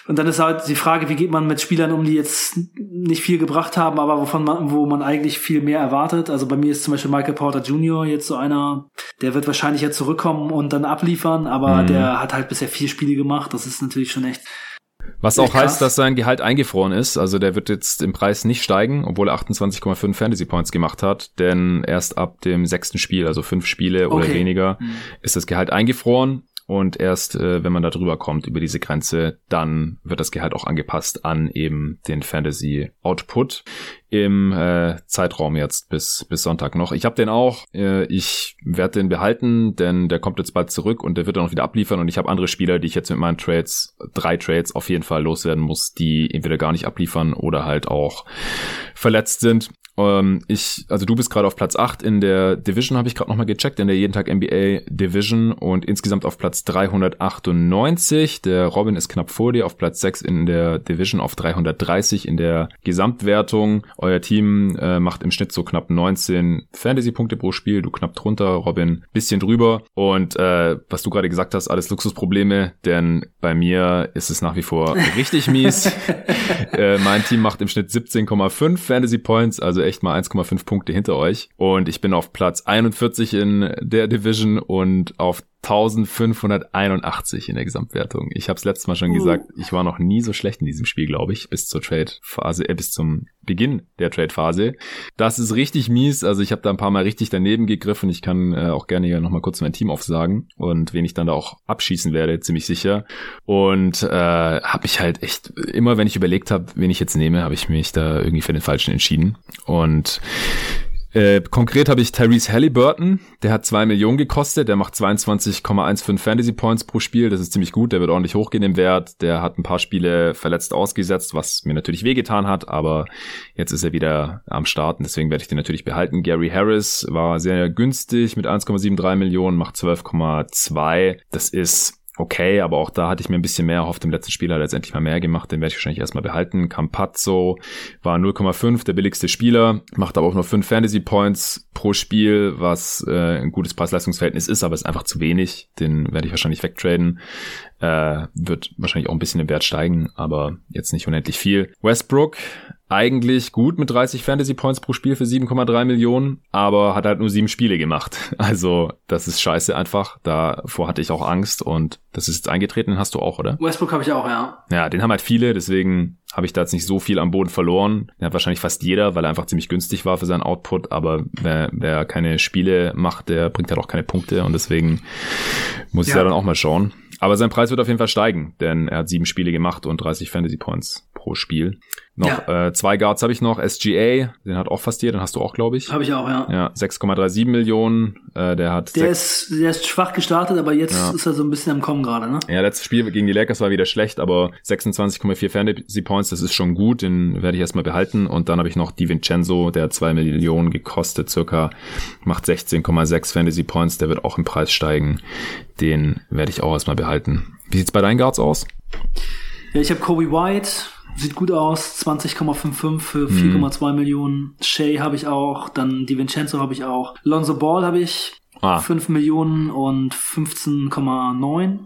und dann ist halt die Frage, wie geht man mit Spielern um, die jetzt nicht viel gebracht haben, aber wovon man, wo man eigentlich viel mehr erwartet. Also bei mir ist zum Beispiel Michael Porter Jr. jetzt so einer, der wird wahrscheinlich jetzt zurückkommen und dann abliefern, aber mhm. der hat halt bisher vier Spiele gemacht. Das ist natürlich schon echt was auch krass. heißt, dass sein Gehalt eingefroren ist. Also der wird jetzt im Preis nicht steigen, obwohl er 28,5 Fantasy Points gemacht hat. Denn erst ab dem sechsten Spiel, also fünf Spiele oder okay. weniger, mhm. ist das Gehalt eingefroren. Und erst, äh, wenn man da drüber kommt, über diese Grenze, dann wird das Gehalt auch angepasst an eben den Fantasy Output im äh, Zeitraum jetzt bis, bis Sonntag noch. Ich habe den auch. Äh, ich werde den behalten, denn der kommt jetzt bald zurück und der wird dann auch wieder abliefern. Und ich habe andere Spieler, die ich jetzt mit meinen Trades, drei Trades auf jeden Fall loswerden muss, die entweder gar nicht abliefern oder halt auch verletzt sind. Ähm, ich, also du bist gerade auf Platz 8 in der Division, habe ich gerade nochmal gecheckt, in der jeden Tag NBA Division und insgesamt auf Platz 398. Der Robin ist knapp vor dir, auf Platz 6 in der Division auf 330 in der Gesamtwertung. Euer Team äh, macht im Schnitt so knapp 19 Fantasy-Punkte pro Spiel, du knapp drunter, Robin bisschen drüber. Und äh, was du gerade gesagt hast, alles Luxusprobleme, denn bei mir ist es nach wie vor richtig mies. äh, mein Team macht im Schnitt 17,5 Fantasy Points, also echt mal 1,5 Punkte hinter euch. Und ich bin auf Platz 41 in der Division und auf 1581 in der Gesamtwertung. Ich habe es letztes Mal schon uh. gesagt, ich war noch nie so schlecht in diesem Spiel, glaube ich, bis zur Trade-Phase, äh, bis zum Beginn der Trade-Phase. Das ist richtig mies. Also ich habe da ein paar Mal richtig daneben gegriffen. Ich kann äh, auch gerne hier nochmal kurz mein Team aufsagen und wen ich dann da auch abschießen werde, ziemlich sicher. Und äh, habe ich halt echt, immer wenn ich überlegt habe, wen ich jetzt nehme, habe ich mich da irgendwie für den Falschen entschieden. Und äh, konkret habe ich Tyrese Halliburton, der hat zwei Millionen gekostet, der macht 22,15 Fantasy Points pro Spiel, das ist ziemlich gut, der wird ordentlich hochgehen im Wert, der hat ein paar Spiele verletzt ausgesetzt, was mir natürlich wehgetan hat, aber jetzt ist er wieder am Starten, deswegen werde ich den natürlich behalten. Gary Harris war sehr günstig mit 1,73 Millionen, macht 12,2, das ist okay, aber auch da hatte ich mir ein bisschen mehr erhofft. Im letzten Spiel hat er letztendlich mal mehr gemacht, den werde ich wahrscheinlich erstmal behalten. Campazzo war 0,5, der billigste Spieler, macht aber auch nur 5 Fantasy Points pro Spiel, was äh, ein gutes Preis-Leistungs-Verhältnis ist, aber ist einfach zu wenig. Den werde ich wahrscheinlich wegtraden. Äh, wird wahrscheinlich auch ein bisschen im Wert steigen, aber jetzt nicht unendlich viel. Westbrook eigentlich gut mit 30 Fantasy Points pro Spiel für 7,3 Millionen, aber hat halt nur sieben Spiele gemacht. Also das ist scheiße einfach. Davor hatte ich auch Angst und das ist jetzt eingetreten, den hast du auch, oder? Westbrook habe ich auch, ja. Ja, den haben halt viele, deswegen habe ich da jetzt nicht so viel am Boden verloren. Den hat wahrscheinlich fast jeder, weil er einfach ziemlich günstig war für seinen Output, aber wer, wer keine Spiele macht, der bringt halt auch keine Punkte und deswegen muss ich ja. da dann auch mal schauen. Aber sein Preis wird auf jeden Fall steigen, denn er hat sieben Spiele gemacht und 30 Fantasy Points pro Spiel. Noch ja. äh, zwei Guards habe ich noch. SGA, den hat auch fast jeder, den hast du auch, glaube ich. Habe ich auch, ja. Ja, 6,37 Millionen. Äh, der hat. Der ist, der ist schwach gestartet, aber jetzt ja. ist er so ein bisschen am Kommen gerade, ne? Ja, letztes Spiel gegen die Lakers war wieder schlecht, aber 26,4 Fantasy Points, das ist schon gut, den werde ich erstmal behalten. Und dann habe ich noch Di Vincenzo, der hat zwei Millionen gekostet, circa, macht 16,6 Fantasy Points, der wird auch im Preis steigen. Den werde ich auch erstmal behalten. Wie sieht's bei deinen Guards aus? Ja, ich habe Kobe White, Sieht gut aus, 20,55 für 4,2 mhm. Millionen. Shay habe ich auch, dann Di Vincenzo habe ich auch. Lonzo Ball habe ich, ah. 5 Millionen und 15,9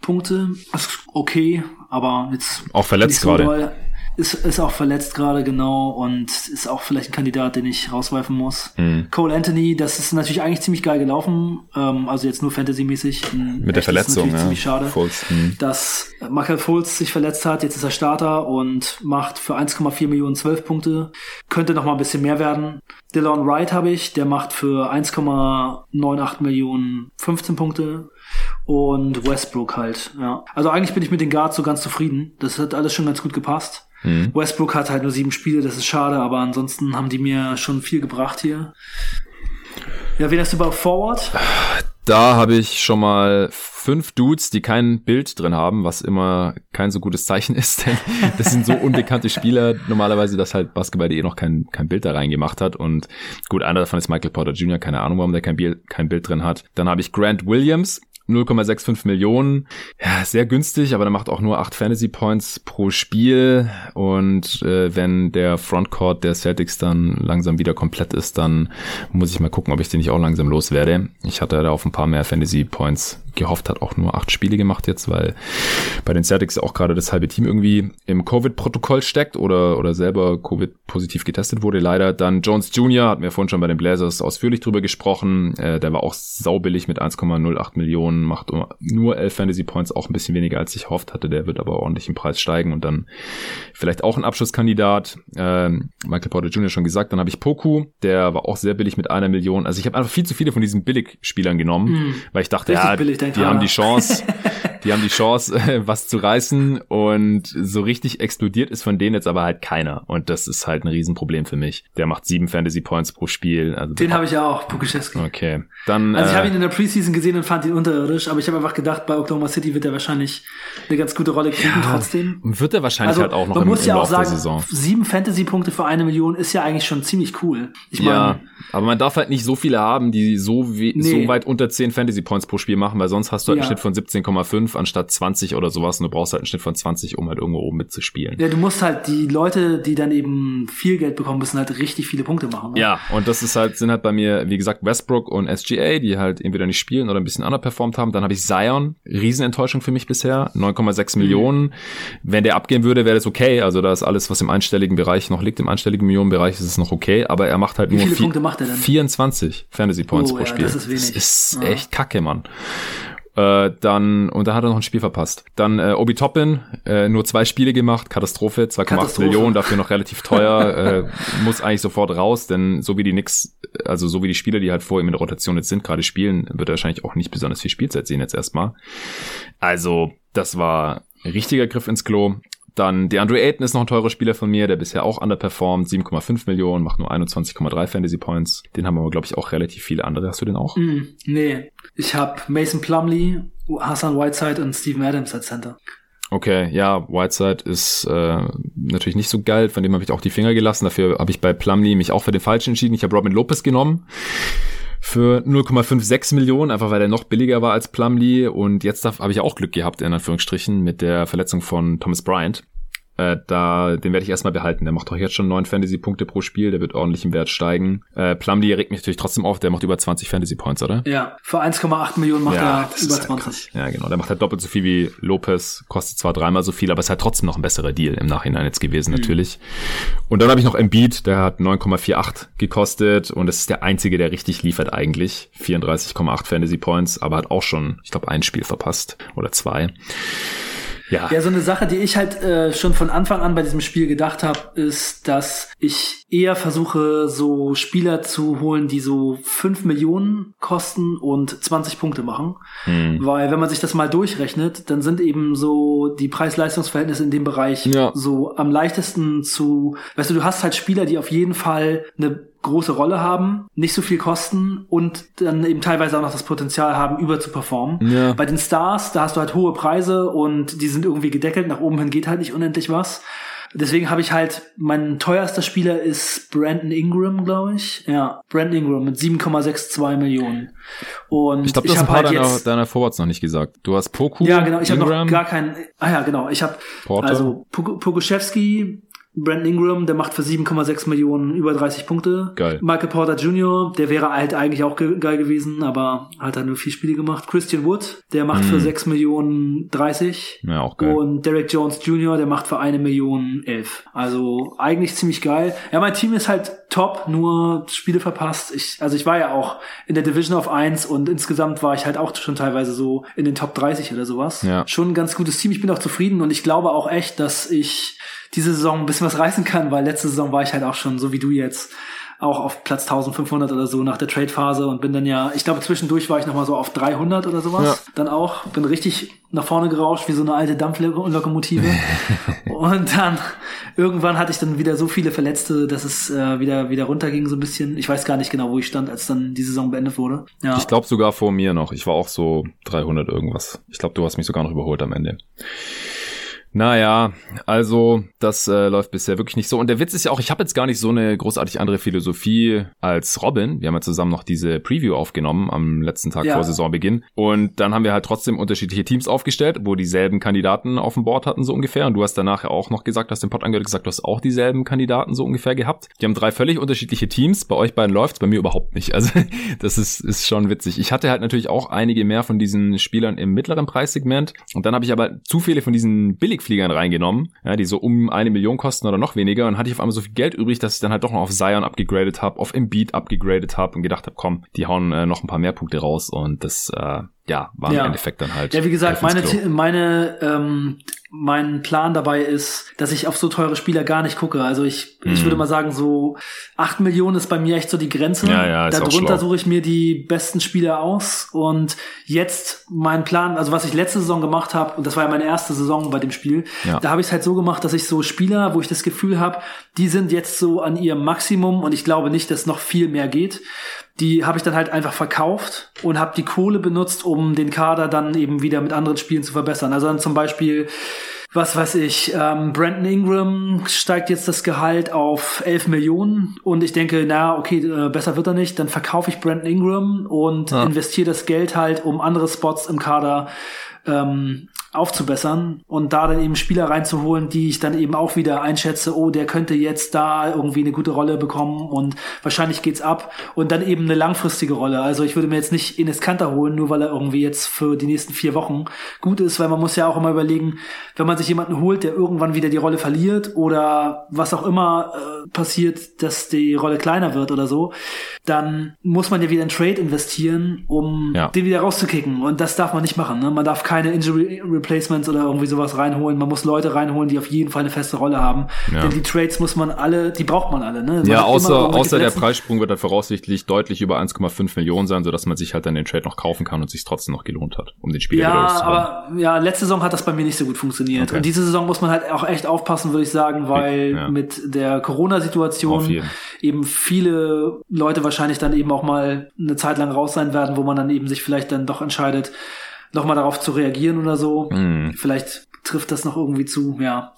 Punkte. Das ist okay, aber jetzt. Auch verletzt so gerade ist, ist auch verletzt gerade, genau, und ist auch vielleicht ein Kandidat, den ich rauswerfen muss. Mhm. Cole Anthony, das ist natürlich eigentlich ziemlich geil gelaufen, ähm, also jetzt nur Fantasy-mäßig. Mit der Verletzung, ja. ziemlich schade, Fultz, mhm. dass Michael Fultz sich verletzt hat, jetzt ist er Starter und macht für 1,4 Millionen 12 Punkte. Könnte noch mal ein bisschen mehr werden. Dylan Wright habe ich, der macht für 1,98 Millionen 15 Punkte und Westbrook halt, ja. Also eigentlich bin ich mit den Guards so ganz zufrieden. Das hat alles schon ganz gut gepasst. Mhm. Westbrook hat halt nur sieben Spiele, das ist schade, aber ansonsten haben die mir schon viel gebracht hier. Ja, wen hast du bei Forward? Da habe ich schon mal fünf Dudes, die kein Bild drin haben, was immer kein so gutes Zeichen ist, denn das sind so unbekannte Spieler normalerweise, dass halt Basketball eh noch kein, kein Bild da reingemacht hat und gut, einer davon ist Michael Porter Jr., keine Ahnung, warum der kein Bild, kein Bild drin hat. Dann habe ich Grant Williams, 0,65 Millionen. Ja, sehr günstig, aber der macht auch nur 8 Fantasy Points pro Spiel. Und äh, wenn der Frontcourt der Celtics dann langsam wieder komplett ist, dann muss ich mal gucken, ob ich den nicht auch langsam loswerde. Ich hatte da auf ein paar mehr Fantasy Points gehofft, hat auch nur acht Spiele gemacht jetzt, weil bei den Celtics auch gerade das halbe Team irgendwie im Covid-Protokoll steckt oder, oder selber Covid-positiv getestet wurde. Leider dann Jones Jr., hatten wir vorhin schon bei den Blazers ausführlich drüber gesprochen. Äh, der war auch saubillig mit 1,08 Millionen macht nur 11 Fantasy Points, auch ein bisschen weniger als ich hofft hatte. Der wird aber ordentlich im Preis steigen und dann vielleicht auch ein Abschlusskandidat. Ähm, Michael Porter Jr. schon gesagt. Dann habe ich Poku, der war auch sehr billig mit einer Million. Also ich habe einfach viel zu viele von diesen Billigspielern genommen, mm, weil ich dachte, ja, billig, die haben die Chance, die haben die Chance, äh, was zu reißen und so richtig explodiert ist von denen jetzt aber halt keiner. Und das ist halt ein Riesenproblem für mich. Der macht sieben Fantasy Points pro Spiel. Also Den habe ich ja auch, Pukuszewski. Okay. Dann, also ich äh, habe ihn in der Preseason gesehen und fand ihn unterirdisch, aber ich habe einfach gedacht, bei Oklahoma City wird er wahrscheinlich eine ganz gute Rolle kriegen ja, trotzdem. Wird er wahrscheinlich also, halt auch noch man im, muss ja auch sagen, Sieben Fantasy-Punkte für eine Million ist ja eigentlich schon ziemlich cool. Ich ja, aber man darf halt nicht so viele haben, die so, nee. so weit unter zehn Fantasy-Points pro Spiel machen, weil sonst hast du halt ja. einen Schnitt von 17,5 anstatt 20 oder sowas und du brauchst halt einen Schnitt von 20, um halt irgendwo oben mitzuspielen. Ja, du musst halt die Leute, die dann eben viel Geld bekommen, müssen halt richtig viele Punkte machen. Ne? Ja, und das ist halt, sind halt bei mir, wie gesagt, Westbrook und SGA, die halt entweder nicht spielen oder ein bisschen underperformed haben. Dann habe ich Zion, Riesenenttäuschung für mich bisher, 9,6 mhm. Millionen. Wenn der abgehen würde, wäre das okay. Also da ist alles, was im einstelligen Bereich noch liegt, im einstelligen Millionenbereich ist es noch okay, aber er macht halt wie nur viele Punkte macht er denn? 24 Fantasy Points oh, pro ja, Spiel. Das ist, wenig. das ist ja. echt kacke, Mann. Äh, dann, und da hat er noch ein Spiel verpasst. Dann äh, Obi Toppin, äh, nur zwei Spiele gemacht, Katastrophe, 2,8 Millionen, dafür noch relativ teuer, äh, muss eigentlich sofort raus, denn so wie die nix, also so wie die Spieler, die halt vor ihm in der Rotation jetzt sind, gerade spielen, wird er wahrscheinlich auch nicht besonders viel Spielzeit sehen jetzt erstmal. Also, das war richtiger Griff ins Klo. Dann DeAndre Ayton ist noch ein teurer Spieler von mir, der bisher auch underperformt, 7,5 Millionen, macht nur 21,3 Fantasy Points. Den haben aber, glaube ich, auch relativ viele andere. Hast du den auch? Mm, nee, ich habe Mason Plumley, Hassan Whiteside und Steven Adams als Center. Okay, ja, Whiteside ist äh, natürlich nicht so geil, von dem habe ich auch die Finger gelassen. Dafür habe ich bei Plumley mich auch für den falschen entschieden. Ich habe Robin Lopez genommen für 0,56 Millionen, einfach weil er noch billiger war als Plumlee. Und jetzt habe ich auch Glück gehabt, in Anführungsstrichen, mit der Verletzung von Thomas Bryant. Äh, da, den werde ich erstmal behalten. Der macht doch jetzt schon neun Fantasy-Punkte pro Spiel, der wird ordentlich im Wert steigen. Äh, Plumlee regt mich natürlich trotzdem auf, der macht über 20 Fantasy-Points, oder? Ja, für 1,8 Millionen macht ja, er über 20. Ja, genau. Der macht halt doppelt so viel wie Lopez, kostet zwar dreimal so viel, aber ist halt trotzdem noch ein besserer Deal im Nachhinein jetzt gewesen, mhm. natürlich. Und dann habe ich noch Embiid, der hat 9,48 gekostet und das ist der einzige, der richtig liefert eigentlich. 34,8 Fantasy Points, aber hat auch schon, ich glaube, ein Spiel verpasst oder zwei. Ja. ja, so eine Sache, die ich halt äh, schon von Anfang an bei diesem Spiel gedacht habe, ist, dass ich eher versuche, so Spieler zu holen, die so fünf Millionen kosten und 20 Punkte machen. Hm. Weil wenn man sich das mal durchrechnet, dann sind eben so die Preis-Leistungs-Verhältnisse in dem Bereich ja. so am leichtesten zu, weißt du, du hast halt Spieler, die auf jeden Fall eine große Rolle haben, nicht so viel kosten und dann eben teilweise auch noch das Potenzial haben, über zu performen. Ja. Bei den Stars, da hast du halt hohe Preise und die sind irgendwie gedeckelt, nach oben hin geht halt nicht unendlich was. Deswegen habe ich halt, mein teuerster Spieler ist Brandon Ingram, glaube ich. Ja, Brandon Ingram mit 7,62 Millionen. Und ich glaube, hast ein paar halt deiner, jetzt, deiner Forwards noch nicht gesagt. Du hast Poku, Ja, genau, ich habe noch gar keinen, ah ja, genau, ich habe also Pokuschewski, Brandon Ingram, der macht für 7,6 Millionen über 30 Punkte. Geil. Michael Porter Jr., der wäre halt eigentlich auch ge geil gewesen, aber hat dann nur vier Spiele gemacht. Christian Wood, der macht mm. für 6 Millionen 30. Ja, auch geil. Und Derek Jones Jr., der macht für eine Million 11. Also eigentlich ziemlich geil. Ja, mein Team ist halt top, nur Spiele verpasst. Ich, also ich war ja auch in der Division of 1 und insgesamt war ich halt auch schon teilweise so in den Top 30 oder sowas. Ja. Schon ein ganz gutes Team. Ich bin auch zufrieden und ich glaube auch echt, dass ich diese Saison ein bisschen was reißen kann, weil letzte Saison war ich halt auch schon, so wie du jetzt, auch auf Platz 1500 oder so nach der Trade-Phase und bin dann ja, ich glaube zwischendurch war ich nochmal so auf 300 oder sowas. Ja. Dann auch, bin richtig nach vorne gerauscht wie so eine alte Dampflokomotive. und dann irgendwann hatte ich dann wieder so viele Verletzte, dass es äh, wieder wieder runterging so ein bisschen. Ich weiß gar nicht genau, wo ich stand, als dann die Saison beendet wurde. Ja. Ich glaube sogar vor mir noch. Ich war auch so 300 irgendwas. Ich glaube, du hast mich sogar noch überholt am Ende. Naja, also das äh, läuft bisher wirklich nicht so. Und der Witz ist ja auch, ich habe jetzt gar nicht so eine großartig andere Philosophie als Robin. Wir haben ja zusammen noch diese Preview aufgenommen am letzten Tag ja. vor Saisonbeginn. Und dann haben wir halt trotzdem unterschiedliche Teams aufgestellt, wo dieselben Kandidaten auf dem Board hatten so ungefähr. Und du hast danach ja auch noch gesagt, hast den Pod angehört, gesagt, du hast auch dieselben Kandidaten so ungefähr gehabt. Die haben drei völlig unterschiedliche Teams. Bei euch beiden läuft's, bei mir überhaupt nicht. Also das ist, ist schon witzig. Ich hatte halt natürlich auch einige mehr von diesen Spielern im mittleren Preissegment. Und dann habe ich aber zu viele von diesen billig Billigfliegern reingenommen, ja, die so um eine Million kosten oder noch weniger. Und hatte ich auf einmal so viel Geld übrig, dass ich dann halt doch noch auf Zion abgegradet habe, auf Embiid abgegradet habe und gedacht habe, komm, die hauen äh, noch ein paar mehr Punkte raus. Und das äh, ja, war ja. im Endeffekt dann halt. Ja, wie gesagt, meine, meine, ähm, mein Plan dabei ist, dass ich auf so teure Spieler gar nicht gucke. Also ich, mhm. ich würde mal sagen, so acht Millionen ist bei mir echt so die Grenze. Ja, ja, ist Darunter suche ich mir die besten Spieler aus. Und jetzt mein Plan, also was ich letzte Saison gemacht habe, und das war ja meine erste Saison bei dem Spiel, ja. da habe ich es halt so gemacht, dass ich so Spieler, wo ich das Gefühl habe, die sind jetzt so an ihrem Maximum und ich glaube nicht, dass noch viel mehr geht die habe ich dann halt einfach verkauft und habe die Kohle benutzt, um den Kader dann eben wieder mit anderen Spielen zu verbessern. Also dann zum Beispiel, was weiß ich, ähm, Brandon Ingram steigt jetzt das Gehalt auf 11 Millionen und ich denke, na okay, äh, besser wird er nicht. Dann verkaufe ich Brandon Ingram und ja. investiere das Geld halt, um andere Spots im Kader ähm, aufzubessern und da dann eben Spieler reinzuholen, die ich dann eben auch wieder einschätze, oh, der könnte jetzt da irgendwie eine gute Rolle bekommen und wahrscheinlich geht's ab und dann eben eine langfristige Rolle. Also ich würde mir jetzt nicht Ines Kanter holen, nur weil er irgendwie jetzt für die nächsten vier Wochen gut ist, weil man muss ja auch immer überlegen, wenn man sich jemanden holt, der irgendwann wieder die Rolle verliert oder was auch immer äh, passiert, dass die Rolle kleiner wird oder so, dann muss man ja wieder in Trade investieren, um ja. den wieder rauszukicken und das darf man nicht machen. Ne? Man darf keine Injury Replacements oder irgendwie sowas reinholen. Man muss Leute reinholen, die auf jeden Fall eine feste Rolle haben. Ja. Denn die Trades muss man alle, die braucht man alle. Ne? Man ja, außer, außer der Preissprung wird dann voraussichtlich deutlich über 1,5 Millionen sein, sodass man sich halt dann den Trade noch kaufen kann und sich trotzdem noch gelohnt hat, um den Spieler ja, wieder aber ja, letzte Saison hat das bei mir nicht so gut funktioniert. Okay. Und diese Saison muss man halt auch echt aufpassen, würde ich sagen, weil ja. mit der Corona-Situation eben viele Leute wahrscheinlich dann eben auch mal eine Zeit lang raus sein werden, wo man dann eben sich vielleicht dann doch entscheidet, nochmal darauf zu reagieren oder so. Mhm. Vielleicht trifft das noch irgendwie zu, ja.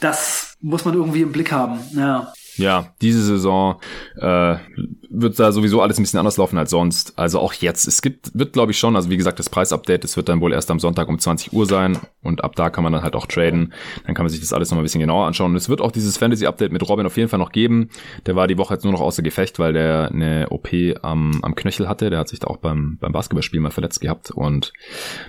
Das muss man irgendwie im Blick haben, ja. Ja, diese Saison äh, wird da sowieso alles ein bisschen anders laufen als sonst. Also auch jetzt. Es gibt, wird glaube ich schon, also wie gesagt, das Preisupdate, das wird dann wohl erst am Sonntag um 20 Uhr sein. und ab da kann man dann halt auch traden. Dann kann man sich das alles nochmal ein bisschen genauer anschauen. Und es wird auch dieses Fantasy-Update mit Robin auf jeden Fall noch geben. Der war die Woche jetzt nur noch außer Gefecht, weil der eine OP am, am Knöchel hatte. Der hat sich da auch beim, beim Basketballspiel mal verletzt gehabt und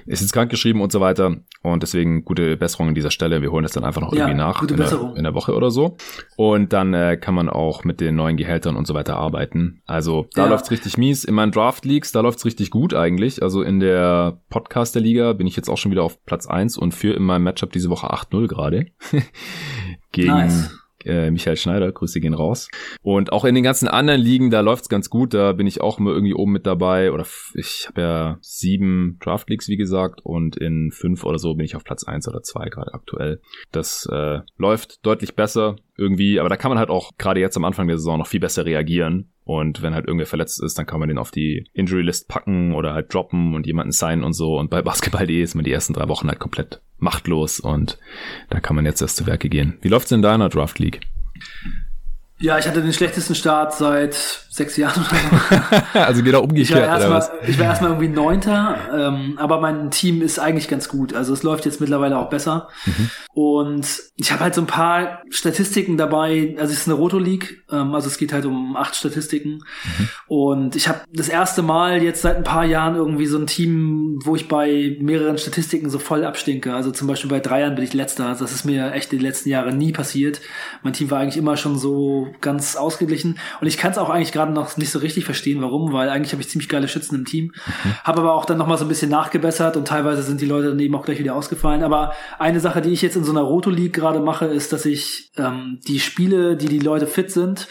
ist jetzt krank geschrieben und so weiter. Und deswegen gute Besserung an dieser Stelle. Wir holen das dann einfach noch ja, irgendwie nach in der, in der, Woche oder so. Und dann äh, kann man auch mit den neuen Gehältern und so weiter arbeiten. Also da ja. läuft's richtig mies. In meinen Draft Leagues, da läuft's richtig gut eigentlich. Also in der Podcaster-Liga bin ich jetzt auch schon wieder auf Platz eins und für in meinem Matchup diese Woche 8-0 gerade. Gegen nice. Äh, Michael Schneider, Grüße gehen raus. Und auch in den ganzen anderen Ligen, da läuft's ganz gut. Da bin ich auch immer irgendwie oben mit dabei. Oder ich habe ja sieben Draft Leagues, wie gesagt, und in fünf oder so bin ich auf Platz eins oder zwei gerade aktuell. Das äh, läuft deutlich besser irgendwie, aber da kann man halt auch gerade jetzt am Anfang der Saison noch viel besser reagieren. Und wenn halt irgendwer verletzt ist, dann kann man den auf die Injury List packen oder halt droppen und jemanden signen und so. Und bei Basketball.de ist man die ersten drei Wochen halt komplett machtlos und da kann man jetzt erst zu Werke gehen. Wie läuft's in deiner Draft League? Ja, ich hatte den schlechtesten Start seit sechs Jahren oder so. also wieder umgekehrt. Ich war erstmal irgendwie Neunter, ähm, aber mein Team ist eigentlich ganz gut. Also es läuft jetzt mittlerweile auch besser. Mhm. Und ich habe halt so ein paar Statistiken dabei. Also es ist eine Roto League, ähm, also es geht halt um acht Statistiken. Mhm. Und ich habe das erste Mal jetzt seit ein paar Jahren irgendwie so ein Team, wo ich bei mehreren Statistiken so voll abstinke. Also zum Beispiel bei Dreiern bin ich letzter. Also das ist mir echt die letzten Jahre nie passiert. Mein Team war eigentlich immer schon so ganz ausgeglichen. Und ich kann es auch eigentlich gerade noch nicht so richtig verstehen, warum, weil eigentlich habe ich ziemlich geile Schützen im Team. Mhm. Habe aber auch dann nochmal so ein bisschen nachgebessert und teilweise sind die Leute dann eben auch gleich wieder ausgefallen. Aber eine Sache, die ich jetzt in so einer Roto League gerade mache, ist, dass ich ähm, die Spiele, die die Leute fit sind,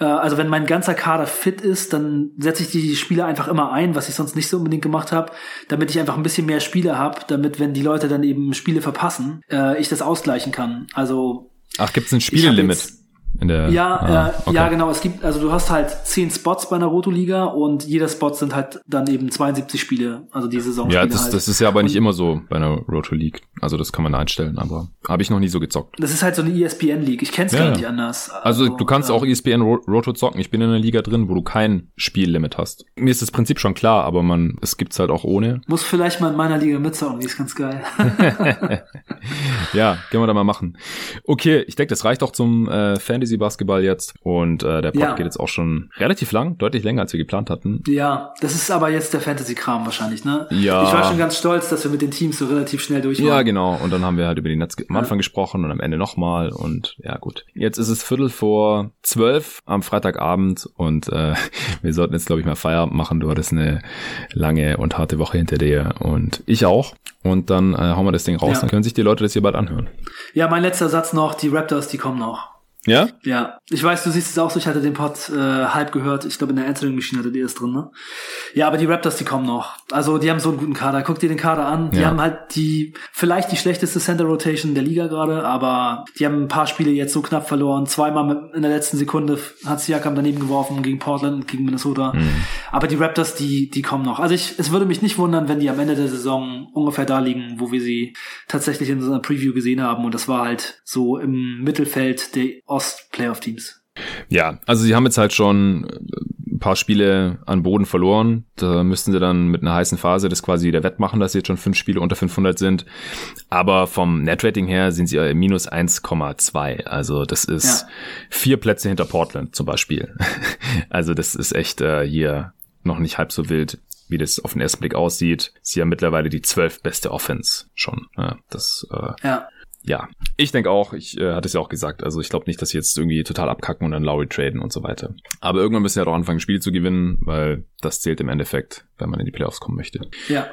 äh, also wenn mein ganzer Kader fit ist, dann setze ich die Spiele einfach immer ein, was ich sonst nicht so unbedingt gemacht habe, damit ich einfach ein bisschen mehr Spiele habe, damit wenn die Leute dann eben Spiele verpassen, äh, ich das ausgleichen kann. Also Ach, gibt es ein Spielelimit? In der, ja, ah, äh, okay. ja, genau. Es gibt, also du hast halt zehn Spots bei einer Roto-Liga und jeder Spot sind halt dann eben 72 Spiele, also die Saison. Ja, das, halt. das ist ja aber nicht immer so bei einer Roto-League. Also das kann man einstellen, aber habe ich noch nie so gezockt. Das ist halt so eine ESPN-League. Ich kenn's ja, gar nicht anders. Also, also, du kannst ja. auch ESPN Roto zocken. Ich bin in einer Liga drin, wo du kein Spiellimit hast. Mir ist das Prinzip schon klar, aber man, es gibt's halt auch ohne. Muss vielleicht mal in meiner Liga mitzocken, die ist ganz geil. ja, können wir da mal machen. Okay, ich denke, das reicht auch zum äh, Fantasy-Basketball jetzt. Und äh, der Pod ja. geht jetzt auch schon relativ lang, deutlich länger, als wir geplant hatten. Ja, das ist aber jetzt der Fantasy-Kram wahrscheinlich, ne? Ja. Ich war schon ganz stolz, dass wir mit den Teams so relativ schnell durch waren. Ja, genau. Und dann haben wir halt über die Netz am Anfang ja. gesprochen und am Ende nochmal. Und ja, gut. Jetzt ist es Viertel vor zwölf am Freitagabend und äh, wir sollten jetzt, glaube ich, mal Feierabend machen. Du hattest eine lange und harte Woche hinter dir und ich auch. Und dann äh, hauen wir das Ding raus. Ja. Dann können sich die Leute das hier bald anhören. Ja, mein letzter Satz noch. Die Raptors, die kommen noch. Ja? Ja. Ich weiß, du siehst es auch so, ich hatte den Pod äh, halb gehört. Ich glaube, in der Answering Machine hatte die das drin, ne? Ja, aber die Raptors, die kommen noch. Also, die haben so einen guten Kader. Guck dir den Kader an. Die ja. haben halt die, vielleicht die schlechteste Center Rotation der Liga gerade, aber die haben ein paar Spiele jetzt so knapp verloren. Zweimal in der letzten Sekunde hat Siakam daneben geworfen gegen Portland und gegen Minnesota. Mhm. Aber die Raptors, die, die kommen noch. Also ich, es würde mich nicht wundern, wenn die am Ende der Saison ungefähr da liegen, wo wir sie tatsächlich in so einer Preview gesehen haben. Und das war halt so im Mittelfeld der Ost-Playoff-Teams. Ja, also sie haben jetzt halt schon ein paar Spiele an Boden verloren. Da müssten sie dann mit einer heißen Phase das quasi wieder wettmachen, dass sie jetzt schon fünf Spiele unter 500 sind. Aber vom Netrating her sind sie minus 1,2. Also das ist ja. vier Plätze hinter Portland zum Beispiel. Also das ist echt äh, hier noch nicht halb so wild wie das auf den ersten Blick aussieht. Sie haben mittlerweile die zwölf beste Offense schon. Ja, das äh, ja ja, ich denke auch, ich äh, hatte es ja auch gesagt, also ich glaube nicht, dass sie jetzt irgendwie total abkacken und dann Lowry traden und so weiter. Aber irgendwann müssen sie ja doch anfangen, Spiele zu gewinnen, weil das zählt im Endeffekt, wenn man in die Playoffs kommen möchte. Ja.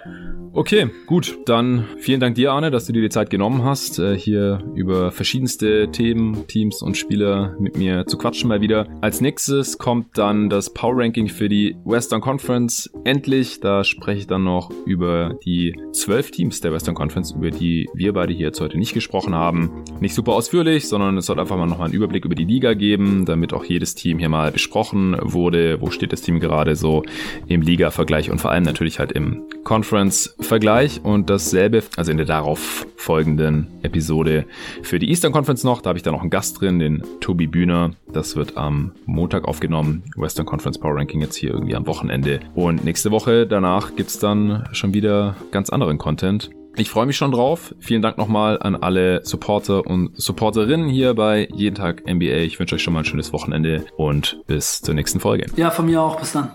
Okay, gut. Dann vielen Dank dir, Arne, dass du dir die Zeit genommen hast, äh, hier über verschiedenste Themen, Teams und Spieler mit mir zu quatschen mal wieder. Als nächstes kommt dann das Power Ranking für die Western Conference. Endlich, da spreche ich dann noch über die zwölf Teams der Western Conference, über die wir beide hier jetzt heute nicht gesprochen haben. Nicht super ausführlich, sondern es soll einfach mal nochmal einen Überblick über die Liga geben, damit auch jedes Team hier mal besprochen wurde. Wo steht das Team gerade so? im Liga-Vergleich und vor allem natürlich halt im Conference-Vergleich und dasselbe, also in der darauf folgenden Episode für die Eastern Conference noch. Da habe ich dann noch einen Gast drin, den Tobi Bühner. Das wird am Montag aufgenommen. Western Conference Power Ranking jetzt hier irgendwie am Wochenende. Und nächste Woche danach gibt es dann schon wieder ganz anderen Content. Ich freue mich schon drauf. Vielen Dank nochmal an alle Supporter und Supporterinnen hier bei Jeden Tag NBA. Ich wünsche euch schon mal ein schönes Wochenende und bis zur nächsten Folge. Ja, von mir auch. Bis dann.